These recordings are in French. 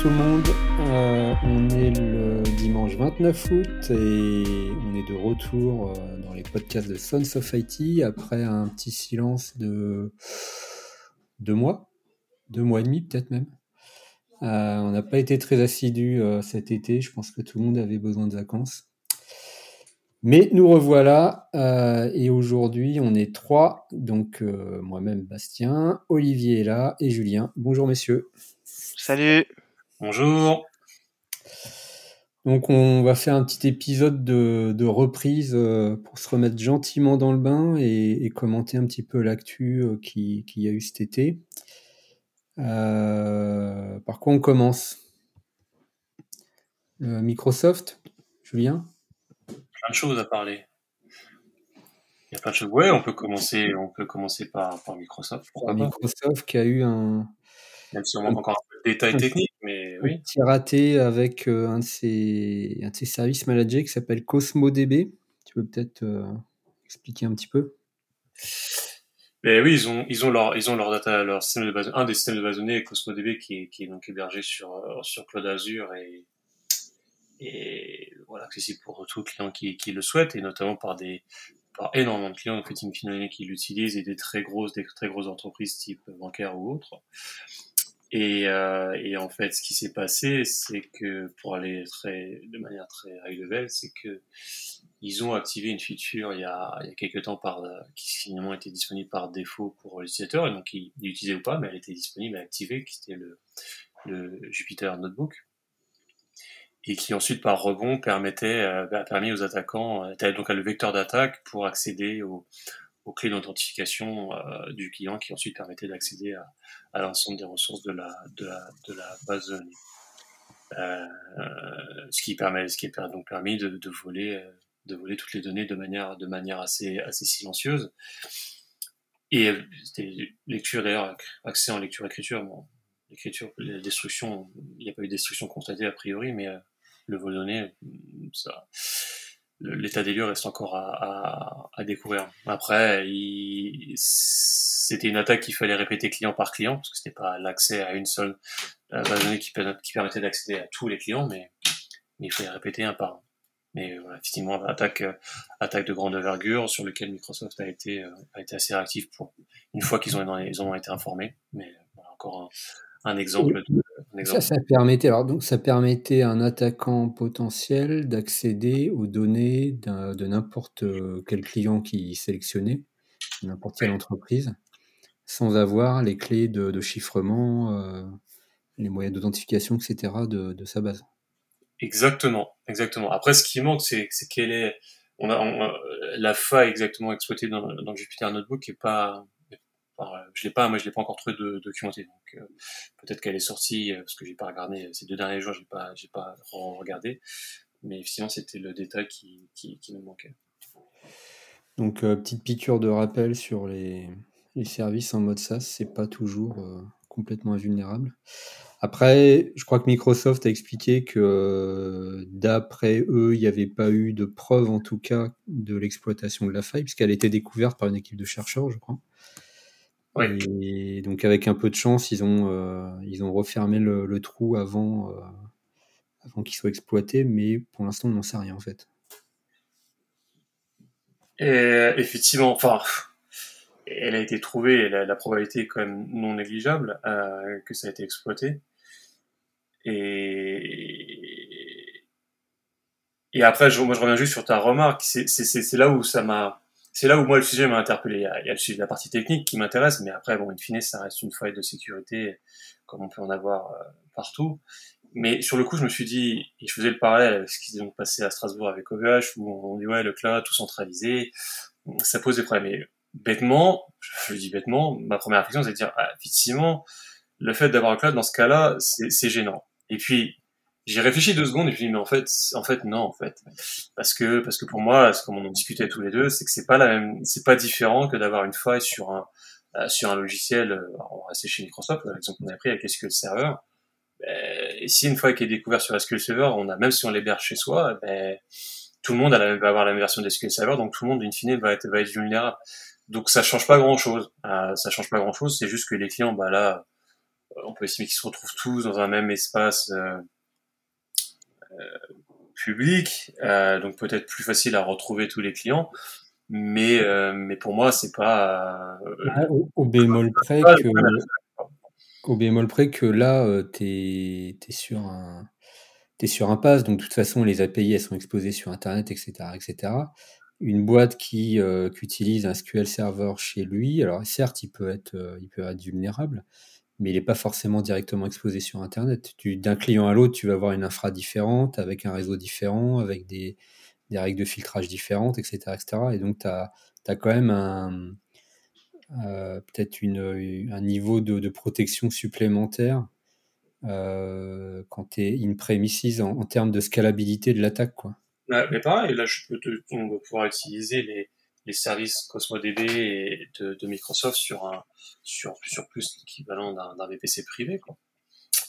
Tout le monde, euh, on est le dimanche 29 août et on est de retour euh, dans les podcasts de Sons of IT après un petit silence de deux mois, deux mois et demi peut-être même. Euh, on n'a pas été très assidus cet été, je pense que tout le monde avait besoin de vacances. Mais nous revoilà et aujourd'hui on est trois, donc moi-même Bastien, Olivier est là et Julien. Bonjour messieurs. Salut. Bonjour. Donc on va faire un petit épisode de, reprise euh, pour se remettre gentiment dans le bain et, commenter un petit peu l'actu euh, qu'il qui y a eu cet été. Euh, par quoi on commence? Microsoft, Julien? Plein de choses à parler. Il y a plein de choses. Ouais, on peut commencer, on peut commencer par, Microsoft. Microsoft qui a eu un, même si on manque encore un peu de détails techniques, mais oui. Petit raté avec euh, un, de ses, un de ses services managés qui s'appelle CosmoDB. Tu peux peut-être euh, expliquer un petit peu? Mais oui, ils ont, ils ont leur, ils ont leur data, leur système de base, un des systèmes de base de données, CosmoDB, qui est, qui est donc hébergé sur, euh, sur Cloud Azure et, et voilà, accessible pour tous les clients qui, qui le souhaitent, et notamment par des, par énormément de clients, en fait, qui l'utilisent et des très grosses, des très grosses entreprises type bancaire ou autres. Et, euh, et, en fait, ce qui s'est passé, c'est que pour aller très, de manière très high level, c'est que ils ont activé une feature il y a, il y a quelques temps par, qui finalement était disponible par défaut pour l'utilisateur, et donc il l'utilisait ou pas, mais elle était disponible à activer, qui était le, le Jupyter Notebook, et qui ensuite par rebond permettait, euh, a permis aux attaquants, euh, donc à le vecteur d'attaque pour accéder au, aux clés d'authentification euh, du client qui ensuite permettait d'accéder à, l'ensemble des ressources de la, de la, base de données. Euh, ce qui permet, ce qui est donc permis de, voler, de voler toutes les données de manière, de manière assez, assez silencieuse. Et c'était lecture d'ailleurs, accès en lecture-écriture. Bon, l'écriture, destruction, il n'y a pas eu de destruction constatée a priori, mais euh, le vol de données, ça, l'état des lieux reste encore à, à, à découvrir. Après, c'était une attaque qu'il fallait répéter client par client, parce que c'était pas l'accès à une seule base de données qui, permettait d'accéder à tous les clients, mais, mais il fallait répéter un par un. Mais voilà, effectivement, attaque, attaque de grande envergure sur lequel Microsoft a été, a été assez réactif pour une fois qu'ils ont, ont été informés. Mais voilà, encore un, un exemple. Ça, ça permettait, alors, donc, ça permettait à un attaquant potentiel d'accéder aux données de n'importe euh, quel client qui sélectionnait, n'importe quelle entreprise, sans avoir les clés de, chiffrement, euh, les moyens d'authentification, etc. De, sa base. Exactement, exactement. Après, ce qui manque, c'est quelle est, on a, la faille exactement exploitée dans, dans le Jupyter Notebook n'est pas je l'ai pas, moi je l'ai pas encore trouvé de, documenté. Donc euh, peut-être qu'elle est sortie euh, parce que j'ai pas regardé ces deux derniers jours, j'ai pas, j'ai pas regardé. Mais sinon c'était le détail qui, qui, qui, me manquait. Donc euh, petite piqûre de rappel sur les, les services en mode SaaS, c'est pas toujours complètement invulnérable. Après, je crois que Microsoft a expliqué que d'après eux, il n'y avait pas eu de preuve en tout cas de l'exploitation de la faille, puisqu'elle a été découverte par une équipe de chercheurs, je crois. Et donc avec un peu de chance, ils ont, euh, ils ont refermé le, trou avant, euh, avant qu'il soit exploité, mais pour l'instant on n'en sait rien en fait. Et effectivement, enfin, elle a été trouvée, la, la probabilité est quand même non négligeable euh, que ça a été exploité. Et, et après, je, moi je reviens juste sur ta remarque, c'est là où ça m'a c'est là où moi le sujet m'a interpellé. Il y, a, le sujet de la partie technique qui m'intéresse, mais après, bon, in fine, ça reste une faille de sécurité comme on peut en avoir euh, partout. Mais sur le coup, je me suis dit, et je faisais le parallèle avec ce qui s'est passé à Strasbourg avec OVH, où on dit ouais, le cloud, tout centralisé, ça pose des problèmes. Et bêtement, je le dis bêtement, ma première réflexion, c'est de dire, ah, effectivement, le fait d'avoir un cloud dans ce cas-là, c'est gênant. Et puis, j'ai réfléchi deux secondes et puis mais en fait, en fait non en fait, parce que parce que pour moi, comme on en discutait tous les deux, c'est que c'est pas la même, c'est pas différent que d'avoir une faille sur un euh, sur un logiciel. Euh, on va rester chez Microsoft, l'exemple qu'on a pris avec SQL Server. Ben, et si une fois qui est découvert sur SQL Server, on a même si on l'héberge chez soi, ben, tout le monde va avoir la même version de SQL Server, donc tout le monde in fine va être va être vulnérable. Donc ça change pas grand chose. Euh, ça change pas grand chose. C'est juste que les clients, bah là on peut estimer qu'ils se retrouvent tous dans un même espace public, donc peut-être plus facile à retrouver tous les clients. Mais, mais pour moi, c'est pas. Ah, au, bémol près que. Au bémol près que là, tu es, sur un tu es sur un pass, donc de toute façon, les API, elles sont exposées sur Internet, etc. etc. Une boîte qui, euh, utilise un SQL Server chez lui, alors certes, il peut être, euh, il peut être vulnérable, mais il n'est pas forcément directement exposé sur Internet. D'un client à l'autre, tu vas avoir une infra différente, avec un réseau différent, avec des, règles de filtrage différentes, etc. etc. Et donc, tu as, quand même un, euh, peut-être un niveau de, protection supplémentaire euh, quand tu es in premises en, termes de scalabilité de l'attaque. mais pareil, là, je peux te, on va pouvoir utiliser les, les services CosmoDB et de, Microsoft sur un sur, sur plus l'équivalent d'un VPC privé. Quoi.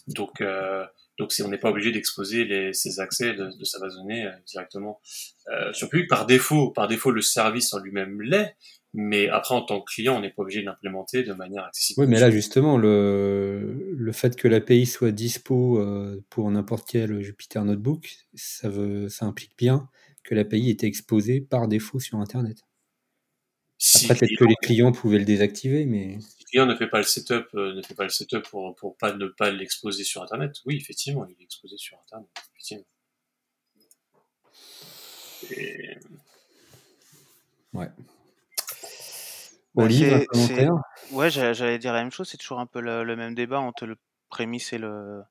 Donc, euh, donc on n'est pas obligé d'exposer ces accès de, de, sa base de données euh, directement euh, sur public. Par défaut, par défaut, le service en lui-même l'est, mais après, en tant que client, on n'est pas obligé de l'implémenter de manière accessible. Oui, mais là, justement, le, le fait que l'API soit dispo euh, pour n'importe quel Jupyter Notebook, ça, veut, ça implique bien que l'API était exposée par défaut sur Internet. Après, peut-être que les clients pouvaient le désactiver, mais. Si le client ne fait pas le setup, euh, ne fait pas le setup pour, pour pas, ne pas l'exposer sur Internet, oui, effectivement, il est exposé sur Internet, effectivement. Ouais. Bah, ouais, j'allais dire la même chose. C'est toujours un peu le, même débat entre le prémisse et le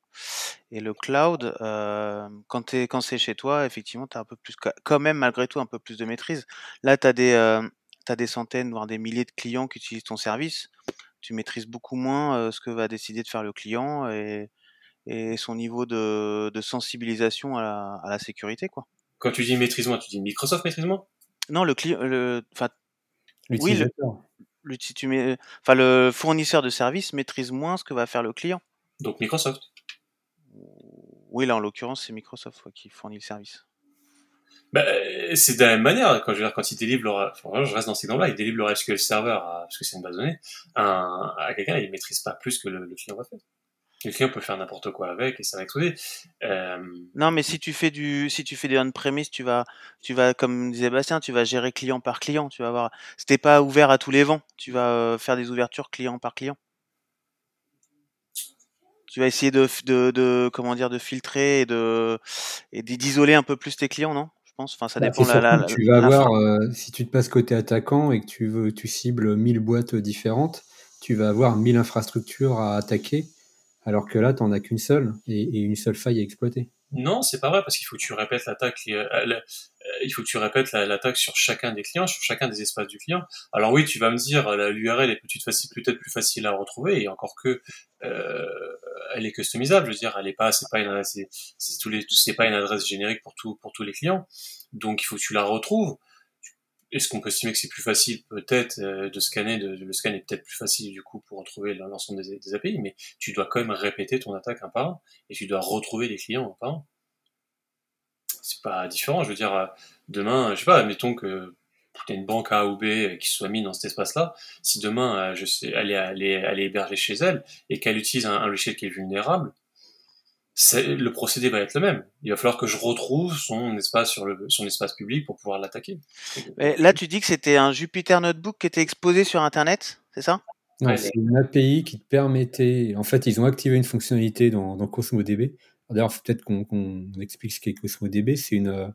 et le cloud. Euh, quand quand c'est chez toi, effectivement, tu as un peu plus, quand même malgré tout, un peu plus de maîtrise. Là, tu as des euh, des centaines voire des milliers de clients qui utilisent ton service. Tu maîtrises beaucoup moins euh, ce que va décider de faire le client et, et son niveau de, de sensibilisation à la, à la sécurité, quoi. Quand tu dis maîtrise-moi, tu dis Microsoft maîtrise-moi Non, le client, le, enfin, oui, le, le, tu mets, enfin, le fournisseur de service maîtrise moins ce que va faire le client. Donc Microsoft. Oui, là en l'occurrence c'est Microsoft qui fournit le service. Bah, c'est de la même manière quand je veux dire quand il je reste dans ces exemples-là, il délivre leur SQL Server parce que c'est une base de données à quelqu'un, il maîtrise pas plus que le, le client va faire. Quelqu'un peut faire n'importe quoi avec et ça va exploser. Euh... Non, mais si tu fais du, si tu fais des on-premise, tu vas, tu vas, comme disait Bastien, tu vas gérer client par client. Tu vas voir, c'était pas ouvert à tous les vents. Tu vas euh, faire des ouvertures client par client. Tu vas essayer de, de, de comment dire, de filtrer et de, et d'isoler un peu plus tes clients, non? Pense. Enfin, ça bah, dépend. la, la, tu vas avoir, euh, si tu te passes côté attaquant et que tu veux, tu cibles 1000 boîtes différentes, tu vas avoir 1000 infrastructures à attaquer alors que là, tu n'en as qu'une seule et, une seule faille à exploiter. Non, c'est pas vrai parce qu'il faut que tu répètes l'attaque. Euh, euh, il faut que tu répètes l'attaque sur chacun des clients, sur chacun des espaces du client. Alors oui, tu vas me dire l'URL est peut-être plus facile à retrouver et encore que euh, elle est customisable. Je veux dire, elle est pas, c'est pas une, c'est pas une adresse générique pour pour tous les clients. Donc il faut que tu la retrouves. Est-ce qu'on peut estimer que c'est plus facile peut-être euh, de scanner, le scan est peut-être plus facile du coup pour retrouver l'ensemble des, API, mais tu dois quand même répéter ton attaque un par un et tu dois retrouver les clients un par un. C'est pas différent, je veux dire, euh, demain, je sais pas, admettons que tu as une banque A ou B qui soit mise dans cet espace-là, si demain, euh, je sais, elle est, hébergée chez elle et qu'elle utilise un logiciel qui est vulnérable, le procédé va être le même. Il va falloir que je retrouve son espace sur le, son espace public pour pouvoir l'attaquer. Là, tu dis que c'était un Jupyter Notebook qui était exposé sur Internet, c'est ça? Non, c'est une API qui te permettait. En fait, ils ont activé une fonctionnalité dans, dans CosmoDB. D'ailleurs, peut-être qu'on explique ce qu'est CosmoDB. C'est une,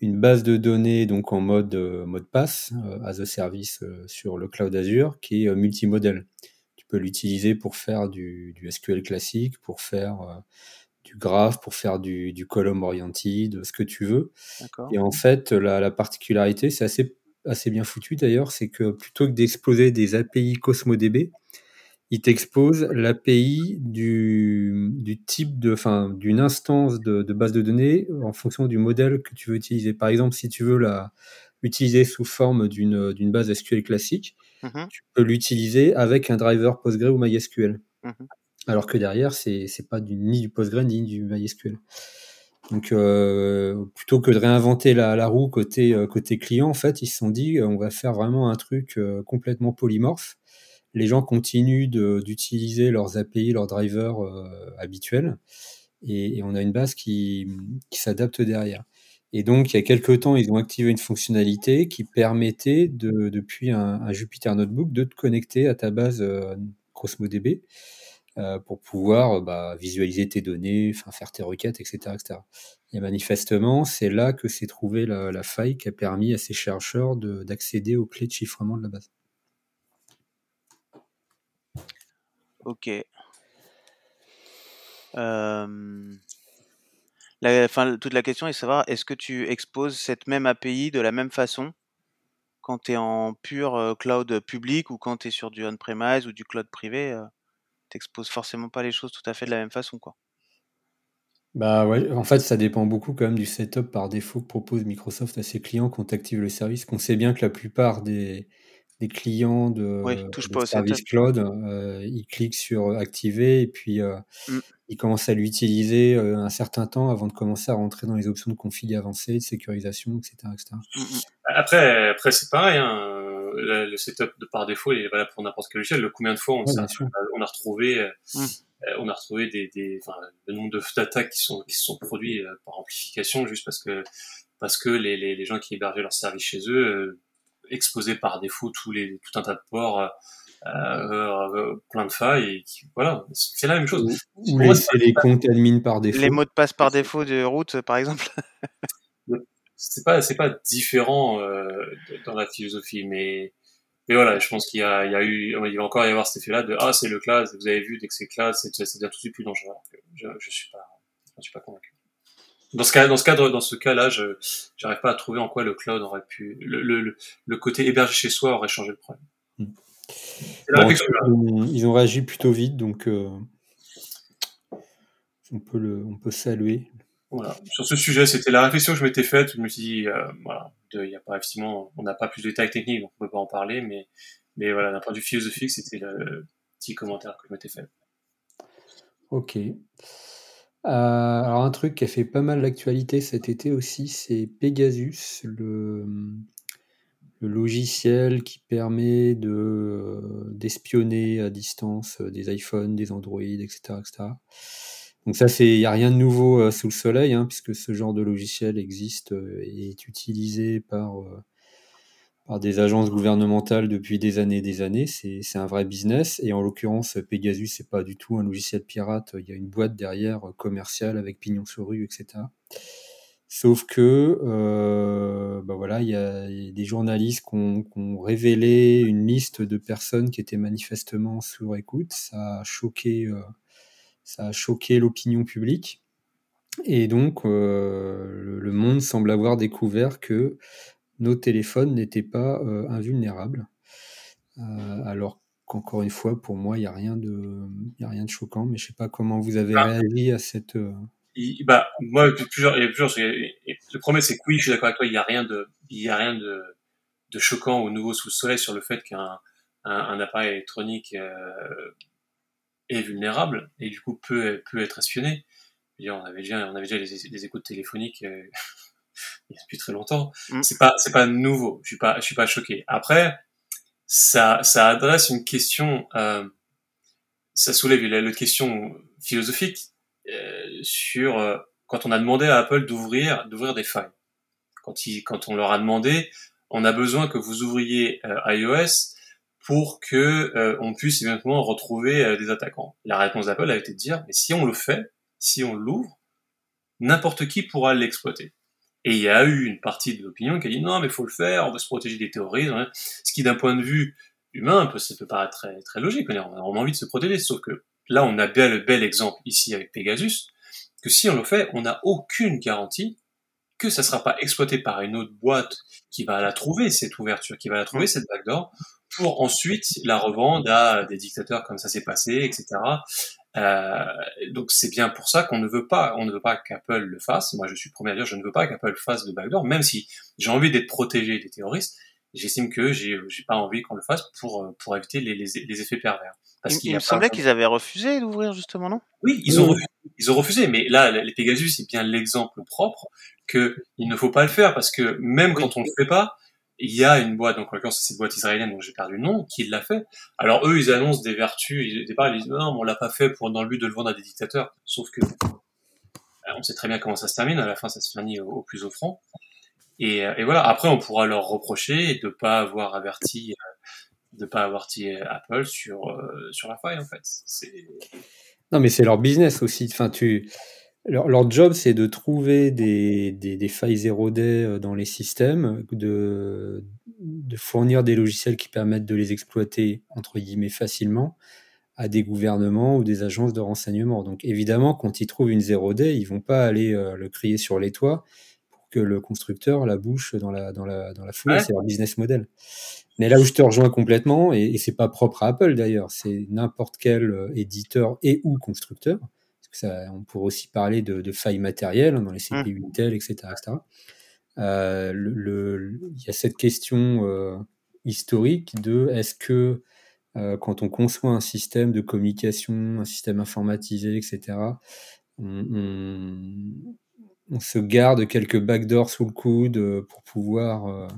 une base de données donc en mode, mode pass, euh, as a service euh, sur le cloud Azure, qui est multimodèle l'utiliser pour faire du, SQL classique, pour faire euh, du graph, pour faire du, du column oriented, ce que tu veux. Et en fait, la, particularité, c'est assez, assez bien foutu d'ailleurs, c'est que plutôt que d'exposer des API CosmoDB, il t'expose l'API du, du type de, enfin, d'une instance de, base de données en fonction du modèle que tu veux utiliser. Par exemple, si tu veux la utiliser sous forme d'une base SQL classique, Mmh tu peux l'utiliser avec un driver Postgre ou MySQL. Mmh Alors que derrière, c'est n'est pas du, ni du Postgre ni du MySQL. Donc, euh, plutôt que de réinventer la, roue côté, euh, côté client, en fait, ils se sont dit, on va faire vraiment un truc euh, complètement polymorphe. les gens continuent d'utiliser leurs API, leurs drivers habituels, et, on a une base qui, qui s'adapte derrière. Et donc, il y a quelques temps, ils ont activé une fonctionnalité qui permettait, de, depuis un, Jupyter Notebook, de te connecter à ta base euh, CosmoDB euh, pour pouvoir euh, bah, visualiser tes données, faire tes requêtes, etc. etc. Et manifestement, c'est là que s'est trouvée la, faille qui a permis à ces chercheurs d'accéder aux clés de chiffrement de la base. Ok. Euh toute la question est de savoir est-ce que tu exposes cette même API de la même façon quand tu es en pur euh, cloud public ou quand tu es sur du on-premise ou du cloud privé euh, Tu n'exposes forcément pas les choses tout à fait de la même façon. quoi? Bah ouais, en fait, ça dépend beaucoup quand même du setup par défaut que propose Microsoft à ses clients quand active le service. Qu'on sait bien que la plupart des, des clients de, service cloud, euh, ils cliquent sur activer et puis mmh il commence à l'utiliser euh, un certain temps avant de commencer à rentrer dans les options de config avancées, de sécurisation, etc. Mm, mm. Après, après c'est pareil. Hein. Le, setup de par défaut il est valable pour n'importe quel logiciel. Le combien de fois on, a, on a retrouvé, euh, mm. euh, on a retrouvé des, des enfin, le nombre d'attaques qui sont qui se sont produits par amplification juste parce que parce que les, les, les gens qui hébergeaient leur service chez eux exposaient par défaut tous les tout un tas de ports euh, plein de failles et voilà c'est la même chose. Ou laisser les comptes admin par défaut. les mots de passe par défaut de route par exemple. C'est pas c'est pas différent euh, dans la philosophie mais mais voilà je pense qu'il y a il y a eu il va encore y avoir cet effet là de ah c'est le class vous avez vu dès que c'est class c'est c'est bien tout de suite plus dangereux. Je, je suis pas je suis pas convaincu. Dans ce cas, dans ce cadre, dans ce cas-là, je j'arrive pas à trouver en quoi le cloud aurait pu, le, le, le côté hébergé chez soi aurait changé le problème. Ils ont réagi plutôt vite, donc euh, on, peut le, on peut saluer. Voilà. Sur ce sujet, c'était la réflexion que je m'étais faite. Je me suis dit, euh, voilà, y a pas effectivement, on n'a pas plus de détails techniques, donc on peut pas en parler, mais, mais voilà, d'un point de vue philosophique, c'était le petit commentaire que je m'étais fait. Ok. Euh, alors un truc qui a fait pas mal l'actualité cet été aussi, c'est Pegasus, le, logiciel qui permet de euh, d'espionner à distance euh, des iPhones, des Android, etc. etc. Donc ça, il n'y a rien de nouveau euh, sous le soleil, hein, puisque ce genre de logiciel existe et est utilisé par, par des agences gouvernementales depuis des années et des années. C'est un vrai business. Et en l'occurrence, Pegasus, c'est pas du tout un logiciel pirate. Il y a une boîte derrière commerciale avec pignon sur rue, etc. Sauf que, euh, bah voilà, il y, a des journalistes qui ont, révélé une liste de personnes qui étaient manifestement sous écoute. Ça a choqué, euh, ça a choqué l'opinion publique. Et donc, euh, le, monde semble avoir découvert que nos téléphones n'étaient pas invulnérables. alors qu'encore une fois, pour moi, il n'y a, rien de, a rien de choquant. Mais je ne sais pas comment vous avez ah. réagi à cette il, bah moi il y a plusieurs, il y a plusieurs le premier c'est que oui je suis d'accord avec toi il y a rien de il y a rien de, de choquant ou nouveau sous le soleil sur le fait qu'un un, un, appareil électronique euh, est vulnérable et du coup peut peut être espionné. On avait déjà on avait déjà les, les écoutes téléphoniques euh, depuis très longtemps. Mm. c'est pas c'est pas nouveau. Je suis pas je suis pas choqué. Après ça ça adresse une question euh, ça soulève la question philosophique sur euh, quand on a demandé à Apple d'ouvrir d'ouvrir des failles. Quand, il, quand on leur a demandé, on a besoin que vous ouvriez euh, iOS pour que on puisse éventuellement retrouver des attaquants. La réponse d'Apple a été de dire, mais si on le fait, si on l'ouvre, n'importe qui pourra l'exploiter. Et il y a eu une partie de l'opinion qui a dit non, mais faut le faire, on veut se protéger des terroristes. Hein. Ce qui, d'un point de vue humain, peut, ça peut paraître très, très logique. On a envie de se protéger, sauf que là, on a bien le bel exemple ici avec Pegasus, que si on le fait, on n'a aucune garantie que ça ne sera pas exploité par une autre boîte qui va la trouver, cette ouverture, qui va la trouver, cette backdoor, pour ensuite la revendre à des dictateurs comme ça s'est passé, etc. Euh, donc c'est bien pour ça qu'on ne veut pas, on ne veut pas qu'Apple le fasse. Moi, je suis premier à dire, je ne veux pas qu'Apple fasse de backdoor, même si j'ai envie d'être protégé des terroristes. J'estime que j'ai, j'ai pas envie qu'on le fasse pour pour éviter les, les, les effets pervers. Il, me semblait qu'ils avaient refusé d'ouvrir justement, non? Oui, ils ont, refusé, ils ont refusé, mais là, les Pegasus, c'est bien l'exemple propre que il ne faut pas le faire parce que même quand on le fait pas, il y a une boîte, donc en l'occurrence c'est cette boîte israélienne dont j'ai perdu le nom, qui l'a fait. Alors eux, ils annoncent des vertus, au départ ils disent non, on l'a pas fait pour dans le but de le vendre à des dictateurs, sauf que euh, on sait très bien comment ça se termine, à la fin ça se finit au, plus offrant. Et, euh, et, voilà, après on pourra leur reprocher de pas avoir averti, euh, de pas avoir averti Apple sur sur la faille en fait. Non mais c'est leur business aussi. Enfin tu leur, job, c'est de trouver des, des, failles zéro day dans les systèmes, de, de fournir des logiciels qui permettent de les exploiter, entre guillemets, facilement à des gouvernements ou des agences de renseignement. Donc évidemment, quand ils trouvent une zéro day, ils vont pas aller euh, le crier sur les toits que le constructeur la bouche dans la, dans la, dans la foule. C'est leur business model. Mais là où je te rejoins complètement, et, et c'est pas propre à Apple d'ailleurs, c'est n'importe quel euh, éditeur et ou constructeur, on pourrait aussi parler de, failles matérielles hein, dans les mmh. CPU Intel, etc. etc. Euh, le, il y a cette question euh, historique de est-ce que euh, quand on conçoit un système de communication, un système informatisé, etc., on, on se garde quelques backdoors sous le coude pour pouvoir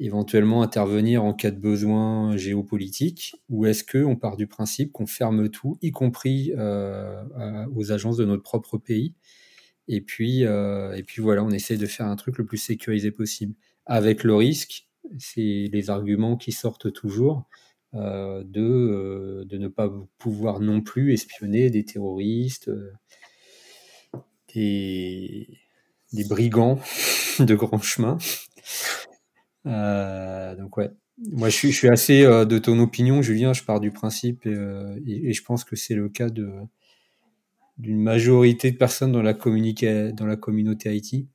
éventuellement intervenir en cas de besoin géopolitique Ou est-ce qu'on part du principe qu'on ferme tout, y compris euh, aux agences de notre propre pays? Et puis, euh, voilà, on essaie de faire un truc le plus sécurisé possible. Avec le risque, c'est les arguments qui sortent toujours, euh, de ne pas pouvoir non plus espionner des terroristes, des, des brigands de grand chemin. Euh, donc ouais. Moi, je suis, assez euh, de ton opinion, Julien. Je pars du principe et, euh, et, je pense que c'est le cas de d'une majorité de personnes dans la, dans la communauté IT.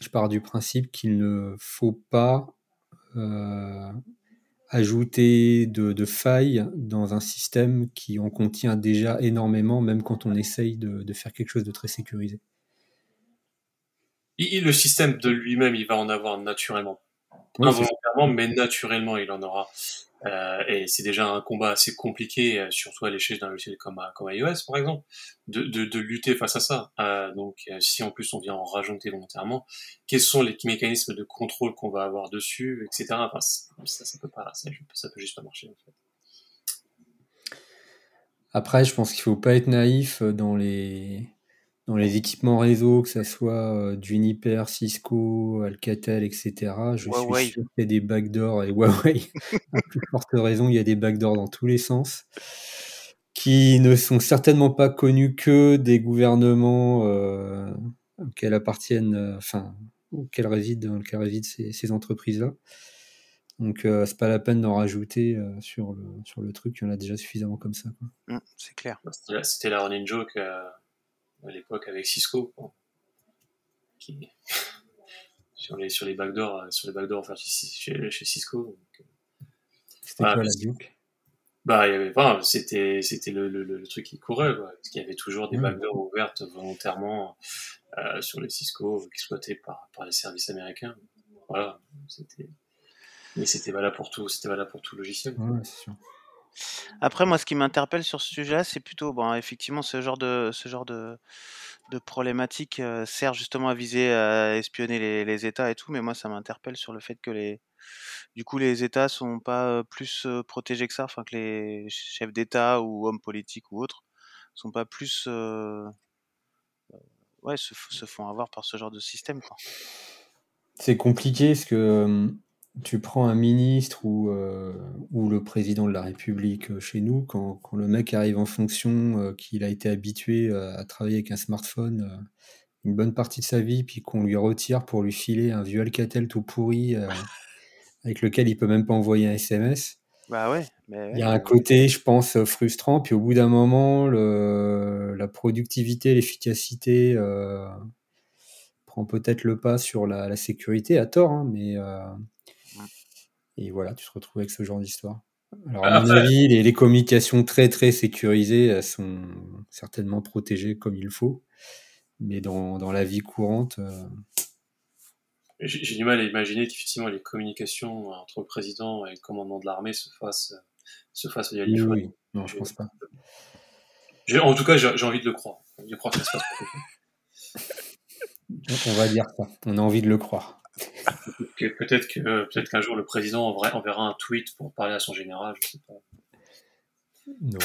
Je pars du principe qu'il ne faut pas ajouter de, de, failles dans un système qui en contient déjà énormément, même quand on essaye de, de faire quelque chose de très sécurisé. Et le système de lui-même, il va en avoir naturellement involontairement, mais naturellement, il en aura. Euh, et c'est déjà un combat assez compliqué, euh, surtout à l'échelle d'un logiciel comme, comme iOS, par exemple, de, lutter face à ça. Euh, donc, euh, si en plus on vient en rajouter volontairement, quels sont les mécanismes de contrôle qu'on va avoir dessus, etc. Enfin, ça, ça peut pas, ça, ça peut juste pas marcher. En fait. Après, je pense qu'il faut pas être naïf dans les dans les équipements réseau, que ce soit euh, Juniper, Cisco, Alcatel, etc. Je suis sûr qu'il y a des backdoors et Huawei. à plus forte raison, il y a des backdoors dans tous les sens qui ne sont certainement pas connus que des gouvernements euh, auxquels appartiennent, euh, enfin, auxquels résident, dans lesquels résident ces, ces entreprises-là. Donc, euh, c'est pas la peine d'en rajouter euh, sur, le, sur le truc, il y en a déjà suffisamment comme ça. Mmh, c'est clair. C'était la running joke à l'époque avec Cisco, qui, sur les sur les backdoors, euh, sur les backdoors enfin, chez, chez Cisco. Euh, c'était quoi la duke bah, il y avait, enfin, c'était, c'était le, le, le, truc qui courait, quoi. Parce qu'il y avait toujours des mmh. backdoors ouvertes volontairement euh, sur les Cisco exploités par, par les services américains. Voilà, c'était, mais c'était valable pour tout, c'était valable pour tout logiciel. Ouais, c'est sûr. Après, moi, ce qui m'interpelle sur ce sujet-là, c'est plutôt, bon, effectivement, ce genre de, ce genre de, problématique euh, sert justement à viser à espionner les, États et tout, mais moi, ça m'interpelle sur le fait que les, du coup, les États sont pas euh, plus euh, protégés que ça, enfin que les chefs d'État ou hommes politiques ou autres sont pas plus, ouais, se, se font avoir par ce genre de système. C'est compliqué parce que tu prends un ministre ou, euh, ou le président de la République euh, chez nous, quand, quand le mec arrive en fonction, euh, qu'il a été habitué à travailler avec un smartphone une bonne partie de sa vie, puis qu'on lui retire pour lui filer un vieux Alcatel tout pourri avec lequel il peut même pas envoyer un SMS. Bah ouais. Mais il y a un côté, je pense, frustrant. Puis au bout d'un moment, le, la productivité, l'efficacité prend peut-être le pas sur la, la sécurité, à tort, hein, mais et voilà, tu te retrouves avec ce genre d'histoire. Alors, à mon avis, les, les, communications très très sécurisées, elles sont certainement protégées comme il faut. Mais dans, dans la vie courante. Euh... J'ai du mal à imaginer qu'effectivement les communications entre le président et le commandant de l'armée se fassent, se fassent via l'iPhone. Oui, non, je pense pas. En tout cas, j'ai envie de le croire. Je crois que ça se passe On va dire ça. On a envie de le croire. Peut-être que peut-être qu'un jour le président enverra un tweet pour parler à son général, je sais pas. Non,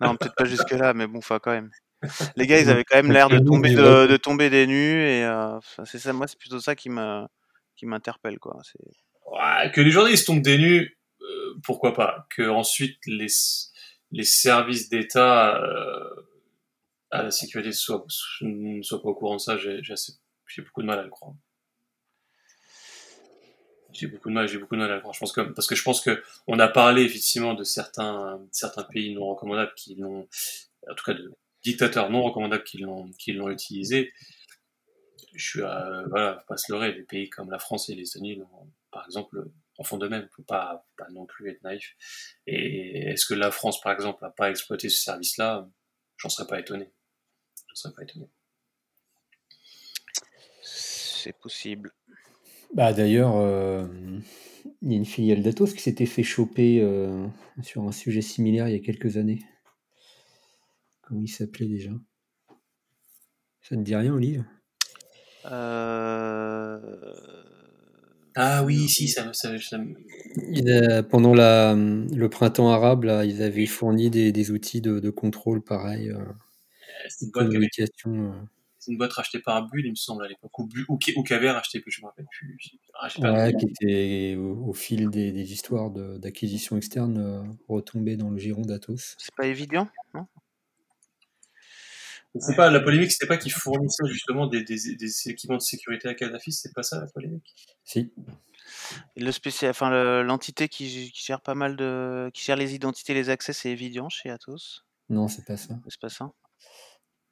non peut-être pas jusque là, mais bon, enfin quand même. Les gars, ils avaient quand même l'air de tomber de, tomber des nues et euh, c'est ça. Moi, c'est plutôt ça qui me qui m'interpelle quoi. Ouais, que les journalistes tombent des nues, euh, pourquoi pas. Que ensuite les les services d'État euh, à la sécurité soient, ne soient pas au courant de ça, j'ai beaucoup de mal à le croire. J'ai beaucoup de mal, j'ai beaucoup de mal à le croire. Je pense que, parce que je pense que on a parlé effectivement de certains, certains pays non recommandables qui l'ont, en tout cas de dictateurs non recommandables qui l'ont, qui l'ont utilisé. Je suis à, voilà, faut pas se leurrer, des pays comme la France et les États-Unis, par exemple, en font de même. Faut pas, pas non plus être naïf. Et est-ce que la France, par exemple, n'a pas exploité ce service-là? J'en serais pas étonné. J'en serais pas étonné. C'est possible. Bah d'ailleurs, euh, il y a une filiale d'Atos qui s'était fait choper euh, sur un sujet similaire il y a quelques années. Comment il s'appelait déjà? Ça ne dit rien, Olive? Euh... Ah oui, si, ça, ça, pendant la, le printemps arabe, là, ils avaient fourni des, des outils de, de, contrôle pareil. Euh, C'est une, euh. une boîte rachetée par Bull, il me semble, à l'époque. Ou, ou, ou qu'avait racheté, je me rappelle plus. Ouais, qui était au, au fil des, des histoires d'acquisition externe euh, retombé dans le giron d'Atos. C'est pas évident, non? C'est pas la polémique, c'était pas qu'ils fournissaient justement des, des, des, équipements de sécurité à Kadhafi, c'est pas ça la polémique? Si. le spécial, enfin l'entité qui, qui, gère pas mal de, qui gère les identités, et les accès, c'est Evidian chez Atos? Non, c'est pas ça. C'est pas ça?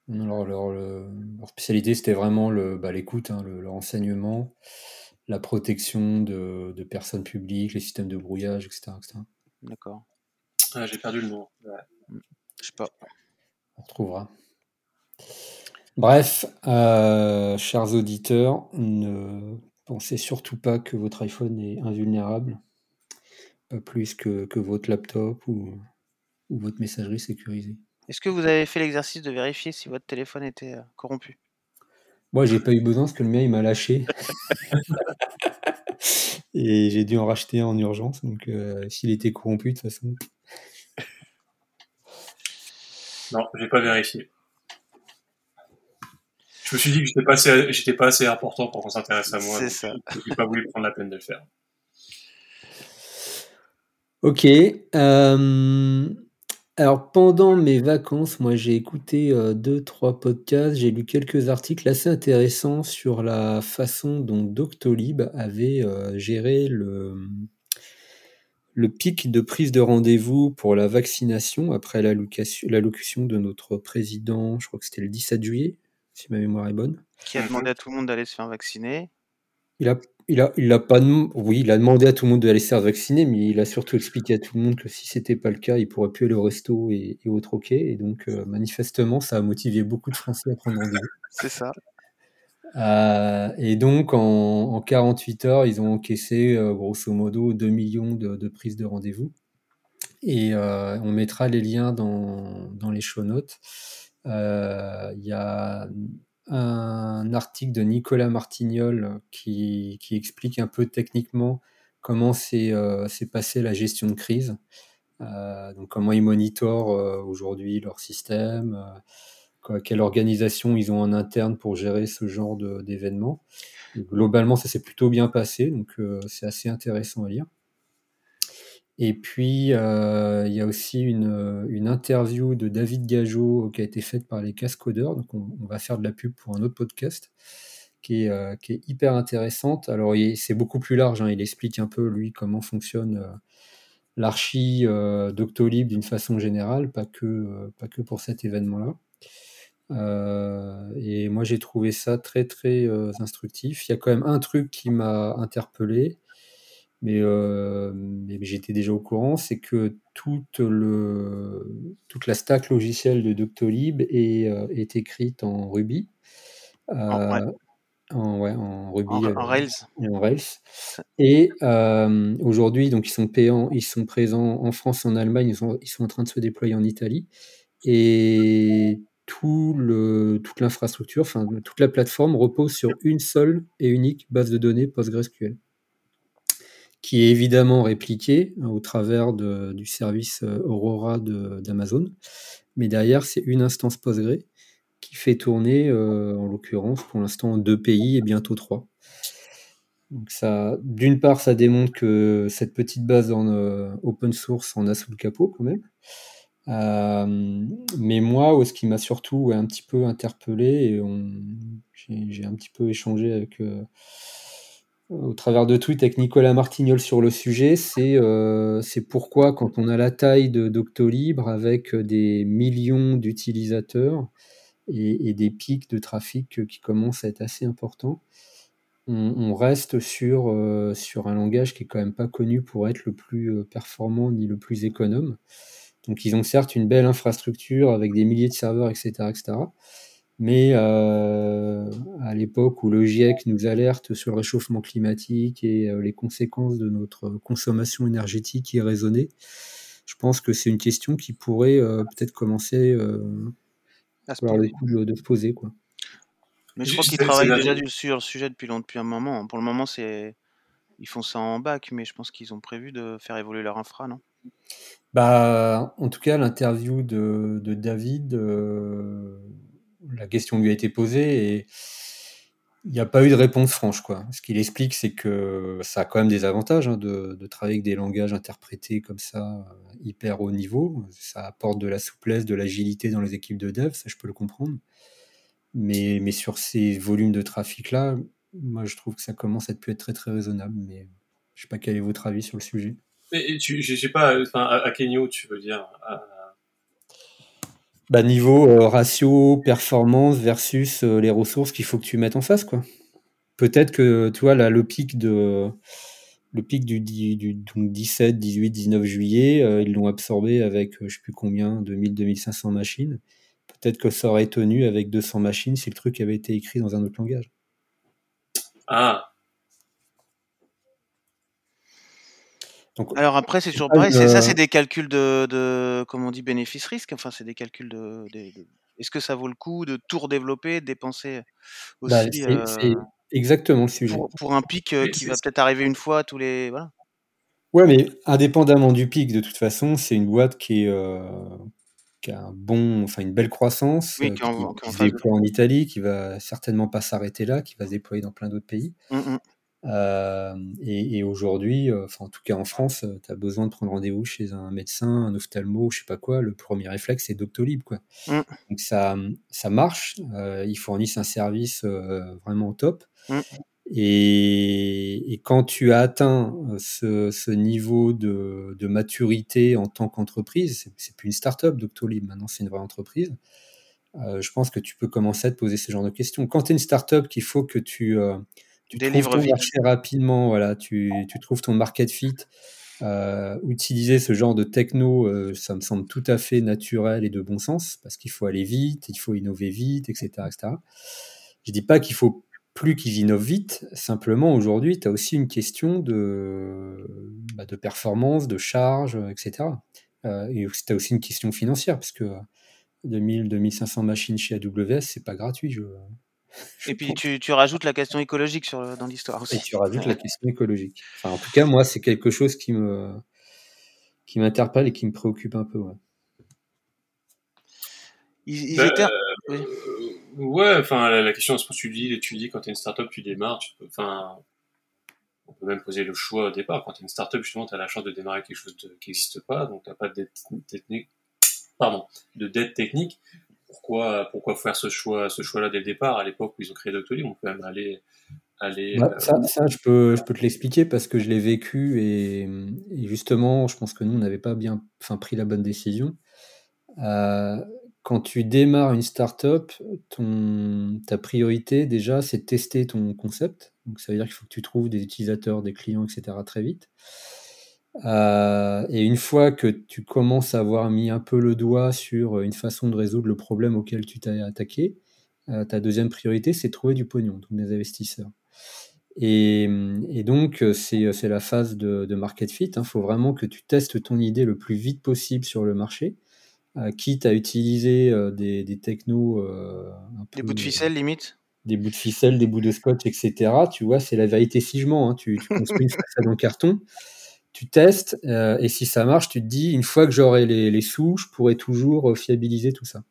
Non, leur, leur, spécialité c'était vraiment le, bah, l'écoute, hein, le, le, renseignement, la protection de, de, personnes publiques, les systèmes de brouillage, etc. D'accord. Ah, j'ai perdu le nom. Ouais. Je sais pas. On retrouvera. Bref, euh, chers auditeurs, ne pensez surtout pas que votre iPhone est invulnérable, pas plus que, que votre laptop ou, ou, votre messagerie sécurisée. Est-ce que vous avez fait l'exercice de vérifier si votre téléphone était euh, corrompu? Moi, j'ai pas eu besoin parce que le mien il m'a lâché. Et j'ai dû en racheter en urgence. Donc, euh, s'il était corrompu, de toute façon. Non, j'ai pas vérifié. Je me suis dit que j'étais pas assez, j'étais pas assez important pour qu'on s'intéresse à moi. C'est ça. J'ai pas voulu prendre la peine de le faire. Ok. Euh, alors pendant mes vacances, moi j'ai écouté deux, trois podcasts, j'ai lu quelques articles assez intéressants sur la façon dont Doctolib avait euh, géré le, le pic de prise de rendez-vous pour la vaccination après l'allocution de notre président, je crois que c'était le 17 juillet, si ma mémoire est bonne. Qui a demandé à tout le monde d'aller se faire vacciner. Il a, il a, il a pas, oui, il a demandé à tout le monde d'aller se faire vacciner, mais il a surtout expliqué à tout le monde que si c'était pas le cas, il pourrait plus aller au resto et, et au troquet. Et donc, euh, manifestement, ça a motivé beaucoup de Français à prendre rendez-vous. C'est ça. Euh, et donc, en, en, 48 heures, ils ont encaissé, euh, grosso modo, 2 millions de, de prises de rendez-vous. Et on mettra les liens dans, dans les show notes. Il y a un article de Nicolas Martignol qui, qui explique un peu techniquement comment s'est euh, passée la gestion de crise, euh, comment ils monitorent euh, aujourd'hui leur système, euh, quelle organisation ils ont en interne pour gérer ce genre d'événements. Globalement, ça s'est plutôt bien passé, donc euh, c'est assez intéressant à lire. Et puis, euh, il y a aussi une, une, interview de David Gageot qui a été faite par les Cascodeurs. Donc, on, va faire de la pub pour un autre podcast qui est, euh, qui est hyper intéressante. Alors, c'est beaucoup plus large. Hein. Il explique un peu, lui, comment fonctionne euh, l'archi euh, Doctolib d'une façon générale, pas que, euh, pas que pour cet événement-là. Euh, et moi, j'ai trouvé ça très, très instructif. Il y a quand même un truc qui m'a interpellé mais, euh, mais j'étais déjà au courant, c'est que toute, le, toute la stack logicielle de Doctolib est, euh, est écrite en Ruby. Euh, en, ouais. En, ouais, en, Ruby. En, en Rails. Et en Rails. Et aujourd'hui, donc ils sont payants, ils sont présents en France, en Allemagne, ils sont, ils sont en train de se déployer en Italie. Et tout le, toute l'infrastructure, enfin toute la plateforme repose sur une seule et unique base de données PostgreSQL, qui est évidemment répliquée au travers du service Aurora d'Amazon. Mais derrière, c'est une instance Postgre qui fait tourner, en l'occurrence, pour l'instant, deux pays et bientôt trois. Donc ça, d'une part, ça démontre que cette petite base en open source en a sous le capot quand même. Euh, mais moi, ce qui m'a surtout un petit peu interpellé, et j'ai un petit peu échangé avec, euh, au travers de tweets avec Nicolas Martignol sur le sujet, c'est euh, pourquoi quand on a la taille de Doctolib avec des millions d'utilisateurs et, des pics de trafic qui commencent à être assez importants, on, reste sur, sur un langage qui est quand même pas connu pour être le plus performant ni le plus économe. Donc ils ont certes une belle infrastructure avec des milliers de serveurs, etc. etc. mais euh, à l'époque où le GIEC nous alerte sur le réchauffement climatique et euh, les conséquences de notre consommation énergétique irraisonnée, je pense que c'est une question qui pourrait euh, peut-être commencer à se de, se poser. Quoi. Mais je crois qu'ils travaillent déjà sur le sujet depuis, depuis un moment. Pour le moment, c'est ils font ça en bac, mais je pense qu'ils ont prévu de faire évoluer leur infra, non? Bah, en tout cas, l'interview de, David, euh, la question lui a été posée et il n'y a pas eu de réponse franche. Ce qu'il explique, c'est que ça a quand même des avantages hein, de, travailler avec des langages interprétés comme ça, euh, hyper haut niveau. Ça apporte de la souplesse, de l'agilité dans les équipes de dev, ça je peux le comprendre. Mais, mais sur ces volumes de trafic-là, moi je trouve que ça commence à être, être très très raisonnable. Mais je ne sais pas quel est votre avis sur le sujet. Et tu, pas, à, niveau tu veux dire bah, niveau euh, ratio, performance versus euh, les ressources qu'il faut que tu mettes en face, quoi. Peut-être que, tu vois, le pic de le pic du, du, 17, 18, 19 juillet, euh, ils l'ont absorbé avec je sais plus combien, 2000, 2500 machines. Peut-être que ça aurait tenu avec 200 machines si le truc avait été écrit dans un autre langage. Ah, Alors après, c'est toujours pareil. Ça, c'est des calculs de, de comment on dit, bénéfice-risque. Enfin, c'est des calculs de. Est-ce que ça vaut le coup de tout redévelopper, de dépenser bah, aussi c'est, euh, exactement le sujet. Pour, un pic euh, qui va peut-être arriver une fois tous les. Voilà. Ouais, mais indépendamment du pic, de toute façon, c'est une boîte qui est. Euh, qui a un bon, enfin une belle croissance, qui, se déploie en Italie, qui va certainement pas s'arrêter là, qui va se déployer dans plein d'autres pays. Mmh, mmh. Euh, et, aujourd'hui, euh, enfin en tout cas en France, euh, tu as besoin de prendre rendez-vous chez un médecin, un ophtalmo, je sais pas quoi. Le premier réflexe, c'est Doctolib. Quoi. Mmh. Donc ça, ça marche. ils fournissent un service vraiment top. Mmh. Et, quand tu as atteint ce, niveau de, de, maturité en tant qu'entreprise, c'est plus une start-up Doctolib, maintenant c'est une vraie entreprise. je pense que tu peux commencer à te poser ce genre de questions. Quand tu es une start-up qu'il faut que tu tu ton marché rapidement, voilà, tu, tu, trouves ton market fit. Euh, utiliser ce genre de techno, euh, ça me semble tout à fait naturel et de bon sens, parce qu'il faut aller vite, il faut innover vite, etc. etc. Je dis pas qu'il faut plus qu'ils innovent vite, simplement aujourd'hui, tu as aussi une question de, bah, de performance, de charge, etc. Euh, et tu as aussi une question financière, parce que 2000, 2500 machines chez AWS, c'est pas gratuit. Je, et puis tu, tu, rajoutes la question écologique sur, dans l'histoire aussi. Et tu rajoutes la question écologique. Enfin, en tout cas, moi, c'est quelque chose qui me qui m'interpelle et qui me préoccupe un peu. Ouais. Ils, bah, étaient... euh, ouais, enfin, la, question, c'est ce que tu dis, tu dis quand tu es une startup, tu démarres, tu peux, enfin, on peut même poser le choix au départ. Quand tu es une startup, justement, tu as la chance de démarrer quelque chose qui n'existe pas, donc tu n'as pas de dette technique, pardon, de dette technique pourquoi, pourquoi faire ce choix, ce choix-là dès le départ? À l'époque où ils ont créé Doctolib, on peut même aller. aller bah, euh, ça, je, peux, je peux te l'expliquer parce que je l'ai vécu et, justement, je pense que nous, on n'avait pas bien enfin, pris la bonne décision. Euh, quand tu démarres une startup, ton, ta priorité déjà, c'est de tester ton concept. Donc ça veut dire qu'il faut que tu trouves des utilisateurs, des clients, etc. très vite. Euh, et une fois que tu commences à avoir mis un peu le doigt sur une façon de résoudre le problème auquel tu t'es attaqué, euh, ta deuxième priorité, c'est de trouver du pognon, donc des investisseurs. Et, donc, c'est la phase de, market fit. Il hein. faut vraiment que tu testes ton idée le plus vite possible sur le marché quitte à utiliser des, des technos. des bouts de ficelle, limite? Des bouts de ficelle, des bouts de scotch, etc. Tu vois, c'est la vérité si je mens. Hein. Tu, tu construis une façade en carton tu testes, et si ça marche, tu te dis, une fois que j'aurai les, les, sous, je pourrai toujours fiabiliser tout ça.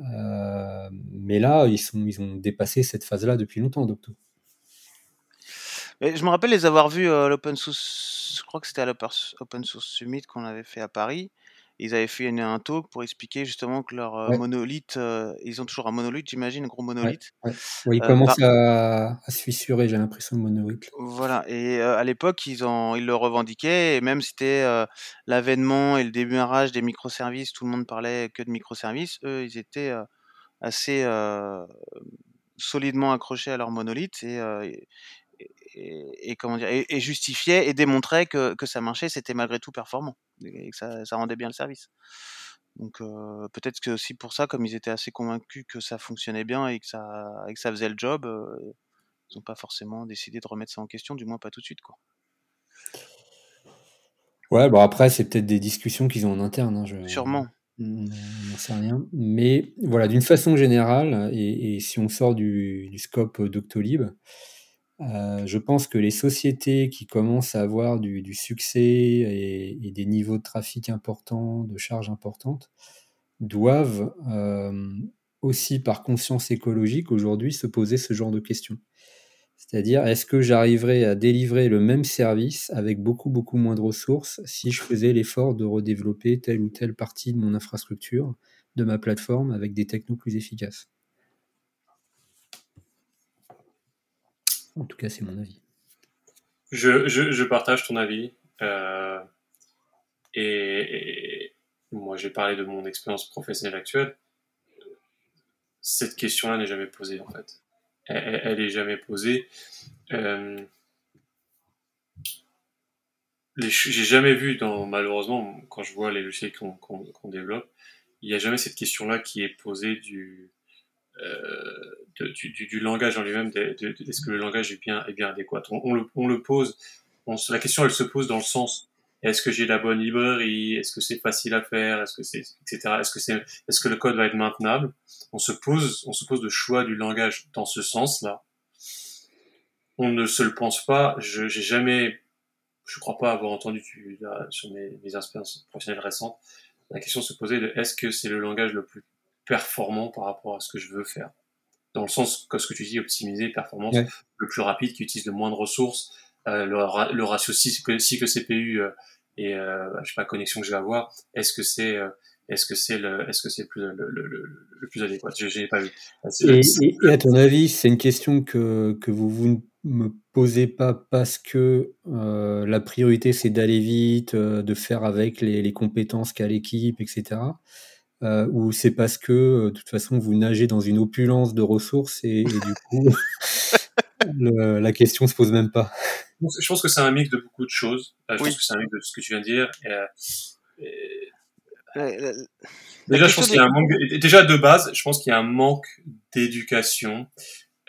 Euh, mais là, ils, sont, ils ont dépassé cette phase-là depuis longtemps, Docto. je me rappelle les avoir vus à l'Open Source, je crois que c'était à l'Open Source Summit qu'on avait fait à Paris. Ils avaient fait un talk pour expliquer justement que leur euh, monolithe, euh, ils ont toujours un monolithe, j'imagine, un gros monolithe. Ouais, ils commencent à, se fissurer, j'ai l'impression, le monolithe. Voilà, et à l'époque, ils, ils le revendiquaient, et même c'était l'avènement et le démarrage des microservices, tout le monde parlait que de microservices, eux, ils étaient assez solidement accrochés à leur monolithe, et, et, comment dire, et, justifiait et démontrait que, que ça marchait, c'était malgré tout performant et que ça, ça rendait bien le service. Donc euh, peut-être que aussi pour ça, comme ils étaient assez convaincus que ça fonctionnait bien et que ça, et que ça faisait le job, euh, ils n'ont pas forcément décidé de remettre ça en question, du moins pas tout de suite. Quoi. Ouais, bon après c'est peut-être des discussions qu'ils ont en interne. Hein, je... Sûrement. On n'en sait rien. Mais voilà, d'une façon générale, et, et, si on sort du, du scope Doctolib, euh, je pense que les sociétés qui commencent à avoir du, succès et, des niveaux de trafic importants, de charges importantes, doivent euh, aussi, par conscience écologique, aujourd'hui se poser ce genre de questions. C'est-à-dire, est-ce que j'arriverai à délivrer le même service avec beaucoup, beaucoup moins de ressources si je faisais l'effort de redévelopper telle ou telle partie de mon infrastructure, de ma plateforme, avec des technos plus efficaces? En tout cas, c'est mon avis. Je, je, partage ton avis. Euh, et, moi, j'ai parlé de mon expérience professionnelle actuelle. Cette question-là n'est jamais posée, en fait. Elle, n'est jamais posée. Euh, j'ai jamais vu, dans, malheureusement, quand je vois les logiciels qu'on développe, il n'y a jamais cette question-là qui est posée du euh, du, du, langage en lui-même, est-ce que le langage est bien, est bien adéquat? On, le, on, le, pose, la question elle se pose dans le sens est-ce que j'ai la bonne librairie? Est-ce que c'est facile à faire? Est-ce que c'est etc. Est-ce que c'est est-ce que le code va être maintenable? On se pose on se pose le choix du langage dans ce sens-là. On ne se le pense pas. Je j'ai jamais je crois pas avoir entendu sur mes, mes expériences professionnelles récentes la question se posait de est-ce que c'est le langage le plus performant par rapport à ce que je veux faire. Dans le sens, que ce que tu dis, optimiser, performance, le plus rapide, qui utilise le moins de ressources, euh, le, ratio cycle, CPU euh, et euh, je sais pas connexion que je vais avoir, est-ce que c'est euh, est-ce que c'est le est-ce que c'est le, le, le, plus adéquat? Je n'ai pas vu. Et, et, à ton avis, c'est une question que, que vous vous ne me posez pas parce que euh, la priorité c'est d'aller vite, de faire avec les, les compétences qu'a l'équipe, etc euh, ou c'est parce que euh, de toute façon vous nagez dans une opulence de ressources et, du coup la question se pose même pas. Je pense que c'est un mix de beaucoup de choses. Euh, je pense que c'est un mix de ce que tu viens de dire. déjà, je pense qu'il y a un manque. Déjà de base, je pense qu'il y a un manque d'éducation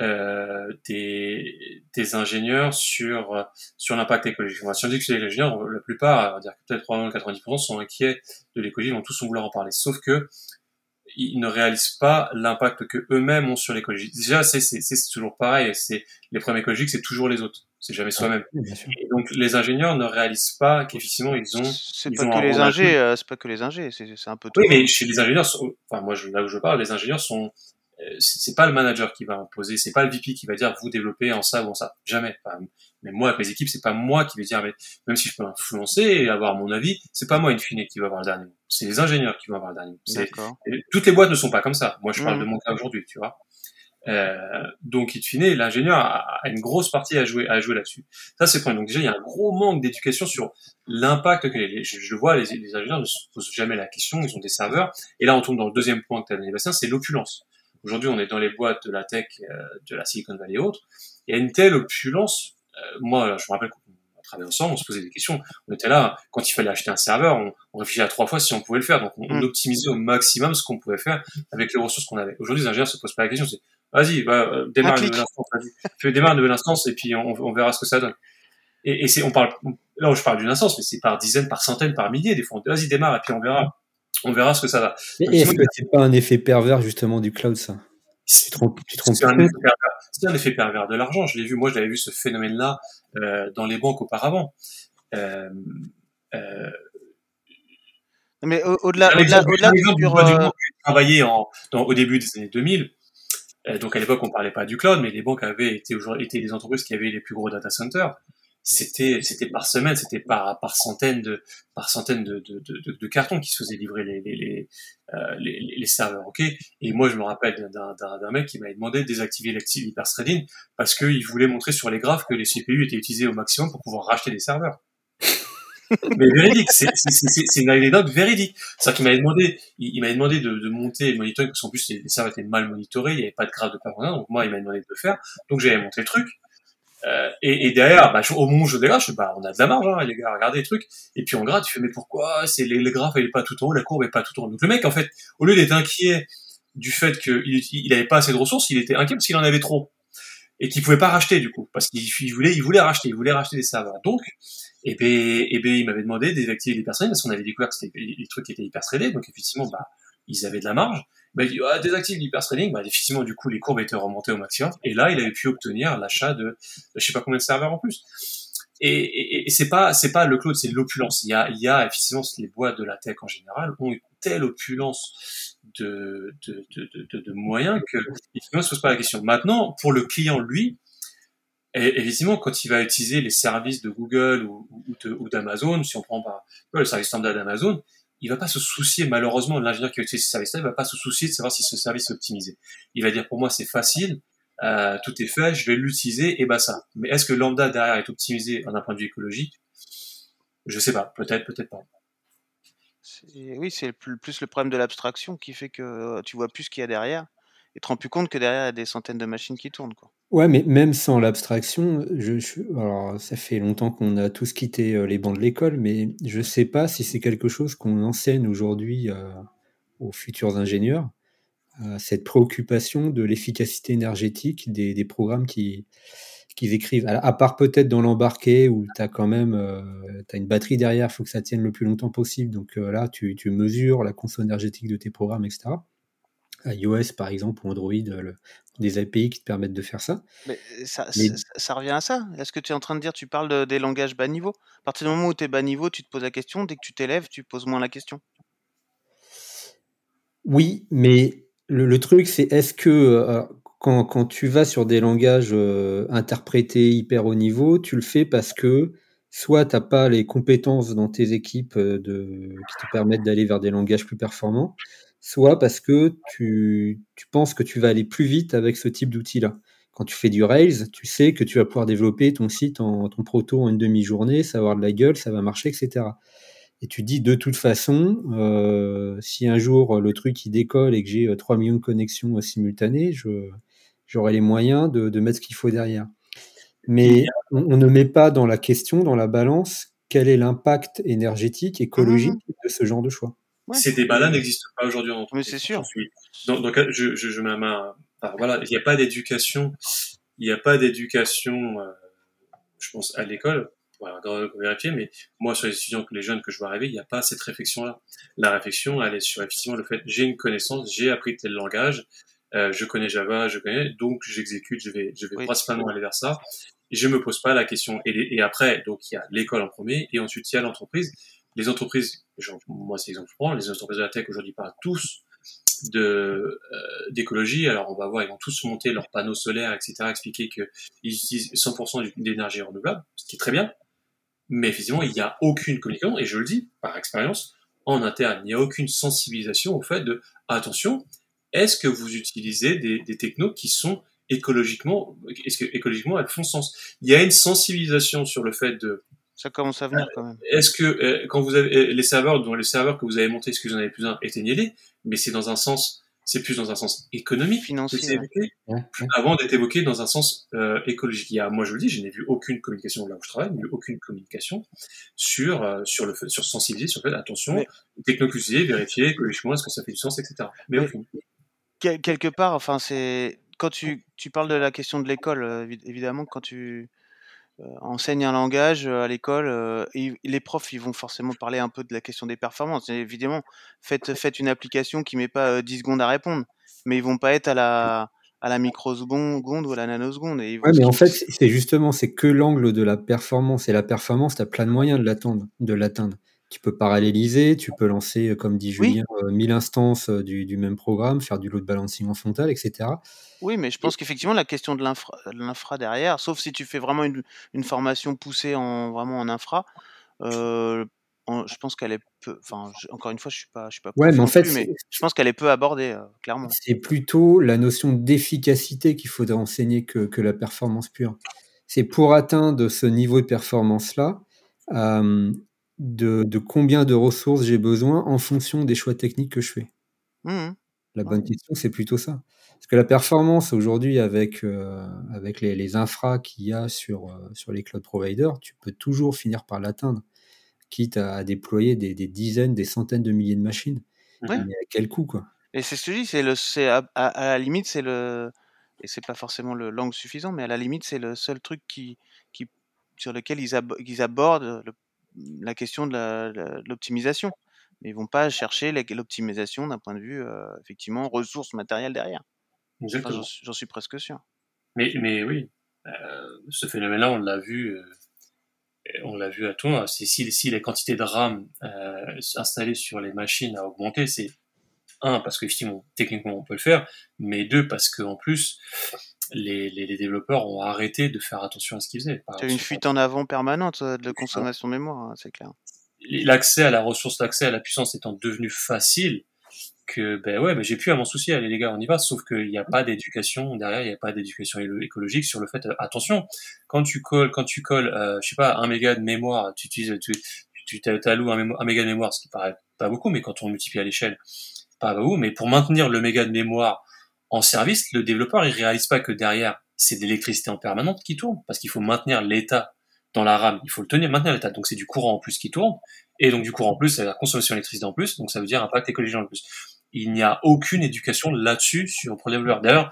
euh, des, des, ingénieurs sur sur l'impact écologique. si on dit que c'est les ingénieurs, la plupart, on va dire peut-être 90% sont inquiets de l'écologie, vont tous vouloir en parler. Sauf que ils ne réalisent pas l'impact que eux-mêmes ont sur l'écologie. Déjà, c'est c'est toujours pareil. C'est les problèmes écologiques, c'est toujours les autres. C'est jamais soi-même. et donc les ingénieurs ne réalisent pas qu'effectivement ils ont. C'est pas, que les ingés, euh, c'est pas que les ingés, c'est un peu tout. Oui, mais chez les ingénieurs, enfin moi je, là où je parle, les ingénieurs sont c'est pas le manager qui va imposer, c'est pas le VP qui va dire vous développez en ça ou en ça, jamais. mais moi avec mes équipes, c'est pas moi qui vais dire mais même si je peux influencer et avoir mon avis, c'est pas moi in fine qui va avoir le dernier mot. C'est les ingénieurs qui vont avoir le dernier mot. Toutes les boîtes ne sont pas comme ça. Moi je parle de mon cas aujourd'hui, tu vois. Euh, donc, in fine, l'ingénieur a, une grosse partie à jouer, à jouer là-dessus. Ça, c'est le point. Donc, déjà, il y a un gros manque d'éducation sur l'impact que les, je, je, vois, les, les, ingénieurs ne se posent jamais la question, ils ont des serveurs. Et là, on tombe dans le deuxième point que tu as donné, Bastien, c'est l'opulence. Aujourd'hui, on est dans les boîtes de la tech, euh, de la Silicon Valley et autres. Il y a une telle opulence. Euh, moi, je me rappelle qu'on travaillait ensemble, on se posait des questions. On était là, quand il fallait acheter un serveur, on, on réfléchissait à trois fois si on pouvait le faire. Donc, on, mm. optimisait au maximum ce qu'on pouvait faire avec les ressources qu'on avait. Aujourd'hui, les ingénieurs se posent pas la question. C'est, vas-y, bah, euh, démarre une nouvelle instance, Fais démarre une nouvelle instance et puis on, on verra ce que ça donne. Et, et c'est, on parle, là où je parle d'une instance, mais c'est par dizaines, par centaines, par milliers, des fois. Vas-y, démarre et puis on verra On verra ce que ça va. est-ce que c'est pas un effet pervers justement du cloud ça? C'est un, effet pervers de l'argent. Je l'ai vu, moi, je l'avais vu ce phénomène-là euh, dans les banques auparavant. Euh, euh, mais au-delà, au-delà, au-delà du travaillé en, au début des années 2000. donc à l'époque, on parlait pas du cloud, mais les banques avaient été, été les entreprises qui avaient les plus gros data centers c'était c'était par semaine, c'était par par centaines de par centaines de, de, de, de cartons qui se faisaient livrer les les, les, euh, les, les serveurs, ok. Et moi je me rappelle d'un mec qui m'avait demandé de désactiver l'active threading parce qu'il voulait montrer sur les graphes que les CPU étaient utilisés au maximum pour pouvoir racheter des serveurs. mais véridique, c'est une anecdote véridique. C'est-à-dire qu'il m'avait demandé, il, m'avait demandé de, de, monter le monitoring parce qu'en plus les, serveurs étaient mal monitorés, il n'y avait pas de graphe de performance, donc moi il m'a demandé de le faire, donc j'avais monté le truc. Euh, et, et, derrière, bah, au moment où je dégrade, je bah, on a de la marge, hein, les gars, regardez les trucs. Et puis on gratte, tu fais, mais pourquoi c'est les, les graphes, elle est pas tout en haut, la courbe est pas tout en haut. Donc le mec, en fait, au lieu d'être inquiet du fait qu'il il avait pas assez de ressources, il était inquiet parce qu'il en avait trop et qu'il pouvait pas racheter du coup, parce qu'il voulait, il voulait racheter, il voulait racheter des serveurs. Donc, et ben, et ben, il m'avait demandé d'activer les personnes parce qu'on avait découvert que les trucs étaient hyper threadés, donc effectivement, bah, ils avaient de la marge. Bah, il dit, ah, désactive l'hyperthreading. Bah, effectivement, du coup, les courbes étaient remontées au maximum. Et là, il avait pu obtenir l'achat de, je sais pas combien de serveurs en plus. Et, et, et c'est pas, c'est pas le cloud, c'est l'opulence. Il y a, il y a, effectivement, les boîtes de la tech en général ont une telle opulence de, de, de, de, de moyens que, effectivement, se pose pas la question. Maintenant, pour le client, lui, effectivement, quand il va utiliser les services de Google ou, ou d'Amazon, si on prend par le service standard d'Amazon, il va pas se soucier, malheureusement, l'ingénieur qui utilise ce service-là, il va pas se soucier de savoir si ce service est optimisé. Il va dire, pour moi, c'est facile, euh, tout est fait, je vais l'utiliser, et bah ça. Mais est-ce que lambda derrière est optimisé d'un point de vue écologique? Je sais pas, peut-être, peut-être pas. Oui, c'est plus le problème de l'abstraction qui fait que tu vois plus ce qu'il y a derrière et te rends plus compte que derrière il y a des centaines de machines qui tournent. Quoi. Ouais, mais même sans l'abstraction, je, alors ça fait longtemps qu'on a tous quitté euh, les bancs de l'école, mais je sais pas si c'est quelque chose qu'on enseigne aujourd'hui euh, aux futurs ingénieurs, euh, cette préoccupation de l'efficacité énergétique des, des programmes qui qu'ils écrivent. À, part peut-être dans l'embarqué où tu as quand même as une batterie derrière, il faut que ça tienne le plus longtemps possible. Donc là, tu, tu mesures la consommation énergétique de tes programmes, etc iOS par exemple ou Android, des API qui te permettent de faire ça. Mais ça, ça revient à ça. Est-ce que tu es en train de dire, tu parles des langages bas niveau? À partir du moment où tu es bas niveau, tu te poses la question. Dès que tu t'élèves, tu poses moins la question. Oui, mais le, truc, c'est est-ce que quand, quand, tu vas sur des langages interprétés hyper haut niveau, tu le fais parce que soit tu n'as pas les compétences dans tes équipes de, qui te permettent d'aller vers des langages plus performants, soit parce que tu, tu penses que tu vas aller plus vite avec ce type d'outil-là. Quand tu fais du Rails, tu sais que tu vas pouvoir développer ton site, en, ton proto en une demi-journée, ça va avoir de la gueule, ça va marcher, etc. Et tu dis de toute façon, euh, si un jour le truc il décolle et que j'ai 3 euh, millions de connexions euh, simultanées, j'aurai les moyens de, de mettre ce qu'il faut derrière. Mais on, on, ne met pas dans la question, dans la balance, quel est l'impact énergétique, écologique mmh de ce genre de choix. Ces débats-là n'existent pas aujourd'hui en Mais c'est sûr. Donc, je, je, je ma, voilà, il n'y a pas d'éducation, il n'y a pas d'éducation, euh, je pense, à l'école. Voilà, vérifier, mais moi, sur les étudiants, les jeunes que je vois arriver, il n'y a pas cette réflexion-là. La réflexion, elle est sur effectivement le fait, j'ai une connaissance, j'ai appris tel langage, euh, je connais Java, je connais, donc j'exécute, je vais, je vais principalement aller vers ça. Je me pose pas la question. Et, et après, donc il y a l'école en premier, et ensuite il y a l'entreprise les entreprises, moi c'est l'exemple prends, les entreprises de la tech aujourd'hui parlent tous de euh, d'écologie. Alors on va voir, ils vont tous monter leurs panneaux solaires, etc., expliquer qu'ils utilisent 100% d'énergie renouvelable, ce qui est très bien. Mais effectivement, il n'y a aucune communication, et je le dis par expérience, en interne, il n'y a aucune sensibilisation au fait de attention, est-ce que vous utilisez des, des technos qui sont écologiquement, est-ce que écologiquement elles font sens? Il y a une sensibilisation sur le fait de ça commence à venir quand même. Est-ce que euh, quand vous avez euh, les serveurs, dont les serveurs que vous avez montés, excusez vous en avez plus un, éteignez-les, mais c'est dans un sens, c'est plus dans un sens économique, financier, avant d'être évoqué dans un sens euh, écologique. Il y a, moi je le dis, je n'ai vu aucune communication là où je travaille, vu aucune communication sur euh, sur le sur sensibiliser sur le fait attention, technocusier, vérifier écologiquement est-ce que ça fait du sens, etc. Mais, quelque part, enfin c'est quand tu, tu parles de la question de l'école, évidemment, quand tu enseigne un langage à l'école, les profs, ils vont forcément parler un peu de la question des performances. évidemment, faites, faites une application qui met pas 10 secondes à répondre, mais ils vont pas être à la, à la microseconde ou à la nanoseconde. Et mais en fait, c'est justement, c'est que l'angle de la performance. Et la performance, tu as plein de moyens de l'atteindre. De l'atteindre. Tu peux paralléliser, tu peux lancer, comme dit Julien, 1000 instances du, du, même programme, faire du load balancing en frontal, etc. Oui, mais je pense qu'effectivement, la question de l'infra derrière, sauf si tu fais vraiment une, une formation poussée en, vraiment en infra, euh, je pense qu'elle est peu. Enfin, encore une fois, je suis pas, je suis pas. Ouais, mais en fait, je pense qu'elle est peu abordée, euh, clairement. C'est plutôt la notion d'efficacité qu'il faudrait enseigner que, que, la performance pure. C'est pour atteindre ce niveau de performance-là, euh, de, de, combien de ressources j'ai besoin en fonction des choix techniques que je fais. Mmh la bonne question, c'est plutôt ça. Parce que la performance aujourd'hui, avec, euh, avec les, les infras qu'il y a sur, euh, sur les cloud providers, tu peux toujours finir par l'atteindre, quitte à, déployer des, des, dizaines, des centaines de milliers de machines. Mais à quel coût, quoi? Et c'est ce que je dis, c'est le, c'est à, à, la limite, c'est le, et c'est pas forcément le langue suffisant, mais à la limite, c'est le seul truc qui, qui, sur lequel ils, ils abordent la question de l'optimisation mais ils vont pas chercher l'optimisation d'un point de vue euh, effectivement ressources matérielles derrière. J'en suis presque sûr. Mais, mais oui, euh, ce phénomène-là, on l'a vu, euh, on l'a vu à tout. Si, si les quantités de RAM installées sur les machines a augmenté, c'est un parce qu'effectivement techniquement on peut le faire, mais deux parce qu'en plus les, les, développeurs ont arrêté de faire attention à ce qu'ils faisaient. C'est une fuite en avant permanente de consommation de mémoire, hein, c'est clair l'accès à la ressource, l'accès à la puissance étant devenu facile, que ben ouais, ben j'ai plus à m'en soucier, allez les gars, on y va. Sauf qu'il n'y a pas d'éducation derrière, il n'y a pas d'éducation écologique sur le fait. Euh, attention, quand tu colles, quand tu colles, euh, je sais pas, un méga de mémoire, tu utilises, tu, tu t'alloues un, un méga de mémoire, ce qui paraît pas beaucoup, mais quand on multiplie à l'échelle, pas beaucoup. Mais pour maintenir le méga de mémoire en service, le développeur il réalise pas que derrière c'est de l'électricité en permanente qui tourne, parce qu'il faut maintenir l'état dans la RAM, il faut le tenir, maintenir l'état. Donc c'est du courant en plus qui tourne, et donc du courant en plus, c'est la consommation d'électricité en plus, donc ça veut dire impact écologique en plus. Il n'y a aucune éducation là-dessus sur pour les développeurs. D'ailleurs,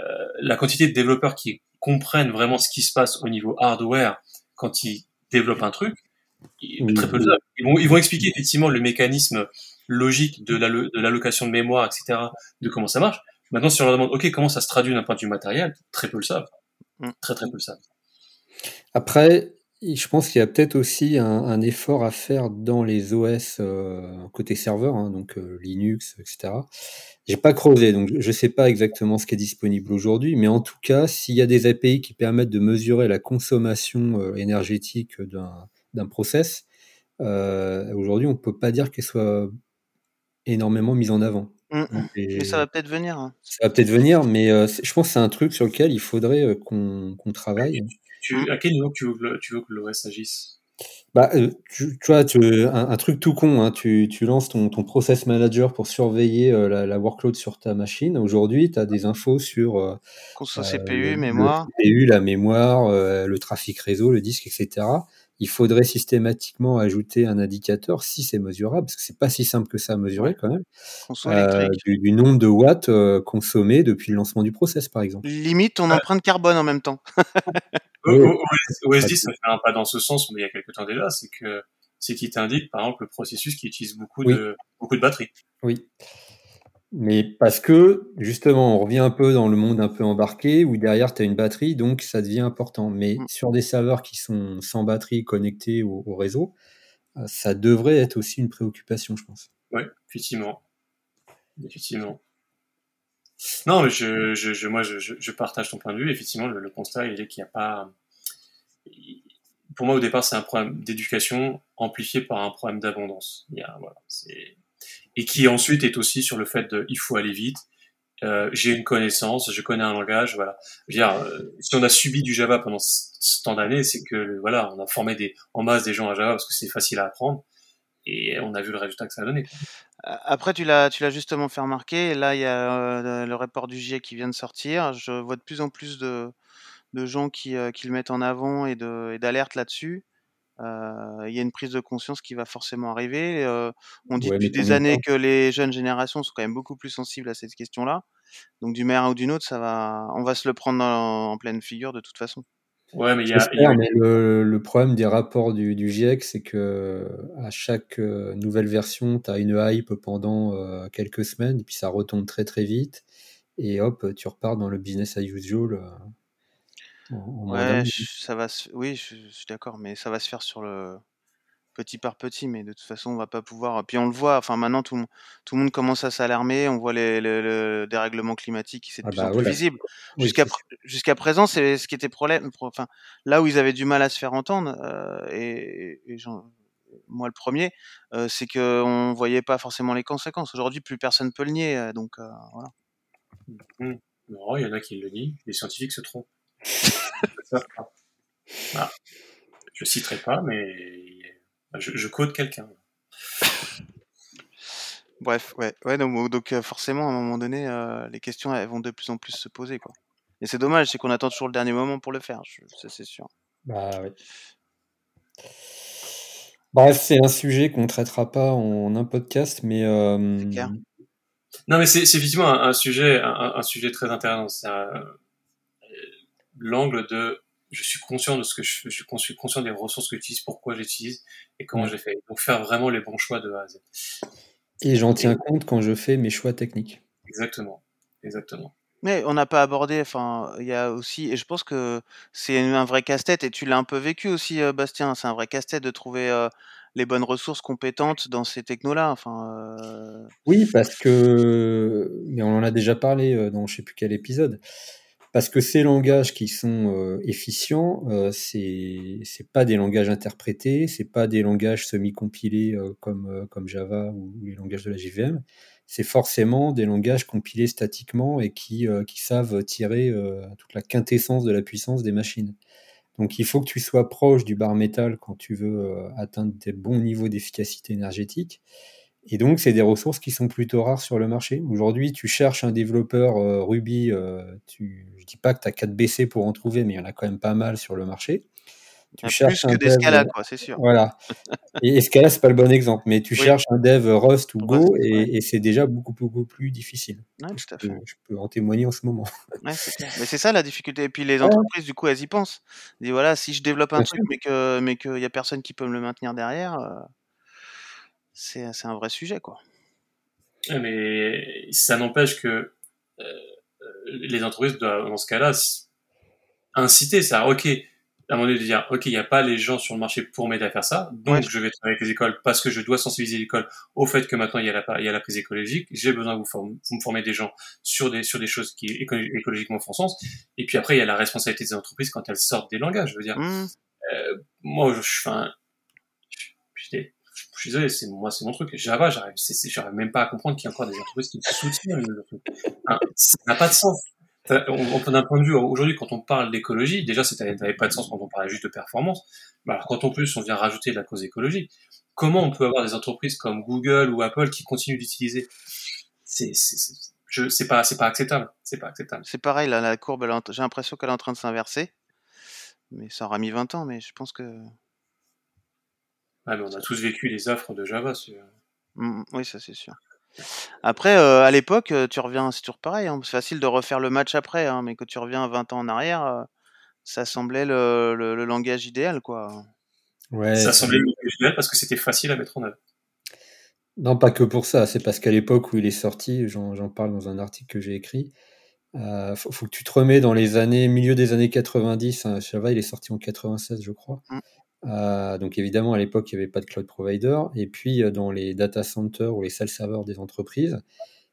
euh, la quantité de développeurs qui comprennent vraiment ce qui se passe au niveau hardware quand ils développent un truc, très peu de ils vont, ils vont expliquer effectivement le mécanisme logique de l'allocation de, de mémoire, etc., de comment ça marche. Maintenant, si on leur demande, OK, comment ça se traduit d'un point de vue matériel, très peu le savent. Mm. Très, très peu le savent. Après, je pense qu'il y a peut-être aussi un, effort à faire dans les OS euh, côté serveur, hein, donc euh, Linux, etc. J'ai pas creusé, donc je ne sais pas exactement ce qui est disponible aujourd'hui, mais en tout cas, s'il y a des API qui permettent de mesurer la consommation euh, énergétique d'un process, aujourd'hui, on ne peut pas dire qu'elle soit énormément mise en avant. Mmh, mmh. mais ça va peut-être venir. Hein. Ça va peut-être venir, mais je pense que c'est un truc sur lequel il faudrait qu'on travaille. Tu, à quel niveau tu veux que, tu veux que l'OS agisse? Bah, euh, tu, tu, vois, tu, un, truc tout con, hein, tu, tu, lances ton, ton, process manager pour surveiller euh, la, la, workload sur ta machine. Aujourd'hui, tu as des infos sur euh, CPU, mémoire. Le CPU, la mémoire, le trafic réseau, le disque, etc. Il faudrait systématiquement ajouter un indicateur si c'est mesurable, parce que c'est pas si simple que ça à mesurer quand même. Du, du, nombre de watts consommés depuis le lancement du process, par exemple. Limite ton empreinte carbone en même temps. OS10, ça fait un pas dans ce sens, mais il y a quelques temps déjà, c'est que c'est qui t'indique, par exemple, le processus qui utilise beaucoup de beaucoup de batterie. Oui. Mais parce que, justement, on revient un peu dans le monde un peu embarqué, où derrière, tu as une batterie, donc ça devient important. Mais mm. sur des serveurs qui sont sans batterie connectés au, réseau, euh, ça devrait être aussi une préoccupation, je pense. Oui, effectivement. Effectivement. Non, mais je, je, moi, je, je, partage ton point de vue. Effectivement, le, constat, il est qu'il n'y a pas. Pour moi, au départ, c'est un problème d'éducation amplifié par un problème d'abondance. Voilà, et qui ensuite est aussi sur le fait de il faut aller vite. Euh, j'ai une connaissance, je connais un langage, voilà. Euh, si on a subi du Java pendant ce temps d'années, c'est que voilà, on a formé en masse des gens à Java parce que c'est facile à apprendre et on a vu le résultat que ça a donné. Après, tu l'as, justement fait remarquer. Là, il y a euh, le rapport du GIEC qui vient de sortir. Je vois de plus en plus de, gens qui, qui, le mettent en avant et, de, et d'alerte là-dessus. Euh, il y a une prise de conscience qui va forcément arriver. on dit depuis des années que les jeunes générations sont quand même beaucoup plus sensibles à cette question-là. Donc, du meilleur ou d'une autre, ça va, on va se le prendre en pleine figure de toute façon. Ouais, mais il y a, mais le, problème des rapports du, du GIEC, c'est que à chaque nouvelle version, tu as une hype pendant quelques semaines, puis ça retombe très très vite, et hop, tu repars dans le business as usual. Ouais, ça va oui, je, suis d'accord, mais ça va se faire sur le petit par petit, mais de toute façon, on va pas pouvoir. Puis on le voit, enfin maintenant, tout, tout le monde commence à s'alarmer. On voit les, les, dérèglements climatiques, c'est de ah plus bah en plus visible. Jusqu'à présent, c'est ce qui était problème. Enfin, là où ils avaient du mal à se faire entendre, euh, et, moi le premier, euh, c'est que on voyait pas forcément les conséquences. Aujourd'hui, plus personne peut le nier, euh, donc voilà. Mmh. Non, il y en a qui le nient. Les scientifiques se trompent. Ah. Je citerai pas, mais je, code quelqu'un. Bref, ouais, ouais donc, euh, forcément à un moment donné, euh, les questions elles vont de plus en plus se poser quoi. Et c'est dommage, c'est qu'on attend toujours le dernier moment pour le faire, ça c'est sûr. Bah oui. Bref, c'est un sujet qu'on ne traitera pas en un podcast, mais. Euh, non, mais c'est effectivement un, sujet, un, sujet très intéressant. L'angle de je suis conscient de ce que je, je suis conscient des ressources que j'utilise, pourquoi j'utilise et comment je les fais. Donc faire vraiment les bons choix de A à Z. Et j'en tiens compte quand je fais mes choix techniques. Exactement, exactement. Mais on n'a pas abordé, enfin, il y a aussi, et je pense que c'est un vrai casse-tête, et tu l'as un peu vécu aussi, euh, Bastien, c'est un vrai casse-tête de trouver euh, les bonnes ressources compétentes dans ces technos-là. Enfin, euh. Oui, parce que, mais on en a déjà parlé dans je sais plus quel épisode, parce que ces langages qui sont euh, efficients, euh, c'est c'est pas des langages interprétés, c'est pas des langages semi-compilés euh, comme euh, comme Java ou les langages de la JVM. C'est forcément des langages compilés statiquement et qui qui savent tirer toute la quintessence de la puissance des machines. Donc il faut que tu sois proche du bar métal quand tu veux atteindre des bons niveaux d'efficacité énergétique. Et donc, c'est des ressources qui sont plutôt rares sur le marché. Aujourd'hui, tu cherches un développeur euh, Ruby, euh, tu, je dis pas que tu as 4 BC pour en trouver, mais il y en a quand même pas mal sur le marché. Tu cherches plus que des Scala, quoi, c'est sûr. Voilà. Et, Scala, c'est pas le bon exemple, mais tu cherches un dev Rust ou Go, et, c'est déjà beaucoup, beaucoup plus difficile. Je, peux, en témoigner en ce moment. Ouais, mais c'est ça la difficulté. Et puis les entreprises, du coup, elles y pensent. Elles disent, voilà, si je développe un truc, mais qu'il mais que y a personne qui peut me le maintenir derrière. Euh, c'est un vrai sujet, quoi. Mais ça n'empêche que euh, les entreprises doivent, dans ce cas-là, inciter ça. Ok, à un moment donné, de dire, ok, il n'y a pas les gens sur le marché pour m'aider à faire ça, donc je vais travailler avec les écoles parce que je dois sensibiliser l'école au fait que maintenant il y a la, il y a la prise écologique. J'ai besoin de vous, me former des gens sur des sur des choses qui écologiquement font sens. Et puis après, il y a la responsabilité des entreprises quand elles sortent des langages. Je veux dire, mmh. euh, moi, je, enfin, je suis désolé, c'est moi, c'est mon truc. Java, j'arrive, même pas à comprendre qu'il y a encore des entreprises qui soutiennent. ça n'a pas de sens. On, d'un point de vue, aujourd'hui, quand on parle d'écologie, déjà, ça n'avait pas de sens quand on parlait juste de performance. Mais alors, quand en plus, on vient rajouter de la cause écologique, comment on peut avoir des entreprises comme Google ou Apple qui continuent d'utiliser? C'est, c'est pas, c'est pas acceptable. C'est pas acceptable. C'est pareil, la courbe, j'ai l'impression qu'elle est en train de s'inverser. Mais ça aura mis 20 ans, mais je pense que ah, on a tous vécu les affres de Java. Mmh, mmh, oui, ça c'est sûr. Après, euh, à l'époque, euh, tu reviens, c'est toujours pareil. Hein, c'est facile de refaire le match après, hein, mais quand tu reviens 20 ans en arrière, euh, ça semblait le, langage idéal, quoi. Ouais, ça semblait le langage idéal parce que c'était facile à mettre en œuvre. Non, pas que pour ça. C'est parce qu'à l'époque où il est sorti, j'en parle dans un article que j'ai écrit. Il faut, que tu te remets dans les années, milieu des années 90. Hein, Java, il est sorti en 96, je crois. Mmh. Euh, donc évidemment, à l'époque, il n'y avait pas de cloud provider. Et puis, euh, dans les data centers ou les salles serveurs des entreprises,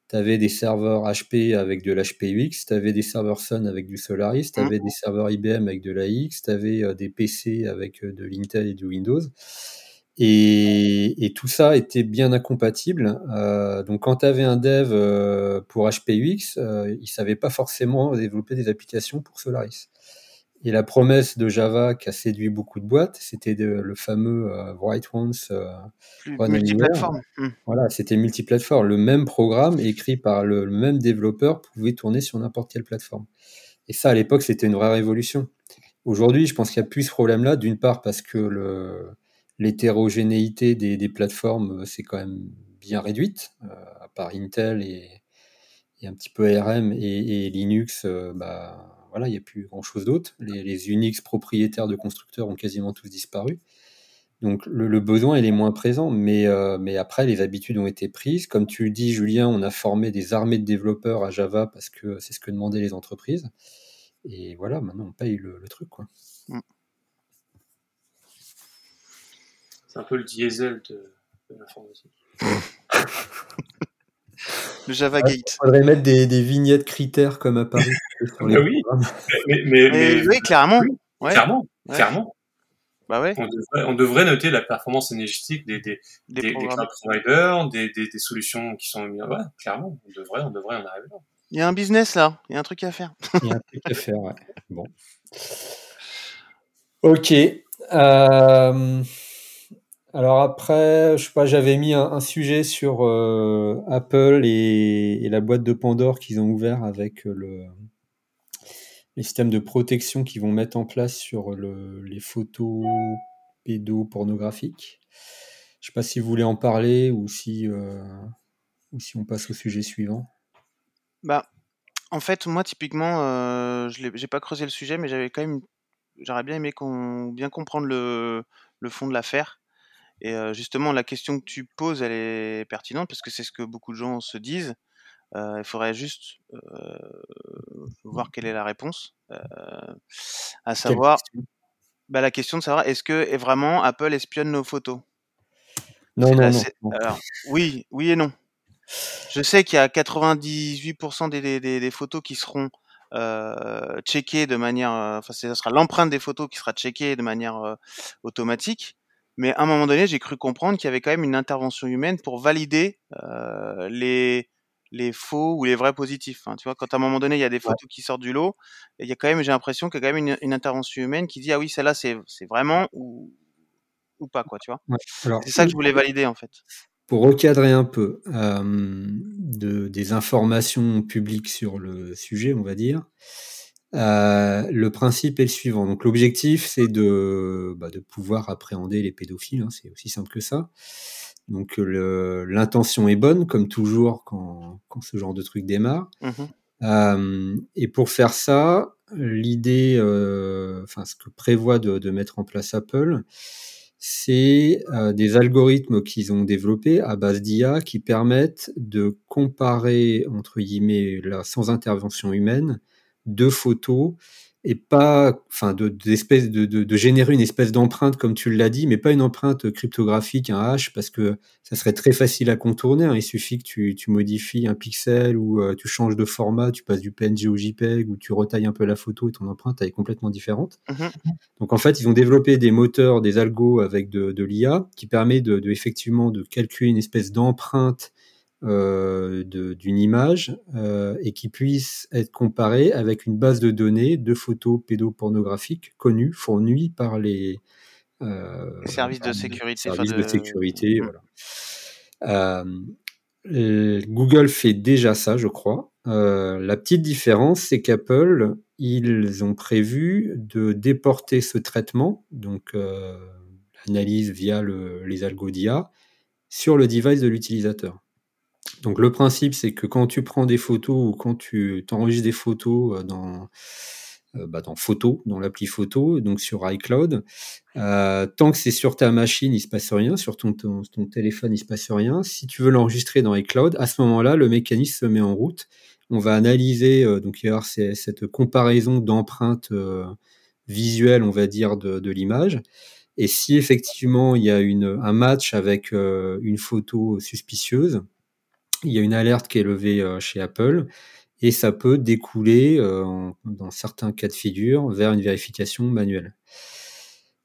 tu avais des serveurs HP avec de l'HPUX, tu avais des serveurs Sun avec du Solaris, tu avais des serveurs IBM avec de l'AX, tu avais euh, des PC avec de l'Intel et du Windows. Et, tout ça était bien incompatible. donc quand tu avais un dev pour HPUX, il ne savait pas forcément développer des applications pour Solaris. Et la promesse de Java qui a séduit beaucoup de boîtes, c'était le fameux euh, Write Once euh, multiplateforme. Hmm. Voilà, c'était multiplateforme. Le même programme écrit par le, même développeur pouvait tourner sur n'importe quelle plateforme. Et ça, à l'époque, c'était une vraie révolution. Aujourd'hui, je pense qu'il n'y a plus ce problème-là. D'une part, parce que l'hétérogénéité des, plateformes, euh, c'est quand même bien réduite, à part Intel et, un petit peu ARM et, Linux, bah, voilà, il n'y a plus grand-chose d'autre. Les, les Unix propriétaires de constructeurs ont quasiment tous disparu. Donc le, besoin, il est moins présent, mais, euh, mais après, les habitudes ont été prises. Comme tu le dis, Julien, on a formé des armées de développeurs à Java parce que c'est ce que demandaient les entreprises. Et voilà, maintenant, on paye le, truc. quoi. C'est un peu le diesel de, l'informatique. le Java Gate. Il faudrait mettre des, vignettes critères comme à Paris. oui, mais, oui, clairement. Clairement, clairement. Bah ouais. on, devrait, noter la performance énergétique des, des, des, cloud providers, des, des, solutions qui sont ouais, clairement, on devrait, on devrait en arriver là. Il y a un business là, il y a un truc à faire. il y a un truc à faire, ouais. Bon. Ok. Euh, alors après, je sais pas, j'avais mis un, sujet sur euh, Apple et, la boîte de Pandore qu'ils ont ouvert avec le, les systèmes de protection qu'ils vont mettre en place sur les photos pédopornographiques. Je sais pas si vous voulez en parler ou si, euh, ou si on passe au sujet suivant. Bah, en fait, moi, typiquement, euh, je n'ai pas creusé le sujet, mais j'avais quand même, j'aurais bien aimé qu'on bien comprendre le fond de l'affaire. Et justement, la question que tu poses, elle est pertinente parce que c'est ce que beaucoup de gens se disent. Euh, il faudrait juste euh, voir quelle est la réponse. Euh, à savoir, bah, la question de savoir est-ce que vraiment Apple espionne nos photos? Non, non, non, Alors, oui, oui et non. Je sais qu'il y a 98% des, des, des, photos qui seront checkées de manière, enfin, ce sera l'empreinte des photos qui sera checkée de manière automatique. Mais à un moment donné, j'ai cru comprendre qu'il y avait quand même une intervention humaine pour valider euh, les les faux ou les vrais positifs. Hein. Tu vois, quand à un moment donné, il y a des photos qui sortent du lot, il y a quand même, j'ai l'impression qu'il y a quand même une, intervention humaine qui dit ah oui, celle-là, c'est, vraiment ou, ou pas, quoi, tu vois. c'est ça que je voulais valider, en fait. Pour recadrer un peu de, des informations publiques sur le sujet, on va dire, le principe est le suivant. Donc l'objectif, c'est de, bah, de pouvoir appréhender les pédophiles, hein, c'est aussi simple que ça. Donc l'intention est bonne, comme toujours quand, quand, ce genre de truc démarre. Mmh euh, et pour faire ça, l'idée, euh, enfin ce que prévoit de, de, mettre en place Apple, c'est euh, des algorithmes qu'ils ont développés à base d'IA qui permettent de comparer, entre guillemets, là, sans intervention humaine, deux photos et pas, enfin, de, de, de, générer une espèce d'empreinte, comme tu l'as dit, mais pas une empreinte cryptographique, un hash, parce que ça serait très facile à contourner. Hein. Il suffit que tu, tu, modifies un pixel ou euh, tu changes de format, tu passes du PNG au JPEG ou tu retailles un peu la photo et ton empreinte est complètement différente. Mmh Donc en fait, ils ont développé des moteurs, des algos avec de, de l'IA qui permet de, de, effectivement de calculer une espèce d'empreinte d'une image euh, et qui puisse être comparée avec une base de données de photos pédopornographiques connues, fournies par les, euh, services de sécurité. Services de... sécurité, Google fait déjà ça, je crois. la petite différence, c'est qu'Apple, ils ont prévu de déporter ce traitement, donc l'analyse via le, les algos sur le device de l'utilisateur. Donc le principe, c'est que quand tu prends des photos ou quand tu enregistres des photos euh, dans, euh, bah dans Photo, dans l'appli Photo, donc sur iCloud, euh, tant que c'est sur ta machine, il se passe rien, sur ton, ton, téléphone, il se passe rien. Si tu veux l'enregistrer dans iCloud, à ce moment-là, le mécanisme se met en route. On va analyser, donc il y avoir cette comparaison d'empreintes visuelles, on va dire, de, de l'image. Et si effectivement il y a une, un match avec une photo suspicieuse, il y a une alerte qui est levée euh, chez Apple et ça peut découler, euh, dans certains cas de figure, vers une vérification manuelle.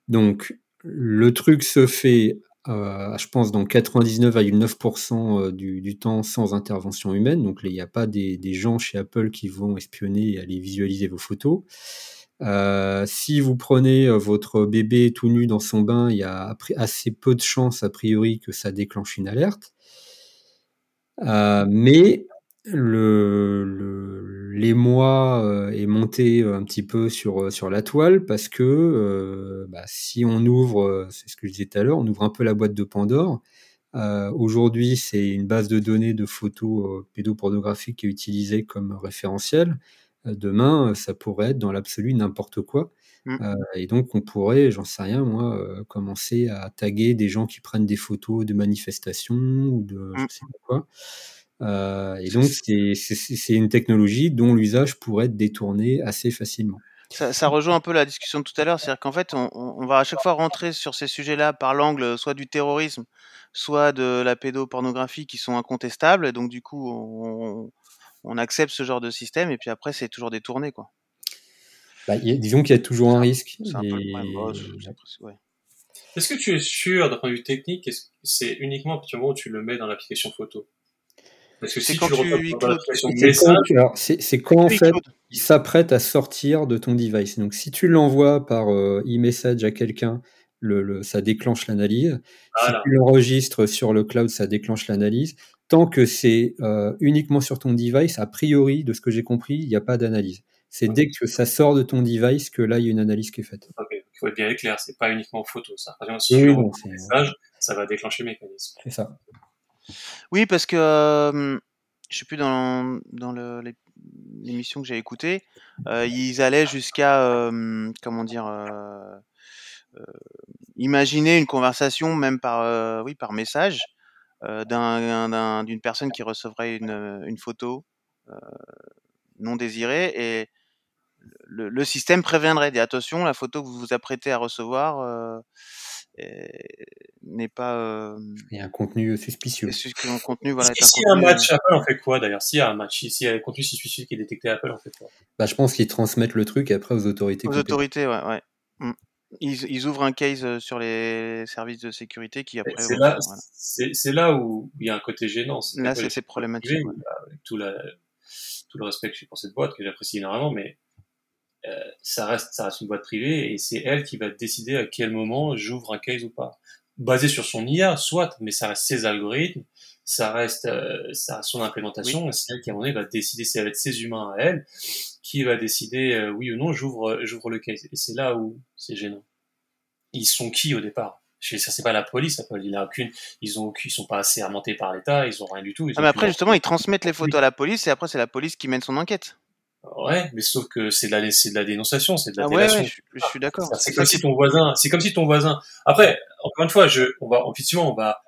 Donc, le truc se fait, euh, je pense, dans 99,9% du, du, temps sans intervention humaine. Donc, il n'y a pas des, gens chez Apple qui vont espionner et aller visualiser vos photos. si vous prenez votre bébé tout nu dans son bain, il y a assez peu de chances, a priori, que ça déclenche une alerte. Euh, mais le, l'émoi euh, est monté un petit peu sur, sur la toile parce que euh, bah, si on ouvre, c'est ce que je disais tout à l'heure, on ouvre un peu la boîte de Pandore. aujourd'hui, c'est une base de données de photos pédopornographiques qui est utilisée comme référentiel. demain, ça pourrait être dans l'absolu n'importe quoi. Mmh. et donc, on pourrait, j'en sais rien, moi, commencer à taguer des gens qui prennent des photos de manifestations ou de je mmh. sais pas quoi. Euh, et donc, c'est une technologie dont l'usage pourrait être détourné assez facilement. Ça, ça, rejoint un peu la discussion de tout à l'heure, c'est-à-dire qu'en fait, on, on, va à chaque fois rentrer sur ces sujets-là par l'angle soit du terrorisme, soit de la pédopornographie qui sont incontestables, et donc du coup, on, on accepte ce genre de système, et puis après, c'est toujours détourné, quoi. Bah, disons qu'il y a toujours un risque. Est-ce que tu es sûr, d'un point de vue technique, que c'est uniquement à partir du moment où tu le mets dans l'application photo? Parce que si quand tu c'est quand en fait il s'apprête à sortir de ton device. Donc si tu l'envoies par euh, e-message à quelqu'un, le, ça déclenche l'analyse. Si tu l'enregistres sur le cloud, ça déclenche l'analyse. Tant que c'est euh, uniquement sur ton device, a priori, de ce que j'ai compris, il n'y a pas d'analyse. C'est dès que ça sort de ton device que là, il y a une analyse qui est faite. Il faut être bien clair, c'est pas uniquement photo. Ça. si tu message, ça va déclencher le mécanisme. C'est ça. Oui, parce que euh, je sais plus dans, dans l'émission que j'ai écoutée, euh, ils allaient jusqu'à euh, comment dire imaginer une conversation même par oui par message d'une personne qui recevrait une, une photo non désirée et le, le, système préviendrait dit attention la photo que vous vous apprêtez à recevoir n'est pas. Euh, il y a un contenu suspicieux. Un contenu, voilà, si, y a un match, Apple en fait quoi d'ailleurs? S'il y a un match, s'il y a un contenu suspicieux qui est détecté à Apple, en fait quoi? Bah, Je pense qu'ils transmettent le truc après aux autorités. Aux autorités, ouais. ouais. Mm. Ils, ils, ouvrent un case euh, sur les services de sécurité qui après. C'est là, c'est là où il y a un côté gênant. Là, c'est problématique. tout, la, tout le respect que j'ai pour cette boîte, que j'apprécie énormément, mais euh, ça reste ça reste une boîte privée et c'est elle qui va décider à quel moment j'ouvre un case ou pas. Basé sur son IA soit mais ça reste ses algorithmes ça reste euh, ça son implémentation et c'est elle qui à un moment donné va décider. Ça va être ses humains à elle qui va décider euh, oui ou non j'ouvre j'ouvre le case. Et c'est là où c'est gênant. Ils sont qui au départ? Je ça c'est pas la police il a aucune ils ont ils sont pas assez remontés par l'État ils ont rien du tout ah, mais après justement ils transmettent les photos à la police et après c'est la police qui mène son enquête Ouais, mais sauf que c'est de la, c'est de la dénonciation, c'est de la ah ouais, je, suis d'accord. C'est comme si ton voisin, c'est comme si ton voisin. Après, encore une fois, je, on va, effectivement, on va,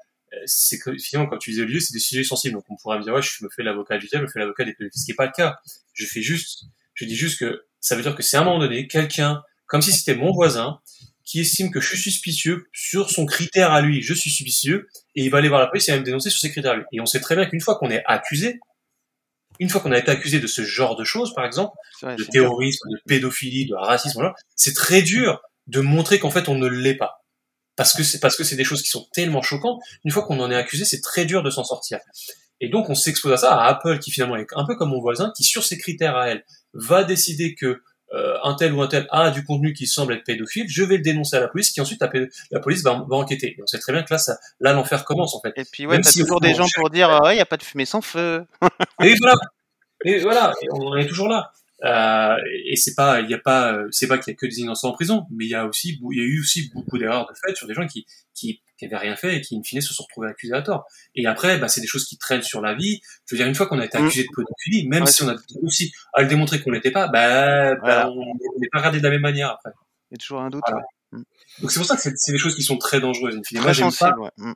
c'est finalement, quand tu disais le lieu, c'est des sujets sensibles. Donc, on pourrait me dire, ouais, je me fais l'avocat du diable, je me fais l'avocat des pédophiles. Ce qui n'est pas le cas. Je fais juste, je dis juste que ça veut dire que c'est à un moment donné, quelqu'un, comme si c'était mon voisin, qui estime que je suis suspicieux sur son critère à lui, je suis suspicieux, et il va aller voir la police et va me dénoncer sur ses critères à lui. Et on sait très bien qu'une fois qu'on est accusé, une fois qu'on a été accusé de ce genre de choses, par exemple, de terrorisme, de pédophilie, de racisme, c'est très dur de montrer qu'en fait on ne l'est pas. Parce que c'est parce que c'est des choses qui sont tellement choquantes. Une fois qu'on en est accusé, c'est très dur de s'en sortir. Et donc on s'expose à ça à Apple, qui finalement est un peu comme mon voisin, qui sur ses critères à elle va décider que euh, un tel ou un tel a du contenu qui semble être pédophile, je vais le dénoncer à la police, qui ensuite la, police va, enquêter. Et on sait très bien que là, ça, là l'enfer commence en fait. Et puis ouais, t'as toujours des gens pour dire, il n'y a pas de fumée sans feu. et voilà. Et voilà, on est toujours là. Euh, et c'est pas, il y a pas, c'est pas qu'il y a que des innocents en prison, mais il y a aussi, il y a eu aussi beaucoup d'erreurs de fait sur des gens qui, qui, qui avaient rien fait et qui, in fine, se sont retrouvés accusés à tort. Et après, bah, c'est des choses qui traînent sur la vie. Je veux dire, une fois qu'on a été mm. accusé de pédophilie, même si on a aussi à le démontrer qu'on l'était pas, bah, bah on n'est pas regardé de la même manière après. Il y a toujours un doute. Mm. Donc c'est pour ça que c'est des choses qui sont très dangereuses. In fine. Moi, j'aime pas. Mm.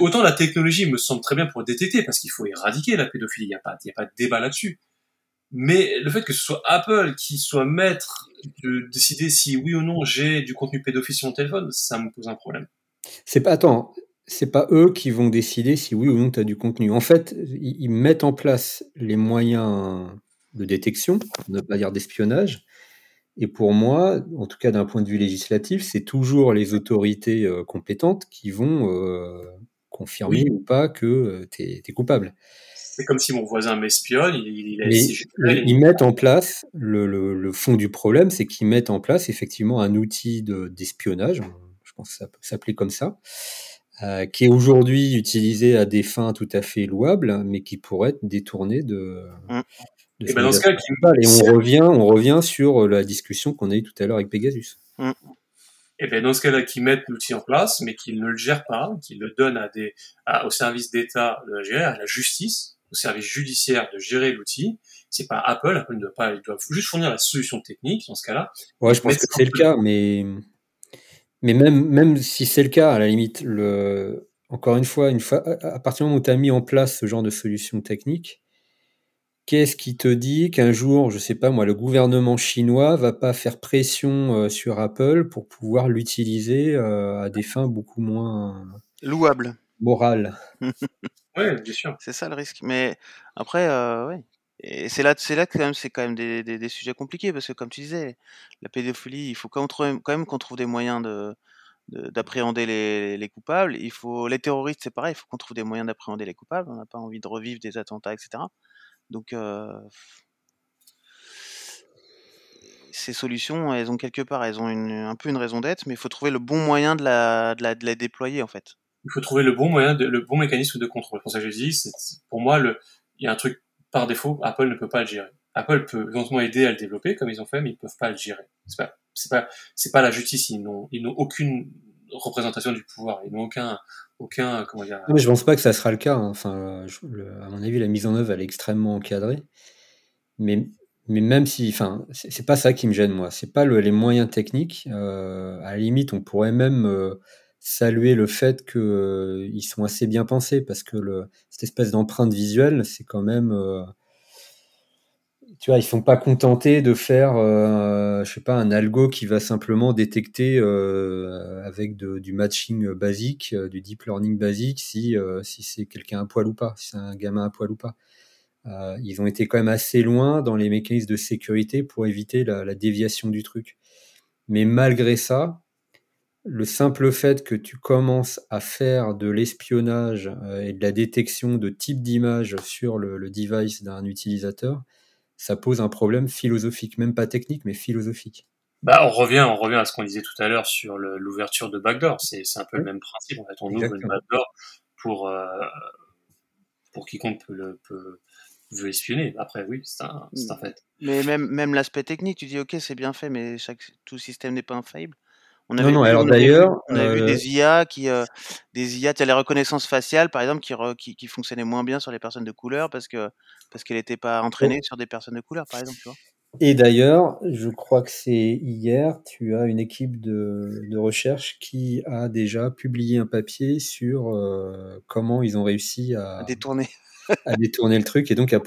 Autant la technologie me semble très bien pour détecter, parce qu'il faut éradiquer la pédophilie. Il n'y a pas, il y a pas de débat là-dessus. Mais le fait que ce soit Apple qui soit maître de décider si oui ou non j'ai du contenu pédophile sur mon téléphone, ça me pose un problème. C'est pas attends, c'est pas eux qui vont décider si oui ou non tu as du contenu. En fait, ils mettent en place les moyens de détection, ne pas dire d'espionnage. Et pour moi, en tout cas d'un point de vue législatif, c'est toujours les autorités euh, compétentes qui vont euh, confirmer ou pas que euh, tu es, coupable c'est comme si mon voisin m'espionne. Il, ils mettent en place le, fond du problème, c'est qu'ils mettent en place effectivement un outil d'espionnage, je pense que ça peut s'appeler comme ça, euh, qui est aujourd'hui utilisé à des fins tout à fait louables, mais qui pourrait être détourné de. Mmh. et, ben dans ce cas, et on revient, on revient sur la discussion qu'on a eue tout à l'heure avec Pegasus. Mmh. Et bien dans ce cas-là, qu'ils mettent l'outil en place, mais qu'ils ne le gèrent pas, qu'ils le donnent à des, au service d'État de à la justice, au service judiciaire de gérer l'outil c'est pas Apple. Apple ne doit pas, il doit juste fournir la solution technique dans ce cas-là. Ouais, je pense que c'est le cas, mais mais même même si c'est le cas, à la limite, le encore une fois, une fois à partir du moment où tu as mis en place ce genre de solution technique, qu'est-ce qui te dit qu'un jour, je sais pas moi, le gouvernement chinois va pas faire pression euh, sur Apple pour pouvoir l'utiliser euh, à des fins beaucoup moins louables, morales? bien sûr. C'est ça le risque. Mais après, euh. Et c'est là, là que quand même, c'est quand même des, sujets compliqués parce que comme tu disais, la pédophilie, il faut quand même qu'on trouve des moyens de d'appréhender les, les, coupables. Il faut les terroristes, c'est pareil, il faut qu'on trouve des moyens d'appréhender les coupables. On n'a pas envie de revivre des attentats, etc. Donc, euh, ces solutions, elles ont quelque part, elles ont un peu une raison d'être, mais il faut trouver le bon moyen de la, de la, de la déployer, en fait. Il faut trouver le bon moyen, le bon mécanisme de contrôle. Pour ça que je dis, pour moi, il y a un truc par défaut, Apple ne peut pas le gérer. Apple peut éventuellement aider à le développer comme ils ont fait, mais ils peuvent pas le gérer. C'est pas, c'est pas, c'est pas la justice. Ils n'ont, aucune représentation du pouvoir. Ils n'ont aucun, aucun, comment dire. Je pense pas que ça sera le cas. Hein. Enfin, à mon avis, la mise en œuvre elle est extrêmement encadrée. Mais, mais même si, enfin, c'est pas ça qui me gêne moi. C'est pas le, les moyens techniques. Euh, à la limite, on pourrait même euh, saluer le fait qu'ils euh, sont assez bien pensés parce que cette espèce d'empreinte visuelle, c'est quand même euh, tu vois, ils sont pas contentés de faire, euh, je sais pas, un algo qui va simplement détecter euh, avec du matching basique, euh, du deep learning basique, si, si c'est quelqu'un à poil ou pas, si c'est un gamin à poil ou pas. ils ont été quand même assez loin dans les mécanismes de sécurité pour éviter la déviation du truc. Mais malgré ça, le simple fait que tu commences à faire de l'espionnage et de la détection de type d'image sur le, le device d'un utilisateur, ça pose un problème philosophique, même pas technique, mais philosophique. Bah, on revient, on revient à ce qu'on disait tout à l'heure sur l'ouverture de backdoor. C'est, un peu le même principe. En fait, on ouvre une backdoor pour euh, pour quiconque peut, le, peut veut espionner. Après, oui, c'est un, un, fait. Mais même même l'aspect technique, tu dis ok, c'est bien fait, mais chaque tout système n'est pas infaillible. On avait non, non, alors d'ailleurs. On vu des IA qui. Euh, des IA, tu as la reconnaissance faciale, par exemple, qui, qui, qui, fonctionnait moins bien sur les personnes de couleur parce que parce qu'elle n'était pas entraînée sur des personnes de couleur, par exemple, tu vois. Et d'ailleurs, je crois que c'est hier, tu as une équipe de, de, recherche qui a déjà publié un papier sur euh, comment ils ont réussi à, à détourner. à détourner le truc et donc à,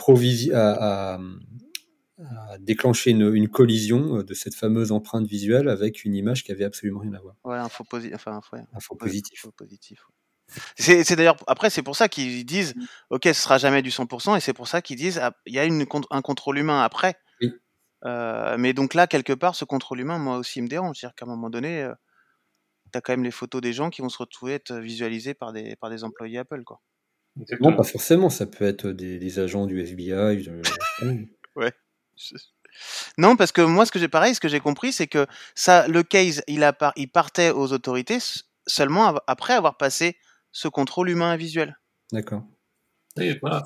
à, à, déclenché une, une, collision euh, de cette fameuse empreinte visuelle avec une image qui avait absolument rien à voir. Ouais, un faux, posi enfin, ouais, un faux positif. Faux positif. C'est d'ailleurs après c'est pour ça qu'ils disent ok ce sera jamais du 100% et c'est pour ça qu'ils disent ah, il y a une, un contrôle humain après. Oui. Euh, mais donc là quelque part ce contrôle humain moi aussi il me dérange, c'est-à-dire qu'à un moment donné euh, tu as quand même les photos des gens qui vont se retrouver être visualisées par des par des employés Apple quoi. Non pas forcément, ça peut être des, des agents du FBI. ouais. Non, parce que moi, ce que j'ai pareil, ce que j'ai compris, c'est que ça, le case, il, a il partait aux autorités seulement après avoir passé ce contrôle humain et visuel. D'accord. voilà,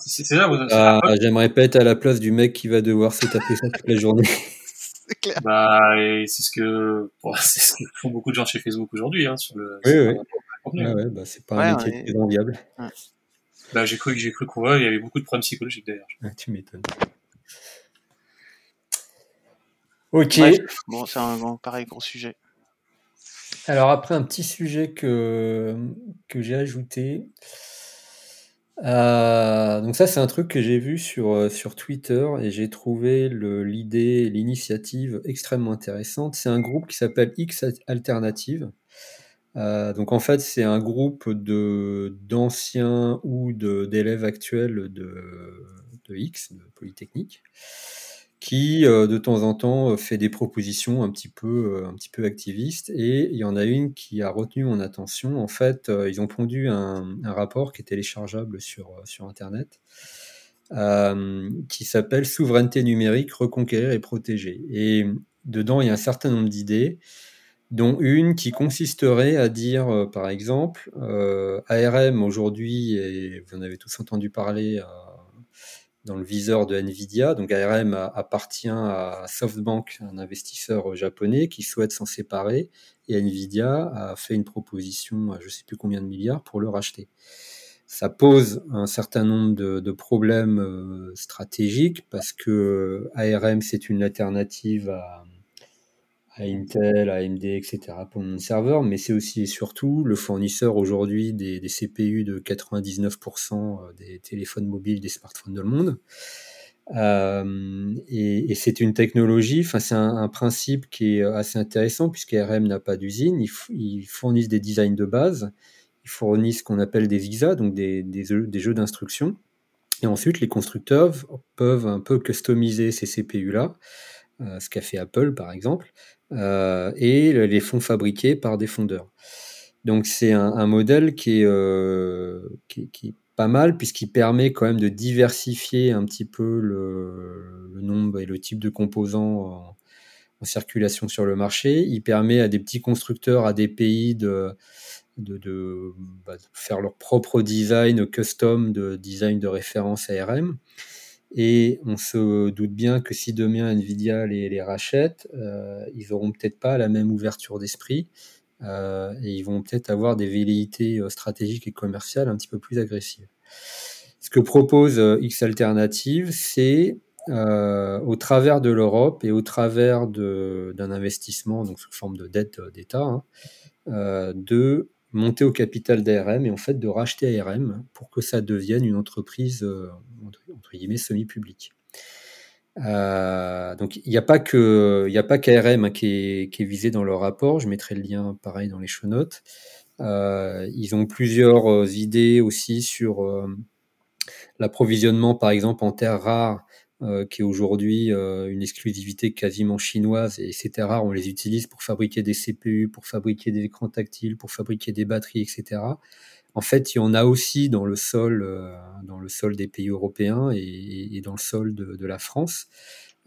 ah, J'aimerais pas être à la place du mec qui va devoir se taper ça toute la journée. c'est clair. Bah, c'est ce que, c'est ce que font beaucoup de gens chez Facebook aujourd'hui, hein, sur le. Oui, oui. Ouais, ouais, bah, c'est pas un métier très enviable. Bah, j'ai cru que j'ai cru qu'on il y avait beaucoup de problèmes psychologiques d'ailleurs. tu m'étonnes. Ok. bon, c'est un pareil gros sujet. Alors après un petit sujet que, que j'ai ajouté. Euh, donc ça c'est un truc que j'ai vu sur, euh, sur Twitter et j'ai trouvé l'idée, l'initiative extrêmement intéressante. C'est un groupe qui s'appelle X Alternative. Euh, donc en fait c'est un groupe de d'anciens ou d'élèves actuels de, de X, de Polytechnique, qui euh, de temps en temps euh, fait des propositions un petit peu euh, un petit peu activistes. Et il y en a une qui a retenu mon attention. En fait ils ont pondu un, rapport qui est téléchargeable sur sur internet qui s'appelle souveraineté numérique reconquérir et protéger et dedans il y a un certain nombre d'idées dont une qui consisterait à dire par exemple ARM aujourd'hui et vous en avez tous entendu parler dans le viseur de Nvidia. Donc ARM appartient à SoftBank, un investisseur japonais qui souhaite s'en séparer, et Nvidia a fait une proposition à je ne sais plus combien de milliards pour le racheter. ça pose un certain nombre de, problèmes euh, stratégiques parce que ARM c'est une alternative à, Intel, à AMD, etc. pour mon serveur, mais c'est aussi et surtout le fournisseur aujourd'hui des, CPU de 99% des téléphones mobiles, des smartphones dans le monde. Euh, et, c'est une technologie, enfin c'est un, principe qui est assez intéressant puisque ARM n'a pas d'usine, ils, fournissent des designs de base, ils fournissent ce qu'on appelle des ISA, donc des, des, jeux d'instruction, et ensuite les constructeurs peuvent un peu customiser ces CPU-là, euh, ce qu'a fait Apple par exemple, euh, et les font fabriquer par des fondeurs. Donc c'est un, modèle qui est, qui, qui pas mal puisqu'il permet quand même de diversifier un petit peu le, nombre et le type de composants en, circulation sur le marché. Il permet à des petits constructeurs, à des pays de, de, bah, faire leur propre design custom de design de référence ARM. Et on se doute bien que si demain Nvidia les, les rachète, euh, ils n'auront peut-être pas la même ouverture d'esprit euh, et ils vont peut-être avoir des velléités euh, stratégiques et commerciales un petit peu plus agressives. Ce que propose X Alternative, c'est au travers de l'Europe et au travers d'un investissement, donc sous forme de dette d'État, hein, de monter au capital d'ARM et en fait de racheter ARM pour que ça devienne une entreprise entre guillemets semi-publique. Euh, donc il n'y a pas que il a pas qu'ARM hein, qui, est, visé dans leur rapport. Je mettrai le lien pareil dans les show notes. Euh, ils ont plusieurs euh, idées aussi sur l'approvisionnement, par exemple en terres rares, qui est aujourd'hui une exclusivité quasiment chinoise. Et on les utilise pour fabriquer des CPU, pour fabriquer des écrans tactiles, pour fabriquer des batteries, etc. En fait, il y en a aussi dans le sol, euh, dans le sol des pays européens et, dans le sol de, la France.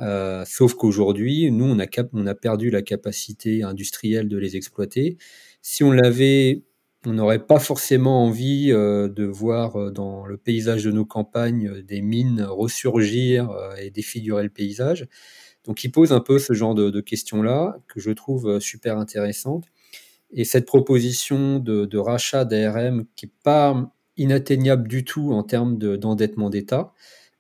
Euh, sauf qu'aujourd'hui, nous, on a, on a perdu la capacité industrielle de les exploiter. Si on l'avait, on n'aurait pas forcément envie euh, de voir dans le paysage de nos campagnes des mines ressurgir et défigurer le paysage. Donc, il pose un peu ce genre de, questions-là que je trouve super intéressantes. Et cette proposition de, rachat d'ARM, qui n'est pas inatteignable du tout en termes d'endettement d'État,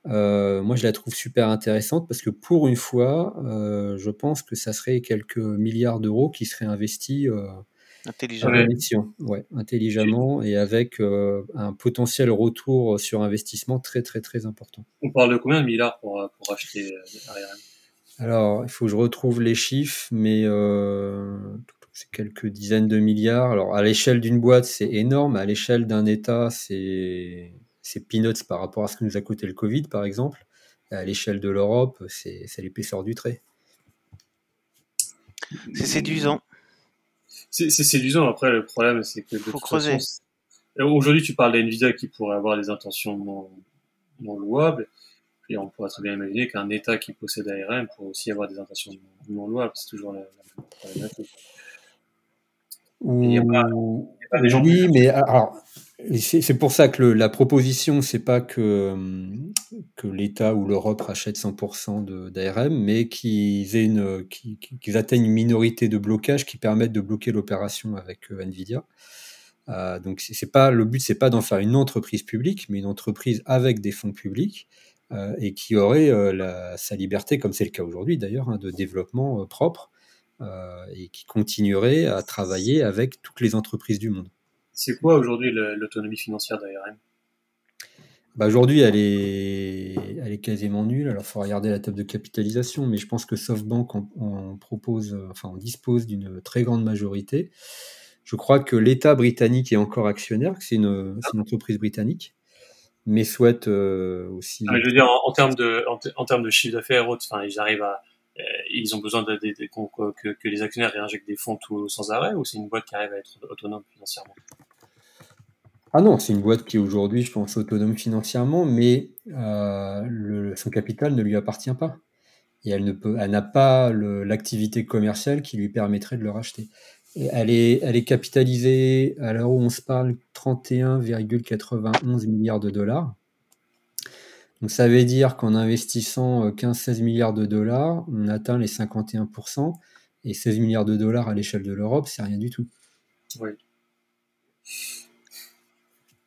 euh, moi je la trouve super intéressante parce que pour une fois, euh, je pense que ça serait quelques milliards d'euros qui seraient investis euh, intelligemment. Ouais, intelligemment et avec un potentiel retour sur investissement très très très important. On parle de combien de milliards pour, pour acheter ARM Alors, il faut que je retrouve les chiffres, mais c'est quelques dizaines de milliards. Alors à l'échelle d'une boîte, c'est énorme. À l'échelle d'un État, c'est peanuts par rapport à ce que nous a coûté le Covid, par exemple. à l'échelle de l'Europe, c'est l'épaisseur du trait. C'est séduisant. C'est séduisant. Après, le problème, c'est que faut creuser. Aujourd'hui, tu parles d'NVIDIA qui pourrait avoir des intentions non, louables. Et on pourrait très bien imaginer qu'un État qui possède ARM pourrait aussi avoir des intentions non, louables. C'est toujours la, la problématique. Oui, mais alors, c'est pour ça que la proposition, c'est pas que, que l'État ou l'Europe rachètent 100% d'ARM, mais qu'ils atteignent une minorité de blocage qui permettent de bloquer l'opération avec euh, Nvidia. Euh, donc c'est pas le but, c'est pas d'en faire une entreprise publique, mais une entreprise avec des fonds publics euh, et qui aurait sa liberté, comme c'est le cas aujourd'hui d'ailleurs, hein, de développement propre euh, et qui continuerait à travailler avec toutes les entreprises du monde. C'est quoi aujourd'hui l'autonomie financière d'ARM bah Aujourd'hui, elle est, elle est quasiment nulle. Alors, il faut regarder la table de capitalisation, mais je pense que SoftBank en, propose, enfin, on dispose d'une très grande majorité. Je crois que l'État britannique est encore actionnaire, que c'est une, une, entreprise britannique, mais souhaite euh, aussi. je veux dire, en, termes de, en, termes de chiffre d'affaires, enfin, ils arrivent à, ils ont besoin que, les actionnaires réinjectent des fonds tout, sans arrêt ou c'est une boîte qui arrive à être autonome financièrement? Ah non, c'est une boîte qui aujourd'hui, je pense, autonome financièrement, mais euh, son capital ne lui appartient pas. Et elle n'a pas l'activité commerciale qui lui permettrait de le racheter. elle est, elle est capitalisée, à l'heure où on se parle, 31,91 milliards de dollars. Donc ça veut dire qu'en investissant 15-16 euh, milliards de dollars, on atteint les 51%, et 16 milliards de dollars à l'échelle de l'Europe, c'est rien du tout. Oui.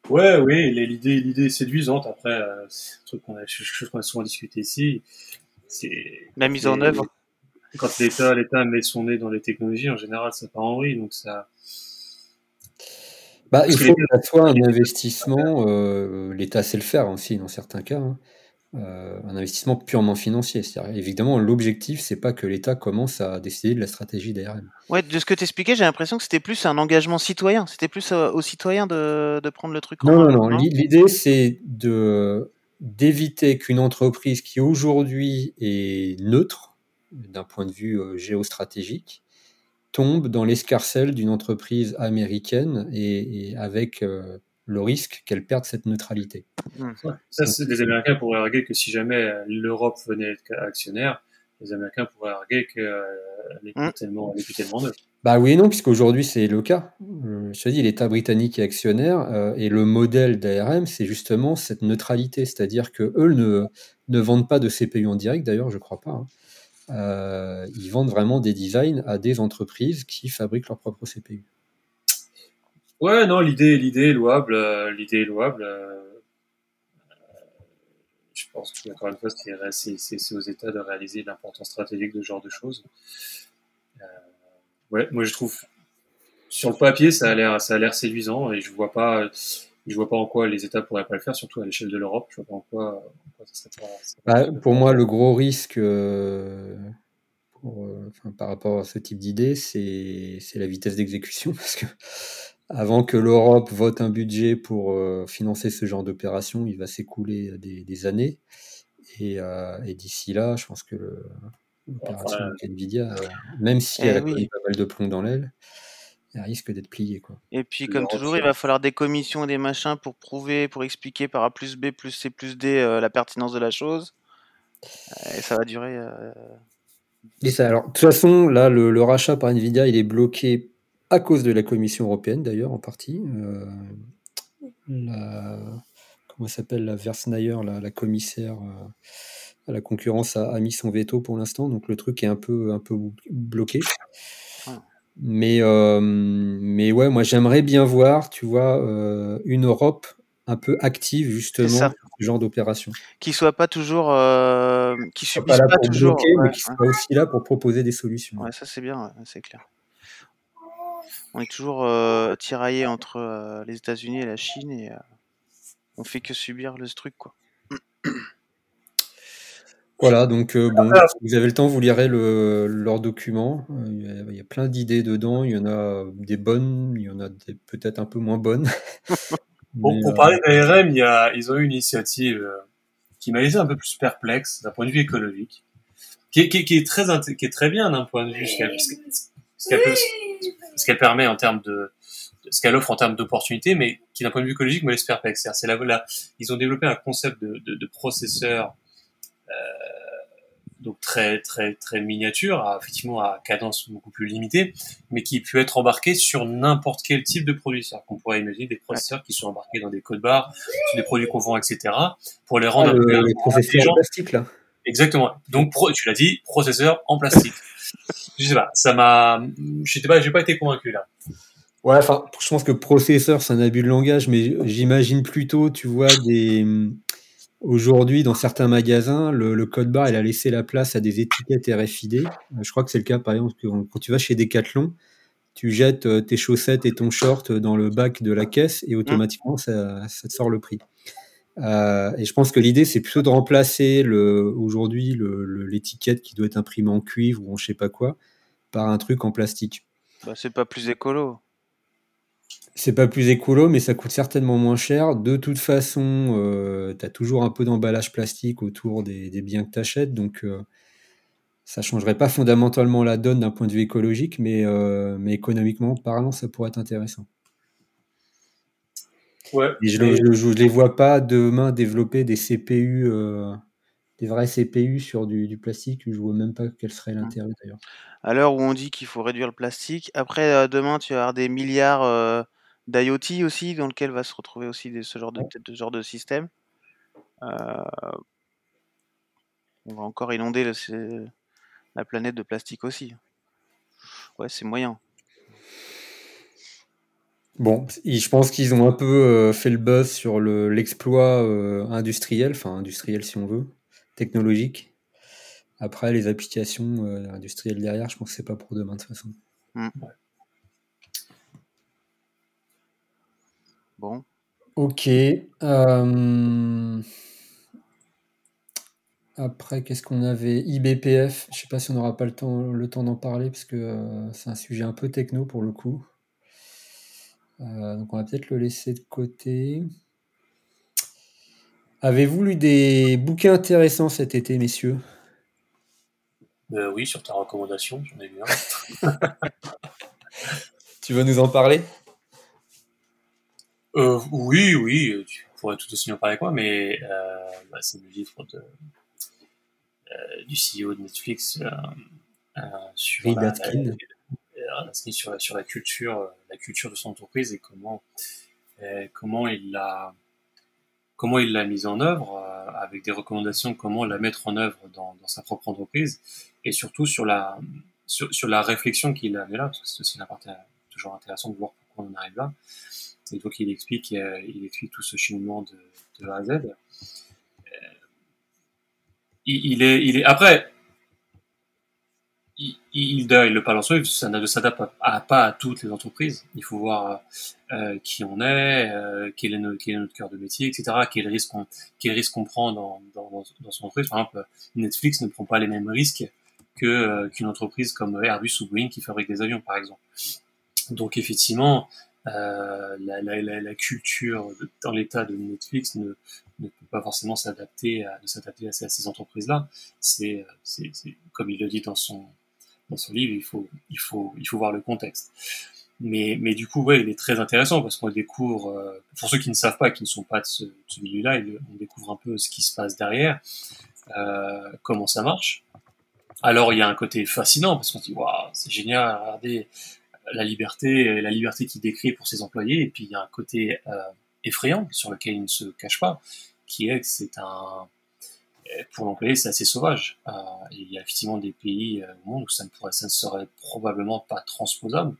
Ouais, oui, l'idée, l'idée est séduisante. Après, c'est un truc qu'on a, je, qu'on a souvent discuté ici. C'est la mise en œuvre. Quand l'État, l'État met son nez dans les technologies, en général, ça part en vrille, donc ça. Bah, il faut que ça soit un investissement. Euh, L'État sait le faire aussi dans certains cas. Hein. Euh, un investissement purement financier. évidemment, l'objectif, c'est pas que l'État commence à décider de la stratégie d'ARM. Ouais, de ce que tu expliquais, j'ai l'impression que c'était plus un engagement citoyen. C'était plus euh, aux citoyens de, de, prendre le truc en main. Non, non, non? L'idée, c'est de d'éviter qu'une entreprise qui aujourd'hui est neutre d'un point de vue euh, géostratégique tombe dans l'escarcelle d'une entreprise américaine et, avec le risque qu'elle perde cette neutralité. Mmh. Ça, c'est les Américains pourraient arguer que si jamais l'Europe venait être actionnaire, les Américains pourraient arguer qu'elle euh, est, mmh. tellement, est tellement neutre. Bah oui et non, puisqu'aujourd'hui c'est le cas. Euh, je te dis, l'État britannique est actionnaire euh, et le modèle d'ARM, c'est justement cette neutralité, c'est-à-dire que eux ne, ne vendent pas de CPU en direct, d'ailleurs, je crois pas. Hein. Ils vendent vraiment des designs à des entreprises qui fabriquent leur propre CPU. Ouais, non, l'idée, est louable. Euh, l'idée est louable. Euh, je pense qu'encore une fois, c'est aux États de réaliser l'importance stratégique de ce genre de choses. Euh, ouais, moi je trouve sur le papier, ça a l'air, ça a l'air séduisant et je vois pas, je vois pas en quoi les États pourraient pas le faire, surtout à l'échelle de l'Europe. Je vois pas en quoi, ça serait pas, bah, pour moi, le gros risque par rapport à ce type d'idée, c'est la vitesse d'exécution parce que avant que l'Europe vote un budget pour euh, financer ce genre d'opération, il va s'écouler des, années. Euh, et, d'ici là, je pense que l'opération Nvidia, euh, même si elle a eh pas mal de plomb dans l'aile, elle risque d'être pliée. Quoi. Et puis, comme toujours, il va falloir des commissions et des machins pour prouver, pour expliquer par A plus B plus C plus D la pertinence de la chose. Et ça va durer. Et ça, alors, de toute façon, là, le, le, rachat par Nvidia, il est bloqué à cause de la Commission européenne d'ailleurs en partie. Euh, la, comment s'appelle la Versnayer, la, la commissaire euh, à la concurrence, a, mis son veto pour l'instant, donc le truc est un peu, un peu bloqué. Mais, euh, mais ouais, moi j'aimerais bien voir, tu vois, une Europe un peu active justement sur ce genre d'opération. Qui soit pas toujours, qui subisse pas, toujours, bloquer, mais qui soit aussi là pour proposer des solutions. Ouais, ça c'est bien, c'est clair on est toujours euh, tiraillé entre euh, les États-Unis et la Chine et euh, on fait que subir le truc quoi. Voilà, donc bon, si vous avez le temps, vous lirez le, leur document. Il y, a, plein d'idées dedans. Il y en a des bonnes, il y en a des peut-être un peu moins bonnes. bon, pour parler d'ARM, ils ont eu une initiative qui m'a laissé un peu plus perplexe d'un point de vue écologique, qui est, qui est, très, qui est très bien d'un point de vue ce qu'elle permet en termes de, ce qu'elle offre en termes d'opportunités, mais qui d'un point de vue écologique me laisse perplexe. C'est là, là, ils ont développé un concept de, de, de processeur euh, donc très très très miniature, à, effectivement à cadence beaucoup plus limitée, mais qui peut être embarqué sur n'importe quel type de produit. C'est-à-dire qu'on pourrait imaginer des processeurs qui sont embarqués dans des codes barres, sur des produits qu'on vend, etc., pour les rendre ah, un peu en plastique là. Exactement. Donc tu l'as dit, processeur en plastique je sais pas, ça m'a, je sais pas, j'ai pas été convaincu là. Ouais, enfin, je pense que processeur, c'est un abus de langage, mais j'imagine plutôt, tu vois, des. Aujourd'hui, dans certains magasins, le, code barre, a laissé la place à des étiquettes RFID. Je crois que c'est le cas, par exemple, quand tu vas chez Decathlon, tu jettes euh, tes chaussettes et ton short dans le bac de la caisse et automatiquement, ça, te sort le prix. Euh, et je pense que l'idée, c'est plutôt de remplacer aujourd'hui l'étiquette qui doit être imprimée en cuivre ou en je sais pas quoi par un truc en plastique. Bah, c'est pas plus écolo. C'est pas plus écolo, mais ça coûte certainement moins cher. De toute façon, euh, tu as toujours un peu d'emballage plastique autour des, biens que tu achètes, donc euh, ça changerait pas fondamentalement la donne d'un point de vue écologique, mais, euh, mais économiquement parlant, ça pourrait être intéressant je ne les vois pas demain développer des CPU, euh, des vrais CPU sur du, plastique. Je vois même pas quel serait l'intérêt d'ailleurs. À l'heure où on dit qu'il faut réduire le plastique, après euh, demain tu vas avoir des milliards euh, d'IoT aussi, dans lequel va se retrouver aussi ce genre de, de genre de système. on va encore inonder la planète de plastique aussi. Ouais, c'est moyen. Bon, je pense qu'ils ont un peu fait le buzz sur l'exploit industriel, enfin industriel si on veut, technologique. Après, les applications industrielles derrière, je pense que c'est pas pour demain de toute façon. Hmm. Bon. Ok. Euh, après, qu'est-ce qu'on avait? IBPF, je sais pas si on n'aura pas le temps, le temps d'en parler, parce que euh, c'est un sujet un peu techno pour le coup. Euh, donc on va peut-être le laisser de côté. Avez-vous lu des bouquins intéressants cet été, messieurs? Oui, sur ta recommandation, j'en ai lu un. tu veux nous en parler? Euh, oui, oui, tu pourrais tout aussi en parler avec moi, mais euh, bah, c'est le livre de, euh, du CEO de Netflix euh, euh, sur, la, sur, la, sur la culture, la culture de son entreprise et comment, comment il l'a comment il l'a mise en œuvre, avec des recommandations comment la mettre en œuvre dans, dans sa propre entreprise, et surtout sur la, sur, sur la réflexion qu'il a là, parce que c'est aussi une partie toujours intéressant de voir pourquoi on arrive là. Et donc il explique, euh, il explique tout ce cheminement de, A à Z. Euh, il, est, il est après. Il, il, il le parle en soi, ça ne s'adapte pas, à toutes les entreprises. Il faut voir euh, qui on est, quel, est notre, quel est notre cœur de métier, etc. Quel risque on, quel on prend dans, dans, son entreprise. Par exemple, Netflix ne prend pas les mêmes risques que qu'une entreprise comme Airbus ou Boeing qui fabrique des avions, par exemple. Donc effectivement, la, la, culture dans l'état de Netflix ne, peut pas forcément s'adapter à, ces entreprises-là. C'est, c'est, comme il le dit dans son livre, il faut voir le contexte. Mais, du coup, il est très intéressant parce qu'on découvre, euh, pour ceux qui ne savent pas, qui ne sont pas de ce, ce milieu-là, on découvre un peu ce qui se passe derrière, euh, comment ça marche. Alors, il y a un côté fascinant parce qu'on se dit, waouh, c'est génial, regardez, la liberté, la liberté qu'il décrit pour ses employés, et puis il y a un côté euh, effrayant sur lequel il ne se cache pas, qui est que c'est un, pour l'employé, c'est assez sauvage. Euh, il y a effectivement des pays euh, au monde où ça ne serait probablement pas transposable.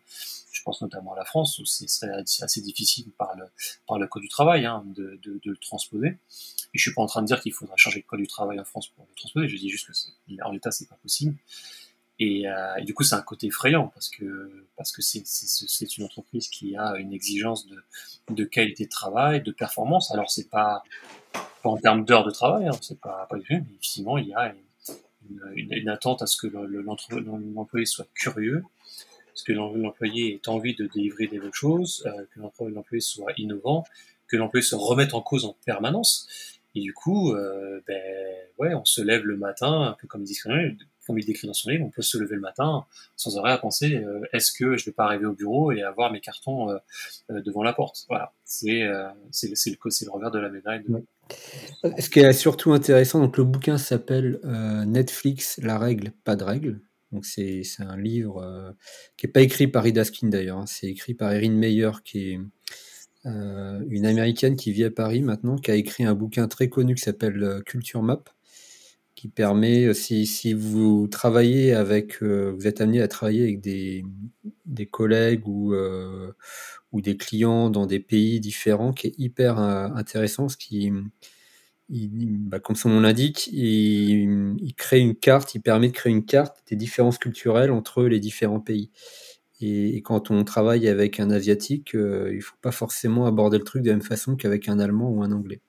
Je pense notamment à la France où ce serait assez difficile par le code du travail hein, de, le transposer. Et je suis pas en train de dire qu'il faudra changer le code du travail en France pour le transposer. Je dis juste que en l'état c'est pas possible. Euh, et, du coup, c'est un côté effrayant parce que parce c'est une entreprise qui a une exigence de qualité de travail, de performance. Alors c'est pas pas en termes d'heures de travail, hein, c'est pas pas mais effectivement il y a une, attente à ce que l'employé soit curieux, ce que l'employé ait envie de délivrer des bonnes choses, euh, que l'employé soit innovant, que l'employé se remette en cause en permanence. Et du coup, euh, ben ouais, on se lève le matin, un peu comme dit comme il décrit dans son livre, on peut se lever le matin sans arrêt à penser euh, est-ce que je vais pas arriver au bureau et avoir mes cartons euh, euh, devant la porte? Voilà, c'est le revers de la médaille. Ce qui est surtout intéressant, donc le bouquin s'appelle Netflix, la règle, pas de règle. Donc c'est un livre qui n'est pas écrit par Ida Skin d'ailleurs, hein. c'est écrit par Erin Meyer qui est une américaine qui vit à Paris maintenant, qui a écrit un bouquin très connu qui s'appelle Culture Map qui permet, euh, si, si vous travaillez avec, euh, vous êtes amené à travailler avec des, des collègues ou, euh, ou des clients dans des pays différents, qui est hyper intéressant, ce qui, bah, comme son nom l'indique, il, crée une carte, il permet de créer une carte des différences culturelles entre les différents pays. Et, quand on travaille avec un asiatique, il il faut pas forcément aborder le truc de la même façon qu'avec un allemand ou un anglais.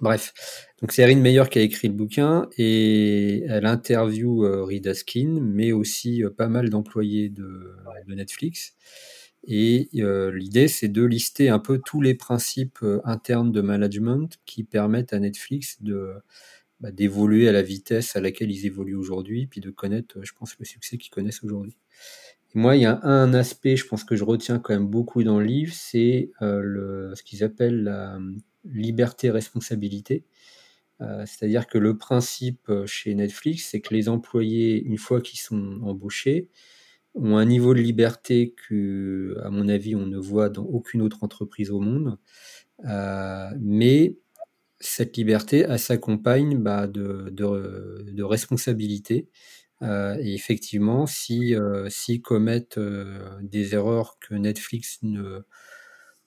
Bref, donc c'est Erin Meyer qui a écrit le bouquin et elle interviewe euh, Reed mais aussi euh, pas mal d'employés de, Netflix. Et euh, l'idée, c'est de lister un peu tous les principes internes de management qui permettent à Netflix de bah, d'évoluer à la vitesse à laquelle ils évoluent aujourd'hui, puis de connaître, je pense, le succès qu'ils connaissent aujourd'hui. Moi, il y a un aspect, je pense que je retiens quand même beaucoup dans le livre, c'est ce qu'ils appellent la liberté-responsabilité. Euh, c'est-à-dire que le principe euh, chez Netflix, c'est que les employés, une fois qu'ils sont embauchés, ont un niveau de liberté que, à mon avis, on ne voit dans aucune autre entreprise au monde. Euh, mais cette liberté, elle s'accompagne bah, de, de, responsabilité. et effectivement, si s'ils commettent des erreurs que Netflix ne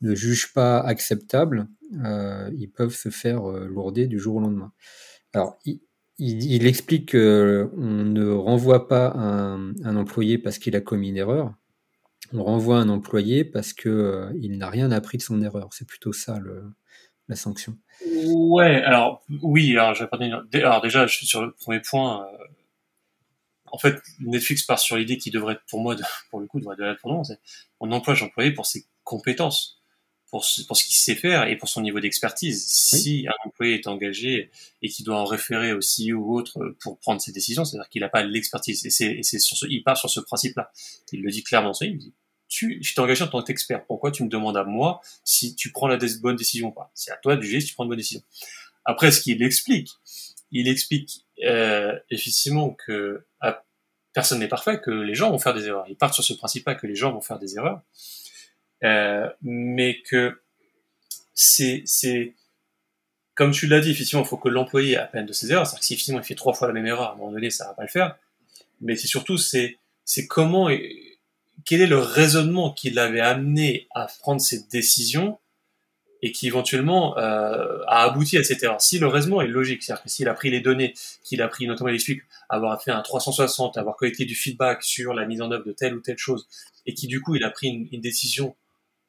ne jugent pas acceptables, ils peuvent se faire lourder du jour au lendemain. Alors, il, explique qu'on ne renvoie pas un, employé parce qu'il a commis une erreur. On renvoie un employé parce qu'il n'a rien appris de son erreur. C'est plutôt ça la sanction. Ouais, alors oui, alors, alors déjà, je suis sur le premier point. Euh, en fait, Netflix part sur l'idée qui devrait être pour moi, pour le coup, devrait être pour nous. On emploie l'employé pour ses compétences, pour ce, pour ce qu'il sait faire et pour son niveau d'expertise. Si un employé est engagé et qu'il doit en référer aussi ou autre pour prendre ses décisions, c'est-à-dire qu'il n'a pas l'expertise. Et c'est, c'est sur ce, il part sur ce principe-là. Il le dit clairement, il dit tu, je t'ai engagé en tant qu'expert. Pourquoi tu me demandes à moi si tu prends la bonne décision ou pas? C'est à toi de juger si tu prends une bonne décision. Après, ce qu'il explique, il explique euh, effectivement que ah, personne n'est parfait, que les gens vont faire des erreurs. Il part sur ce principe-là que les gens vont faire des erreurs, euh, mais que c'est, c'est comme tu l'as dit, effectivement, il faut que l'employé apprenne de ses erreurs. C'est-à-dire que si effectivement il fait trois fois la même erreur, à un moment donné, ça va pas le faire. Mais c'est surtout, c'est, c'est comment quel est le raisonnement qui l'avait amené à prendre cette décision et qui éventuellement euh, a abouti à cette erreur. Si le raisonnement est logique, c'est-à-dire que s'il a pris les données, qu'il a pris, notamment il explique avoir fait un 360, avoir collecté du feedback sur la mise en œuvre de telle ou telle chose, et qui du coup il a pris une, décision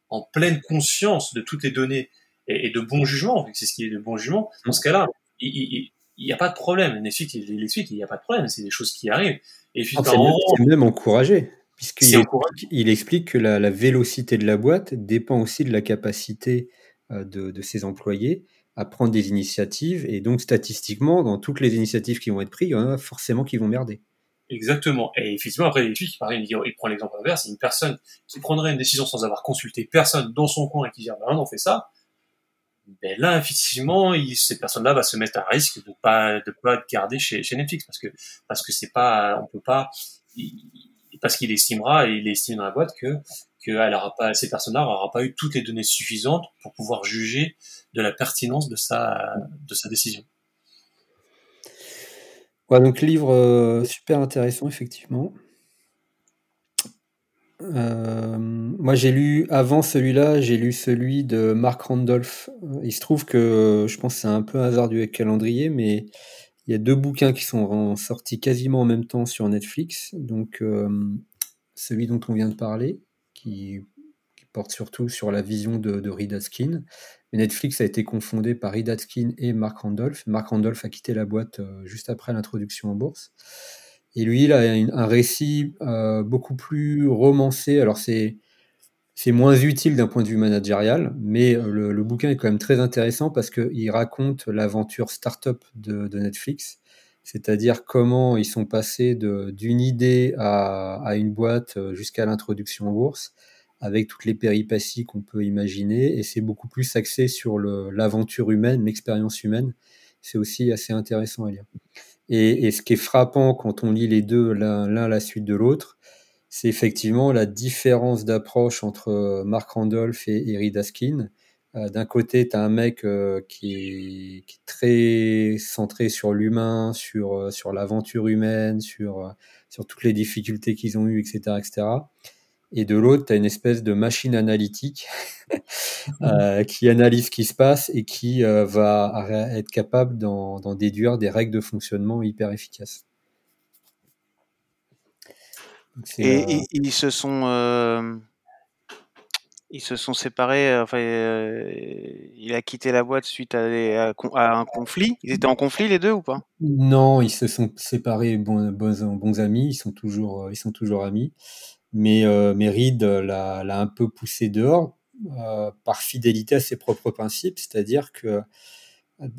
en pleine conscience de toutes les données et, de bon jugement, c'est ce qui est de bon jugement, dans ce cas-là, il n'y a pas de problème. Netflix, il explique, il n'y a pas de problème, c'est des choses qui arrivent. Et puis, c'est même encouragé. Puisqu'il il explique que la, vélocité de la boîte dépend aussi de la capacité euh, de, ses employés à prendre des initiatives. Et donc, statistiquement, dans toutes les initiatives qui vont être prises, il y en a forcément qui vont merder. Exactement. Et effectivement, après, il, prend l'exemple inverse. Une personne qui prendrait une décision sans avoir consulté personne dans son coin et qui dit, ben on fait ça. Ben là, effectivement, il, cette personne-là va se mettre à risque de pas de pas garder chez, chez Netflix parce que parce que c'est pas, on peut pas, parce qu'il estimera et il estime dans la boîte que que elle aura pas, ces personnes-là n'auront pas eu toutes les données suffisantes pour pouvoir juger de la pertinence de sa de sa décision. Ouais, donc livre euh, super intéressant effectivement. Euh, moi j'ai lu avant celui-là, j'ai lu celui de Mark Randolph. Il se trouve que je pense que c'est un peu hasard du calendrier, mais il y a deux bouquins qui sont sortis quasiment en même temps sur Netflix. Donc, euh, celui dont on vient de parler, qui, porte surtout sur la vision de, de Reed Atkin. Netflix a été confondé par Reed Atkin et Mark Randolph. Mark Randolph a quitté la boîte euh, juste après l'introduction en bourse. Et lui, il a un récit euh, beaucoup plus romancé. Alors, c'est c'est moins utile d'un point de vue managérial, mais euh, le, bouquin est quand même très intéressant parce qu'il raconte l'aventure startup de, de Netflix, c'est-à-dire comment ils sont passés d'une idée à, une boîte jusqu'à l'introduction en bourse, avec toutes les péripéties qu'on peut imaginer, et c'est beaucoup plus axé sur l'aventure humaine, l'expérience humaine. C'est aussi assez intéressant à lire. Et, ce qui est frappant quand on lit les deux l'un la suite de l'autre, c'est effectivement la différence d'approche entre euh, Mark Randolph et Eric Daskin. Euh, d'un côté, tu as un mec euh, qui est, très centré sur l'humain, sur, sur l'aventure humaine, sur, sur toutes les difficultés qu'ils ont eues, etc. etc. Et de l'autre, tu as une espèce de machine analytique qui analyse ce qui se passe et qui va être capable d'en déduire des règles de fonctionnement hyper efficaces. Et euh, ils, se sont euh, ils se sont séparés. Euh, enfin, il a quitté la boîte suite à, un conflit. Ils étaient en conflit les deux ou pas? Non, ils se sont séparés bons, bons, amis. Ils sont toujours, ils sont toujours amis. Mais, mais Reed l'a un peu poussé dehors par fidélité à ses propres principes, c'est-à-dire que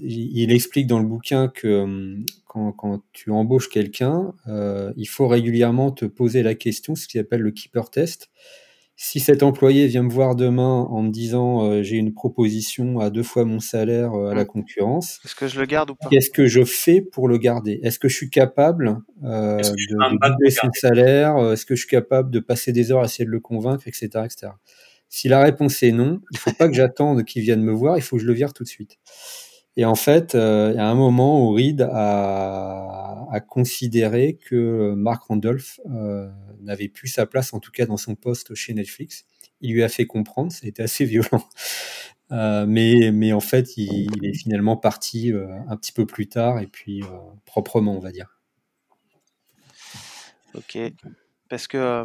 il explique dans le bouquin que hum, quand, tu embauches quelqu'un, euh, il faut régulièrement te poser la question, ce qu'il appelle le keeper test. Si cet employé vient me voir demain en me disant euh, j'ai une proposition à deux fois mon salaire euh, à la mmh. concurrence, est-ce que je le garde ou pas? Qu'est-ce que je fais pour le garder? Est-ce que je suis capable de, doubler son salaire? Est-ce que je suis capable de passer des heures à essayer de le convaincre, etc., etc. Si la réponse est non, il ne faut pas que j'attende qu'il vienne me voir, il faut que je le vire tout de suite. Et en fait, euh, il y a un moment où Reed a, considéré que Mark Randolph euh, n'avait plus sa place, en tout cas dans son poste chez Netflix, il lui a fait comprendre, ça a été assez violent. mais, mais en fait, il, est finalement parti un petit peu plus tard et puis proprement, on va dire. Ok, parce que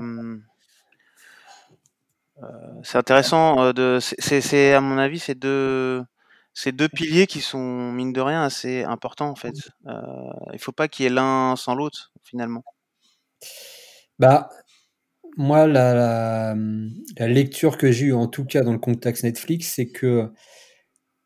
c'est intéressant c'est à mon avis, c'est deux, ces deux piliers qui sont mine de rien assez importants en fait. Euh, il faut pas qu'il y ait l'un sans l'autre finalement. Bah moi la, lecture que j'ai eue en tout cas dans le contexte Netflix, c'est que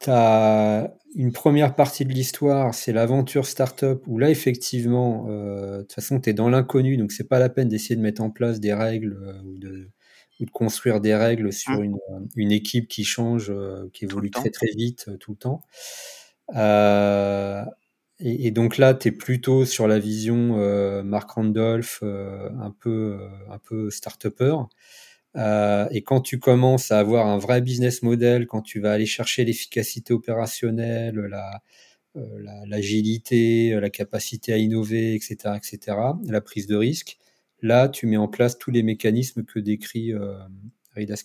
tu as une première partie de l'histoire, c'est l'aventure startup où là effectivement, euh, de toute façon tu es dans l'inconnu, donc c'est pas la peine d'essayer de mettre en place des règles euh, ou de ou de construire des règles sur mmh. une, une, équipe qui change, euh, qui évolue très très vite euh, tout le temps. Euh, et, et, donc là, tu es plutôt sur la vision euh, Mark Randolph, euh, un peu un peu start-upper. et quand tu commences à avoir un vrai business model, quand tu vas aller chercher l'efficacité opérationnelle, la, l'agilité, la capacité à innover, etc., etc., la prise de risque, Là, tu mets en place tous les mécanismes que décrit euh,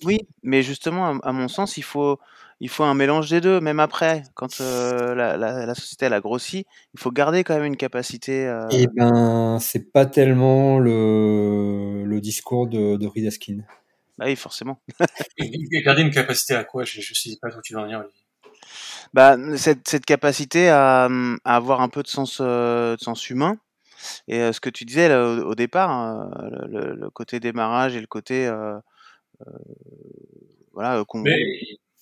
Oui, mais justement, à, mon sens, il faut, il faut un mélange des deux. Même après, quand euh, la, la, société elle a grossi, il faut garder quand même une capacité. Euh... Eh ben, c'est pas tellement le, le discours de, de Reed Askin. Bah oui, forcément. garder une capacité à quoi? Je ne sais pas où tu veux en venir. Bah, cette, cette capacité à, à, avoir un peu de sens, euh, de sens humain et ce que tu disais là, au, départ, hein, le, côté démarrage et le côté voilà. Mais,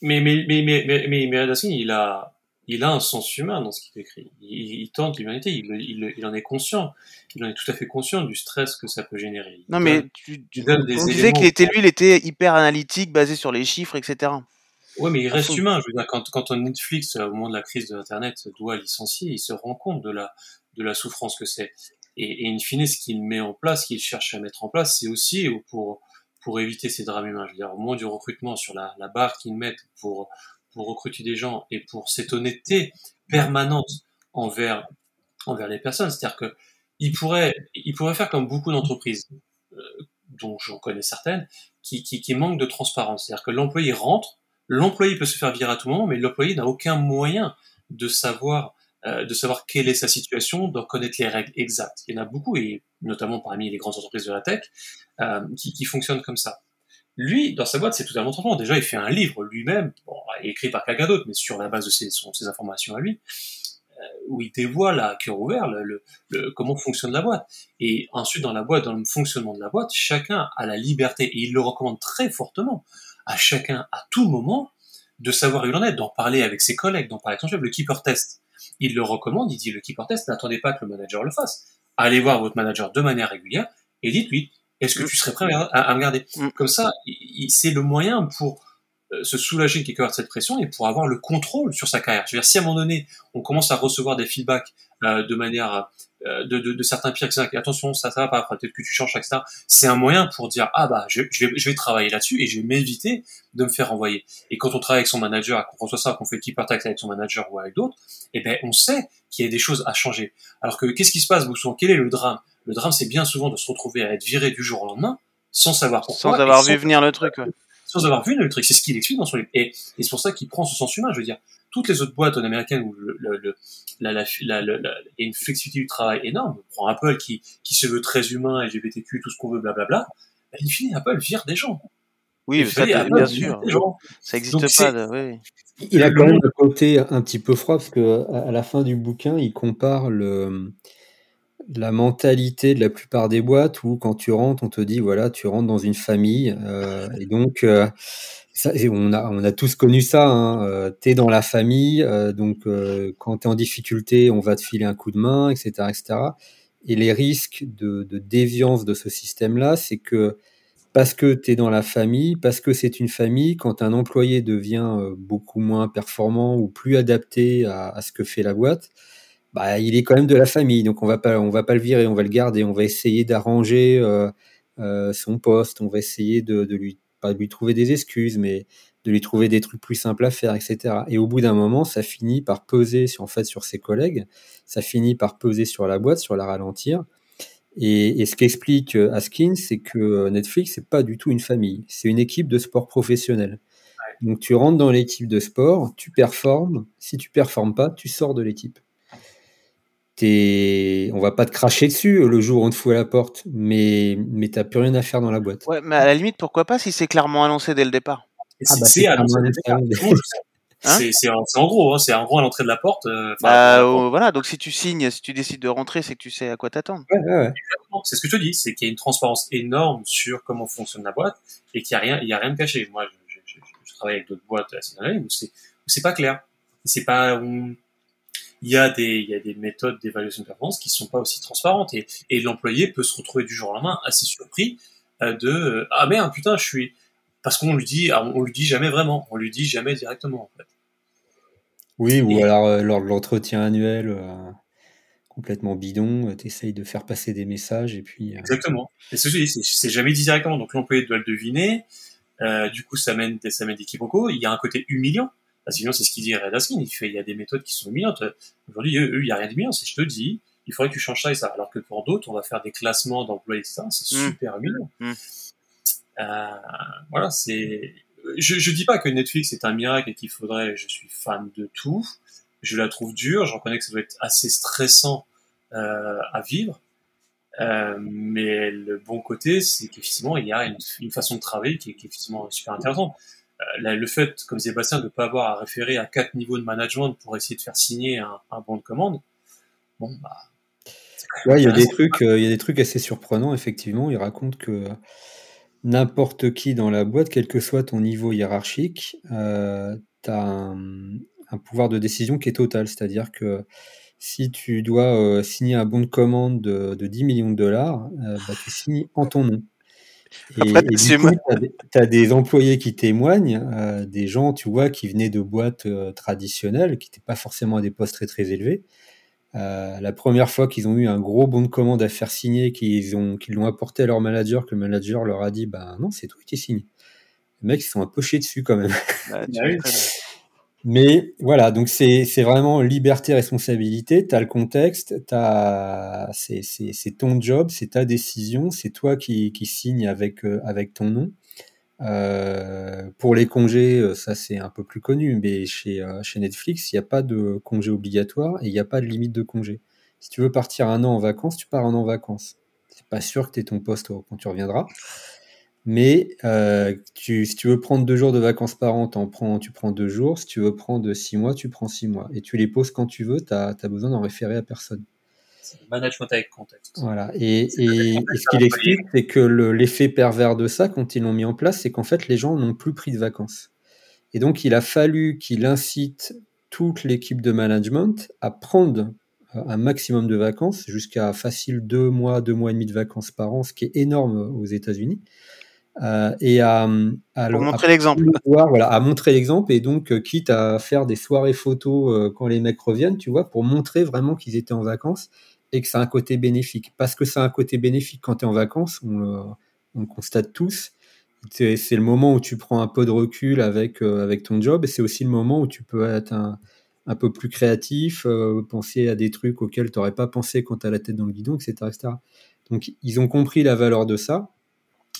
mais, mais, mais, mais, mais, il a, il a un sens humain dans ce qu'il écrit. Il, tente l'humanité, il, il, il, en est conscient. Il en est tout à fait conscient du stress que ça peut générer. non, mais tu, tu on disait qu'il était, lui, il était hyper analytique, basé sur les chiffres, etc. Ouais, mais il reste humain. Je veux dire, quand, quand Netflix, au moment de la crise de l'Internet, doit licencier, il se rend compte de la, de la souffrance que c'est. Et, et in fine, ce qu'il met en place, qu'il cherche à mettre en place, c'est aussi pour, pour éviter ces drames humains. Je veux dire, au moment du recrutement, sur la, la barre qu'ils mettent pour, pour recruter des gens et pour cette honnêteté permanente envers, envers les personnes. C'est-à-dire que il pourrait, il pourrait faire comme beaucoup d'entreprises, euh, dont j'en connais certaines, qui, qui, qui manquent de transparence. C'est-à-dire que l'employé rentre, l'employé peut se faire virer à tout moment, mais l'employé n'a aucun moyen de savoir euh, de savoir quelle est sa situation, de connaître les règles exactes. Il y en a beaucoup, et notamment parmi les grandes entreprises de la tech, euh, qui, qui, fonctionnent comme ça. Lui, dans sa boîte, c'est totalement transparent. Déjà, il fait un livre lui-même, bon, écrit par quelqu'un d'autre, mais sur la base de ses, ses informations à lui, euh, où il dévoile à cœur ouvert le, le, comment fonctionne la boîte. Et ensuite, dans la boîte, dans le fonctionnement de la boîte, chacun a la liberté, et il le recommande très fortement, à chacun, à tout moment, de savoir où il en est, d'en parler avec ses collègues, d'en parler avec son chef, le keeper test il le recommande, il dit le keeper test, n'attendez pas que le manager le fasse. Allez voir votre manager de manière régulière et dites-lui, est-ce que mm. tu serais prêt à, me garder mm. Comme ça, c'est le moyen pour se soulager quelque part de cette pression et pour avoir le contrôle sur sa carrière. Je veux dire, si à un moment donné, on commence à recevoir des feedbacks euh, de manière euh, de, de, de, certains pires, etc. attention, ça, ça va pas, peut-être que tu changes, etc. C'est un moyen pour dire, ah bah, je, je, vais, je vais travailler là-dessus et je vais m'éviter de me faire renvoyer. Et quand on travaille avec son manager, qu'on reçoit ça, qu'on fait le tax avec son manager ou avec d'autres, eh ben, on sait qu'il y a des choses à changer. Alors que, qu'est-ce qui se passe, Bousson Quel est le drame? Le drame, c'est bien souvent de se retrouver à être viré du jour au lendemain, sans savoir pourquoi. Sans avoir vu venir le truc, Sans avoir vu le truc. C'est ce qu'il explique dans son livre. Et, et c'est pour ça qu'il prend ce sens humain. Je veux dire, toutes les autres boîtes en américaine où le, le, la, la, la, la, il y a une flexibilité du travail énorme, on prend Apple qui, qui se veut très humain, LGBTQ, tout ce qu'on veut, blablabla, bah, il finit Apple vire des gens. Oui, ça, bien sûr. Ça n'existe pas. oui. Il a quand même un côté un petit peu froid parce que à la fin du bouquin, il compare le, la mentalité de la plupart des boîtes où quand tu rentres, on te dit voilà, tu rentres dans une famille euh, et donc euh, on, a, on a tous connu ça. Hein. Euh, tu es dans la famille, donc quand tu es en difficulté, on va te filer un coup de main, etc. etc. Et les risques de, déviance de ce système-là, c'est que parce que tu es dans la famille, parce que c'est une famille, quand un employé devient beaucoup moins performant ou plus adapté à, ce que fait la boîte, bah, il est quand même de la famille. Donc on va pas, on va pas le virer, on va le garder, on va essayer d'arranger euh, son poste, on va essayer de, de lui pas de lui trouver des excuses, mais de lui trouver des trucs plus simples à faire, etc. Et au bout d'un moment, ça finit par peser sur, en fait, sur ses collègues, ça finit par peser sur la boîte, sur la ralentir. Et, ce qu'explique Askin, c'est que Netflix, c'est pas du tout une famille, c'est une équipe de sport professionnel. Donc tu rentres dans l'équipe de sport, tu performes. Si tu performes pas, tu sors de l'équipe. On va pas te cracher dessus le jour où on te fout à la porte, mais mais t'as plus rien à faire dans la boîte. Ouais, mais à la limite, pourquoi pas si c'est clairement annoncé dès le départ? Ah bah, c'est annoncé dès le départ. Hein? C'est en, gros, hein, c'est en gros à l'entrée de la porte. Euh, bah, oh, voilà, donc si tu signes, si tu décides de rentrer, c'est que tu sais à quoi t'attendre. Ouais, ouais, C'est ce que je te dis, c'est qu'il y a une transparence énorme sur comment fonctionne la boîte et qu'il y a rien, il y a rien de caché. Moi, je, je, je, travaille avec d'autres boîtes assez années où c'est c'est pas clair. C'est pas il y a des il y a des méthodes d'évaluation de performance qui sont pas aussi transparentes et, et l'employé peut se retrouver du jour au lendemain assez surpris euh, de euh, ah merde putain je suis parce qu'on lui dit on lui dit jamais vraiment on lui dit jamais directement en fait oui, ou alors euh, lors de l'entretien annuel euh, complètement bidon, euh, tu essayes de faire passer des messages et puis. Exactement. Et c'est jamais dit directement, donc l'employé doit le deviner. du coup, ça mène, ça mène des quiproquos. Il y a un côté humiliant. Sinon, c'est ce qu'il dit Red Askin. Il fait, il y a des méthodes qui sont humiliantes. Aujourd'hui, eux, il y a rien d'humiliant. C'est je te dis, il faudrait que tu changes ça et ça. Alors que pour d'autres, on va faire des classements d'employés, etc. C'est mmh. super humiliant. Mmh. voilà, c'est je, je dis pas que Netflix est un miracle et qu'il faudrait, je suis fan de tout. Je la trouve dure, je reconnais que ça doit être assez stressant euh, à vivre. Euh, mais le bon côté, c'est qu'effectivement, il y a une, une, façon de travailler qui est, qui est effectivement super intéressante. Euh, le fait, comme disait Bastien, de ne pas avoir à référer à quatre niveaux de management pour essayer de faire signer un, un bon de commande, bon, bah. Ouais, il y a des trucs, euh, il y a des trucs assez surprenants, effectivement. Il raconte que n'importe qui dans la boîte, quel que soit ton niveau hiérarchique, euh, tu as un, pouvoir de décision qui est total. C'est-à-dire que si tu dois euh, signer un bon de commande de, 10 millions de dollars, euh, bah, tu signes en ton nom. Et, tu as, des employés qui témoignent, des gens, tu vois, qui venaient de boîtes traditionnelles, qui n'étaient pas forcément à des postes très très élevés, euh, la première fois qu'ils ont eu un gros bon de commande à faire signer, qu'ils ont, qu'ils l'ont apporté à leur manager, que le manager leur a dit, bah non, c'est toi qui signes. Les mecs, ils sont un peu chiés dessus quand même. Bah, Mais voilà, donc c'est, vraiment liberté, responsabilité. Tu le contexte, c'est, ton job, c'est ta décision, c'est toi qui, qui signes avec, euh, avec ton nom. Euh, pour les congés, euh, ça c'est un peu plus connu, mais chez, chez Netflix, il n'y a pas de congé obligatoire et il n'y a pas de limite de congé. Si tu veux partir un an en vacances, tu pars un an en vacances. C'est pas sûr que tu ton poste quand tu reviendras. Mais tu, si tu veux prendre deux jours de vacances par an, prends, tu prends deux jours. Si tu veux prendre six mois, tu prends six mois. Et tu les poses quand tu veux, tu as, besoin d'en référer à personne management avec contexte. Voilà. Et, et, ce qu'il explique, c'est que l'effet pervers de ça, quand ils l'ont mis en place, c'est qu'en fait, les gens n'ont plus pris de vacances. Et donc, il a fallu qu'il incite toute l'équipe de management à prendre euh, un maximum de vacances, jusqu'à facile deux mois, deux mois et demi de vacances par an, ce qui est énorme aux États-Unis. Euh, et à, à, montrer l'exemple. Voilà, à montrer l'exemple et donc euh, quitte à faire des soirées photos quand les mecs reviennent, tu vois, pour montrer vraiment qu'ils étaient en vacances et que ça a un côté bénéfique. Parce que ça a un côté bénéfique quand tu es en vacances, on, le constate tous. C'est le moment où tu prends un peu de recul avec, euh, avec ton job et c'est aussi le moment où tu peux être un, un peu plus créatif, euh, penser à des trucs auxquels tu n'aurais pas pensé quand tu as la tête dans le guidon, etc., etc. Donc ils ont compris la valeur de ça.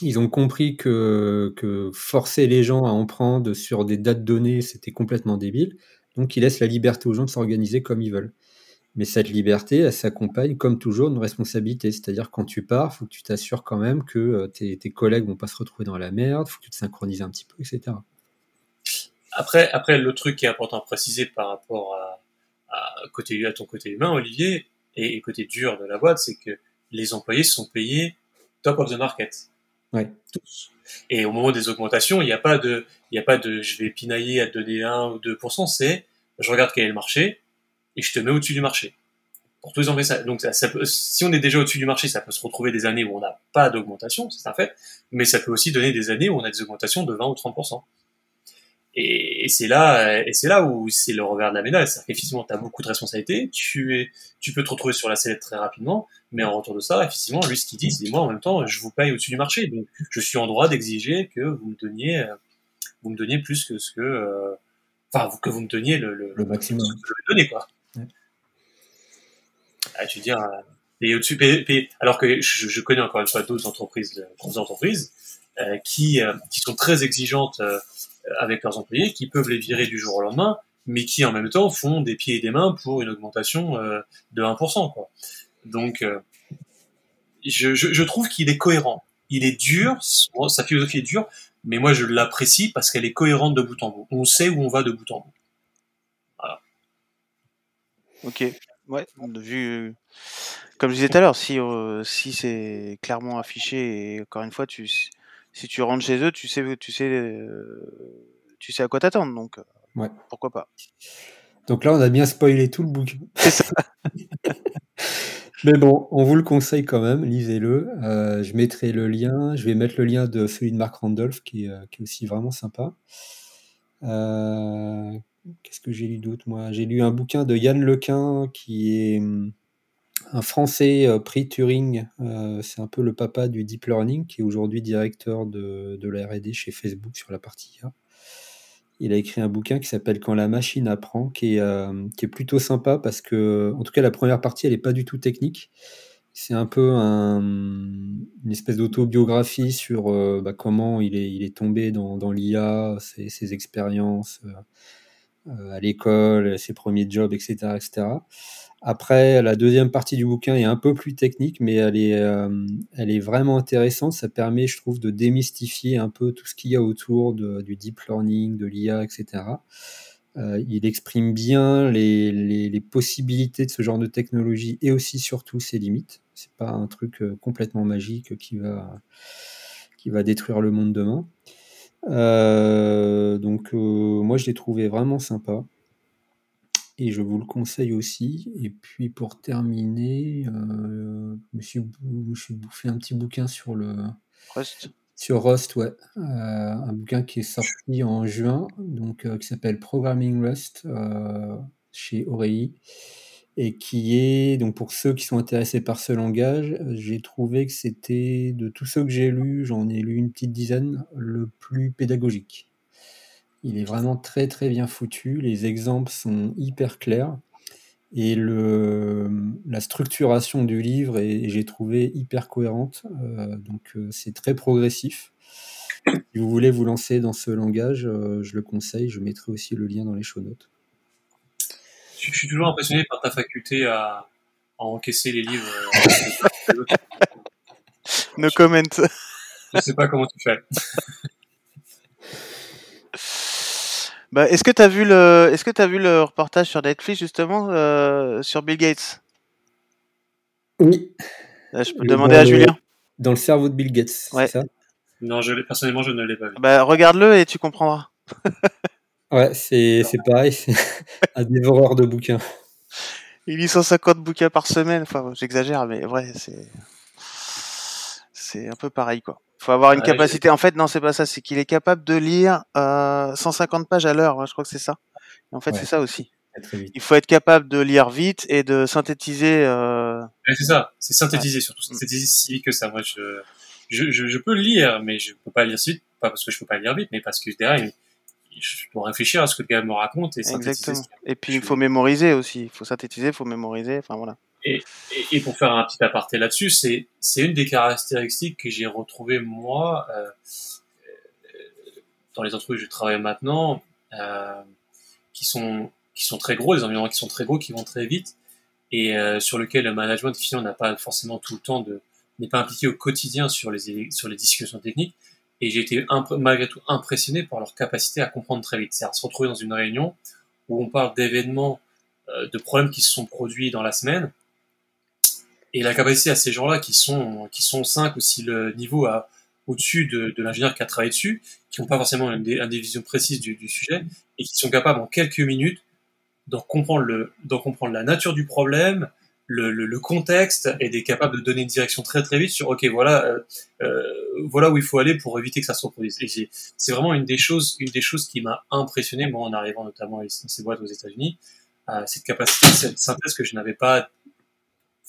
Ils ont compris que, forcer les gens à en prendre sur des dates données, c'était complètement débile. Donc ils laissent la liberté aux gens de s'organiser comme ils veulent. Mais cette liberté, elle s'accompagne, comme toujours, d'une responsabilité. C'est-à-dire, quand tu pars, il faut que tu t'assures quand même que euh, tes, tes, collègues vont pas se retrouver dans la merde, faut que tu te synchronises un petit peu, etc. Après, après, le truc qui est important à préciser par rapport à, côté, à ton côté humain, Olivier, et, côté dur de la boîte, c'est que les employés sont payés top of the market. Ouais. Tous. Et au moment des augmentations, il n'y a pas de, il n'y a pas de, je vais pinailler à donner 1 ou 2%, c'est, je regarde quel est le marché, et je te mets au-dessus du marché. Pour tous les ça, donc ça, si on est déjà au-dessus du marché, ça peut se retrouver des années où on n'a pas d'augmentation, c'est un fait, mais ça peut aussi donner des années où on a des augmentations de 20 ou 30%. Et, et c'est là, et c'est là où c'est le revers de la médaille, c'est-à-dire qu'effectivement, tu as beaucoup de responsabilités, tu es, tu peux te retrouver sur la sellette très rapidement, mais en retour de ça, effectivement, lui, ce qu'il dit, c'est moi, en même temps, je vous paye au-dessus du marché, donc je suis en droit d'exiger que vous me donniez, vous me donniez plus que ce que, euh, enfin, que vous me donniez le, le, maximum. Ce que je vais donner, quoi. Ah, tu veux dire, euh, Et au-dessus, alors que je, connais encore une fois d'autres entreprises, d'autres entreprises euh, qui, euh, qui sont très exigeantes euh, avec leurs employés, qui peuvent les virer du jour au lendemain, mais qui en même temps font des pieds et des mains pour une augmentation de 1%. Quoi. Donc, je, je, trouve qu'il est cohérent. Il est dur, sa philosophie est dure, mais moi je l'apprécie parce qu'elle est cohérente de bout en bout. On sait où on va de bout en bout. Ok. Ouais, vu, comme je disais tout à l'heure, si, euh, si c'est clairement affiché et encore une fois, tu, si tu rentres chez eux, tu sais, tu sais, euh, tu sais à quoi t'attendre, donc euh, ouais. pourquoi pas. Donc là, on a bien spoilé tout le bouquin. C'est ça. Mais bon, on vous le conseille quand même, lisez-le. je mettrai le lien, je vais mettre le lien de celui de Mark Randolph qui est, qui est aussi vraiment sympa. Qu'est-ce que j'ai lu d'autre moi? J'ai lu un bouquin de Yann Lequin qui est hum, un Français euh, prix Turing. Euh, c'est un peu le papa du deep learning qui est aujourd'hui directeur de, de la R&D chez Facebook sur la partie IA. Il a écrit un bouquin qui s'appelle Quand la machine apprend, qui est, euh, plutôt sympa parce que, en tout cas, la première partie, elle n'est pas du tout technique. C'est un peu un, une espèce d'autobiographie sur bah, comment il est, tombé dans, l'IA, ses, ses expériences à l'école, ses premiers jobs, etc., etc. Après, la deuxième partie du bouquin est un peu plus technique, mais elle est, euh, elle est vraiment intéressante. Ça permet, je trouve, de démystifier un peu tout ce qu'il y a autour du deep learning, de l'IA, etc. Euh, il exprime bien les, les, possibilités de ce genre de technologie et aussi surtout ses limites. C'est pas un truc euh, complètement magique qui va, qui va détruire le monde demain. Donc moi je l'ai trouvé vraiment sympa et je vous le conseille aussi. Et puis pour terminer, euh, je, me suis, bouffé un petit bouquin sur le Rust. Sur Rust, ouais, euh, un bouquin qui est sorti en juin, donc euh, qui s'appelle Programming Rust chez Orei et qui est donc pour ceux qui sont intéressés par ce langage, j'ai trouvé que c'était de tous ceux que j'ai lus, j'en ai lu une petite dizaine, le plus pédagogique. Il est vraiment très très bien foutu. Les exemples sont hyper clairs. Et le, la structuration du livre, est, j'ai trouvé hyper cohérente. Euh, donc euh, c'est très progressif. Si vous voulez vous lancer dans ce langage, euh, je le conseille. Je mettrai aussi le lien dans les show notes. Je suis toujours impressionné par ta faculté à, à encaisser les livres. no comment. Je sais pas comment tu fais. Bah, est-ce que tu as vu le est-ce que tu vu le reportage sur Netflix justement euh, sur Bill Gates? Oui. je peux demander à Julien. Dans le cerveau de Bill Gates, ouais. c'est ça? Non, je personnellement je ne l'ai pas vu. Bah, regarde-le et tu comprendras. ouais, c'est c'est pareil, c'est un dévoreur de bouquins. Il lit 150 bouquins par semaine, enfin j'exagère mais vrai, c'est c'est un peu pareil quoi faut avoir une capacité. En fait, non, c'est pas ça. C'est qu'il est capable de lire euh, 150 pages à l'heure. Je crois que c'est ça. en fait, c'est ça aussi. Il faut être capable de lire vite et de synthétiser. Euh... c'est ça. C'est synthétiser surtout. Synthétiser si vite que ça. Moi, je, je, je, peux lire, mais je peux pas lire vite. Pas parce que je peux pas lire vite, mais parce que derrière, je dois réfléchir à ce que le gars me raconte et synthétiser. Exactement. Et puis, il faut mémoriser aussi. Il faut synthétiser, il faut mémoriser. Enfin, voilà. Et, et, pour faire un petit aparté là-dessus, c'est une des caractéristiques que j'ai retrouvées moi euh, dans les entreprises où je travaille maintenant, euh, qui sont qui sont très gros, des environnements qui sont très gros, qui vont très vite, et euh, sur lequel le management finalement n'a pas forcément tout le temps de n'est pas impliqué au quotidien sur les sur les discussions techniques. Et j'ai été malgré tout impressionné par leur capacité à comprendre très vite. C'est à se retrouver dans une réunion où on parle d'événements, euh, de problèmes qui se sont produits dans la semaine, et la capacité à ces gens-là qui sont qui sont cinq ou si le niveau à au-dessus de, de l'ingénieur qui a travaillé dessus, qui n'ont pas forcément une, une vision précise du, du, sujet et qui sont capables en quelques minutes d'en comprendre le d'en comprendre la nature du problème, le, le, le, contexte et d'être capable de donner une direction très très vite sur ok voilà euh, euh, voilà où il faut aller pour éviter que ça se reproduise. Et c'est vraiment une des choses une des choses qui m'a impressionné moi en arrivant notamment dans ces boîtes aux États-Unis, euh, cette capacité cette synthèse que je n'avais pas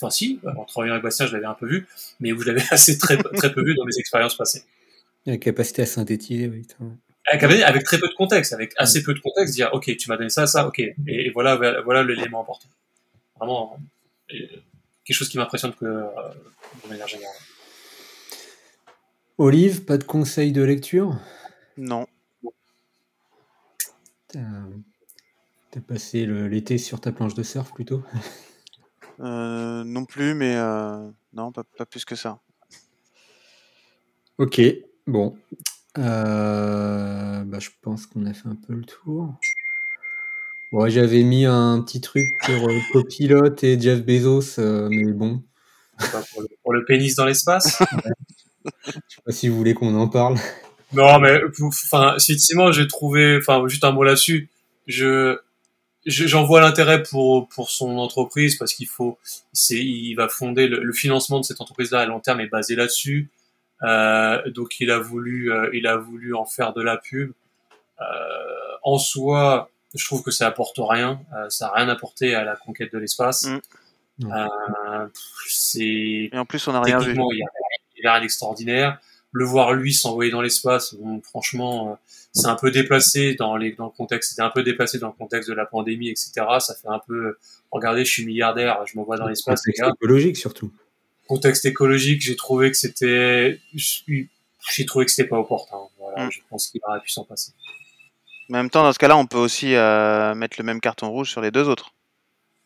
Enfin, si, en travaillant avec Bastien, je l'avais un peu vu, mais vous l'avez assez très, très peu vu dans mes expériences passées. La capacité à synthétiser, oui. Avec, très peu de contexte, avec assez peu de contexte, dire, OK, tu m'as donné ça, ça, OK, et, voilà, voilà l'élément important. Vraiment, quelque chose qui m'impressionne que de manière générale. Olive, pas de conseils de lecture? Non. T'as passé l'été sur ta planche de surf plutôt? euh, Non plus, mais euh, non, pas, plus que ça. Ok, bon. Euh, bah, je pense qu'on a fait un peu le tour. Bon, j'avais mis un petit truc sur Copilot et Jeff Bezos, mais bon. Pour le, pénis dans l'espace Je sais pas si vous voulez qu'on en parle. Non, mais enfin, effectivement, j'ai trouvé, enfin, juste un mot là-dessus. Je, j'en vois l'intérêt pour pour son entreprise parce qu'il faut c'est il va fonder le, financement de cette entreprise là à long terme est basé là-dessus. Euh, donc il a voulu euh, il a voulu en faire de la pub. Euh, en soi je trouve que ça apporte rien. Euh, ça a rien apporté à la conquête de l'espace. Mm. Euh, c'est et en plus on a rien vu. il il a rien d'extraordinaire le voir lui s'envoyer dans l'espace, bon, franchement, euh, c'est un peu déplacé dans, les, dans le contexte, c'était un peu déplacé dans le contexte de la pandémie, etc. Ça fait un peu, regardez, je suis milliardaire, je m'envoie dans l'espace. Contexte écologique surtout. Contexte écologique, j'ai trouvé que c'était, j'ai trouvé que c'était pas opportun. Voilà, mm. je pense qu'il aurait pu s'en passer. Mais en même temps, dans ce cas-là, on peut aussi euh, mettre le même carton rouge sur les deux autres.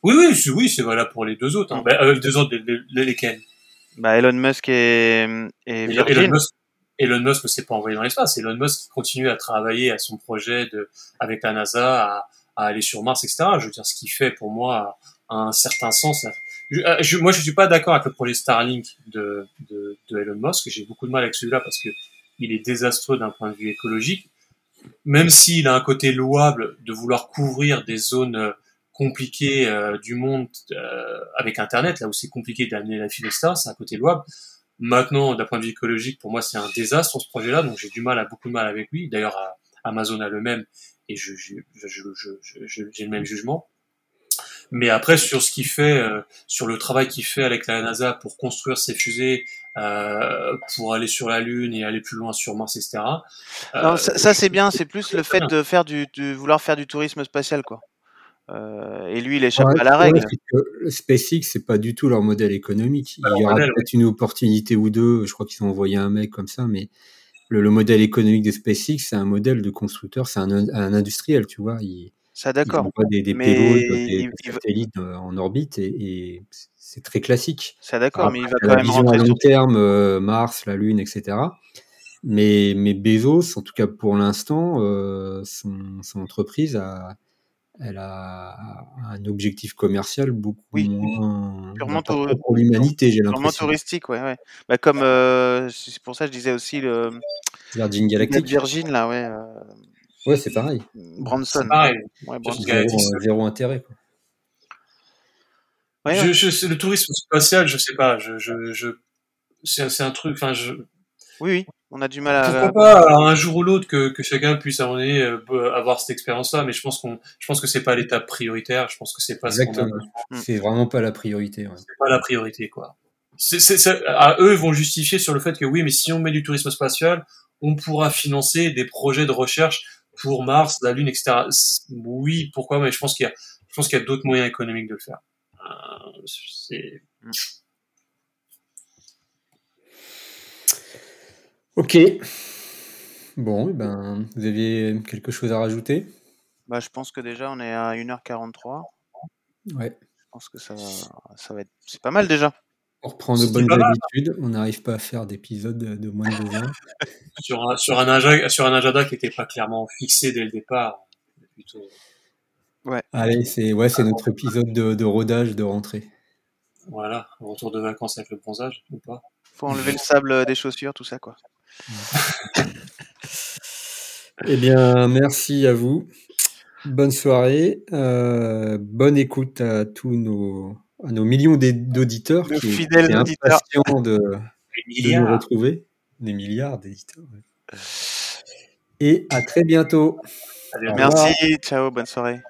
Oui, oui, c'est, oui, c'est valable pour les deux autres. Hein. Mm. Ben, euh, les deux autres, lesquels? Bah, Elon Musk et, et Virgin. Elon Musk ne s'est pas envoyé dans l'espace. Elon Musk continue à travailler à son projet de, avec la NASA à, à aller sur Mars, etc. Je veux dire, ce qui fait pour moi un certain sens. Je, euh, je, moi, je suis pas d'accord avec le projet Starlink de, de, de Elon Musk. J'ai beaucoup de mal avec celui-là parce que il est désastreux d'un point de vue écologique. Même s'il a un côté louable de vouloir couvrir des zones compliquées euh, du monde euh, avec Internet, là où c'est compliqué d'amener la file, etc. C'est un côté louable. Maintenant, d'un point de vue écologique, pour moi, c'est un désastre ce projet-là, donc j'ai du mal, à beaucoup de mal avec lui. D'ailleurs, Amazon a le même, et je, je, je, j'ai le même jugement. Mais après, sur ce qu'il fait, euh, sur le travail qu'il fait avec la NASA pour construire ses fusées, euh, pour aller sur la Lune et aller plus loin sur Mars, etc. Euh, ça, ça c'est bien. C'est plus le fait de faire du, de vouloir faire du tourisme spatial, quoi. Euh, et lui, il échappe à la règle. Le SpaceX, c'est pas du tout leur modèle économique. il y aura peut-être une opportunité ou deux. Je crois qu'ils ont envoyé un mec comme ça, mais le, modèle économique de SpaceX, c'est un modèle de constructeur, c'est un, industriel, tu vois. Il, ça d'accord. Des, des des, satellites euh, en orbite et, c'est très classique. Ça d'accord, mais il va quand même rentrer à long terme, euh, Mars, la Lune, etc. Mais, mais Bezos, en tout cas pour l'instant, son, son, entreprise a, elle a un objectif commercial beaucoup moins purement pour l'humanité, j'ai l'impression. Purement touristique, ouais, ouais. Bah, comme euh, c'est pour ça que je disais aussi le Virgin Galactic. Virgin là, ouais. Euh... Ouais, c'est pareil. Branson. Pareil. Ouais, Branson. Zéro, zéro, intérêt. Quoi. Ouais, je, je, le tourisme spatial, je sais pas. Je, je, je c'est un truc. Enfin, je. Oui, oui. On a du mal à. Pourquoi pas un jour ou l'autre que, que chacun puisse euh, avoir cette expérience-là, mais je pense qu'on, je pense que c'est pas l'étape prioritaire. Je pense que c'est pas. Exactement. Mm. C'est vraiment pas la priorité. Ouais. C'est pas la priorité, quoi. C'est, c'est, à eux, ils vont justifier sur le fait que oui, mais si on met du tourisme spatial, on pourra financer des projets de recherche pour Mars, la Lune, etc. Oui, pourquoi Mais je pense qu'il y a, je pense qu'il y a d'autres moyens économiques de le faire. Euh, c'est. Ok. Bon, eh ben, vous aviez quelque chose à rajouter? Bah, Je pense que déjà, on est à 1h43. Ouais. Je pense que ça va, ça va être. C'est pas mal déjà. On reprend nos bonnes habitudes. On n'arrive pas à faire d'épisodes de moins de deux heures. sur, un, sur, un agenda, sur un agenda qui n'était pas clairement fixé dès le départ. Plutôt... Ouais. Allez, c'est ouais, c'est notre épisode de, de rodage de rentrée. Voilà, retour de vacances avec le bronzage ou pas? Faut enlever le sable des chaussures, tout ça quoi. Eh bien, merci à vous. Bonne soirée. Euh, bonne écoute à tous nos, à nos millions d'auditeurs qui fidèles sont impatients de, de, nous retrouver. Des milliards d'éditeurs. Et à très bientôt. Merci. Ciao. Bonne soirée.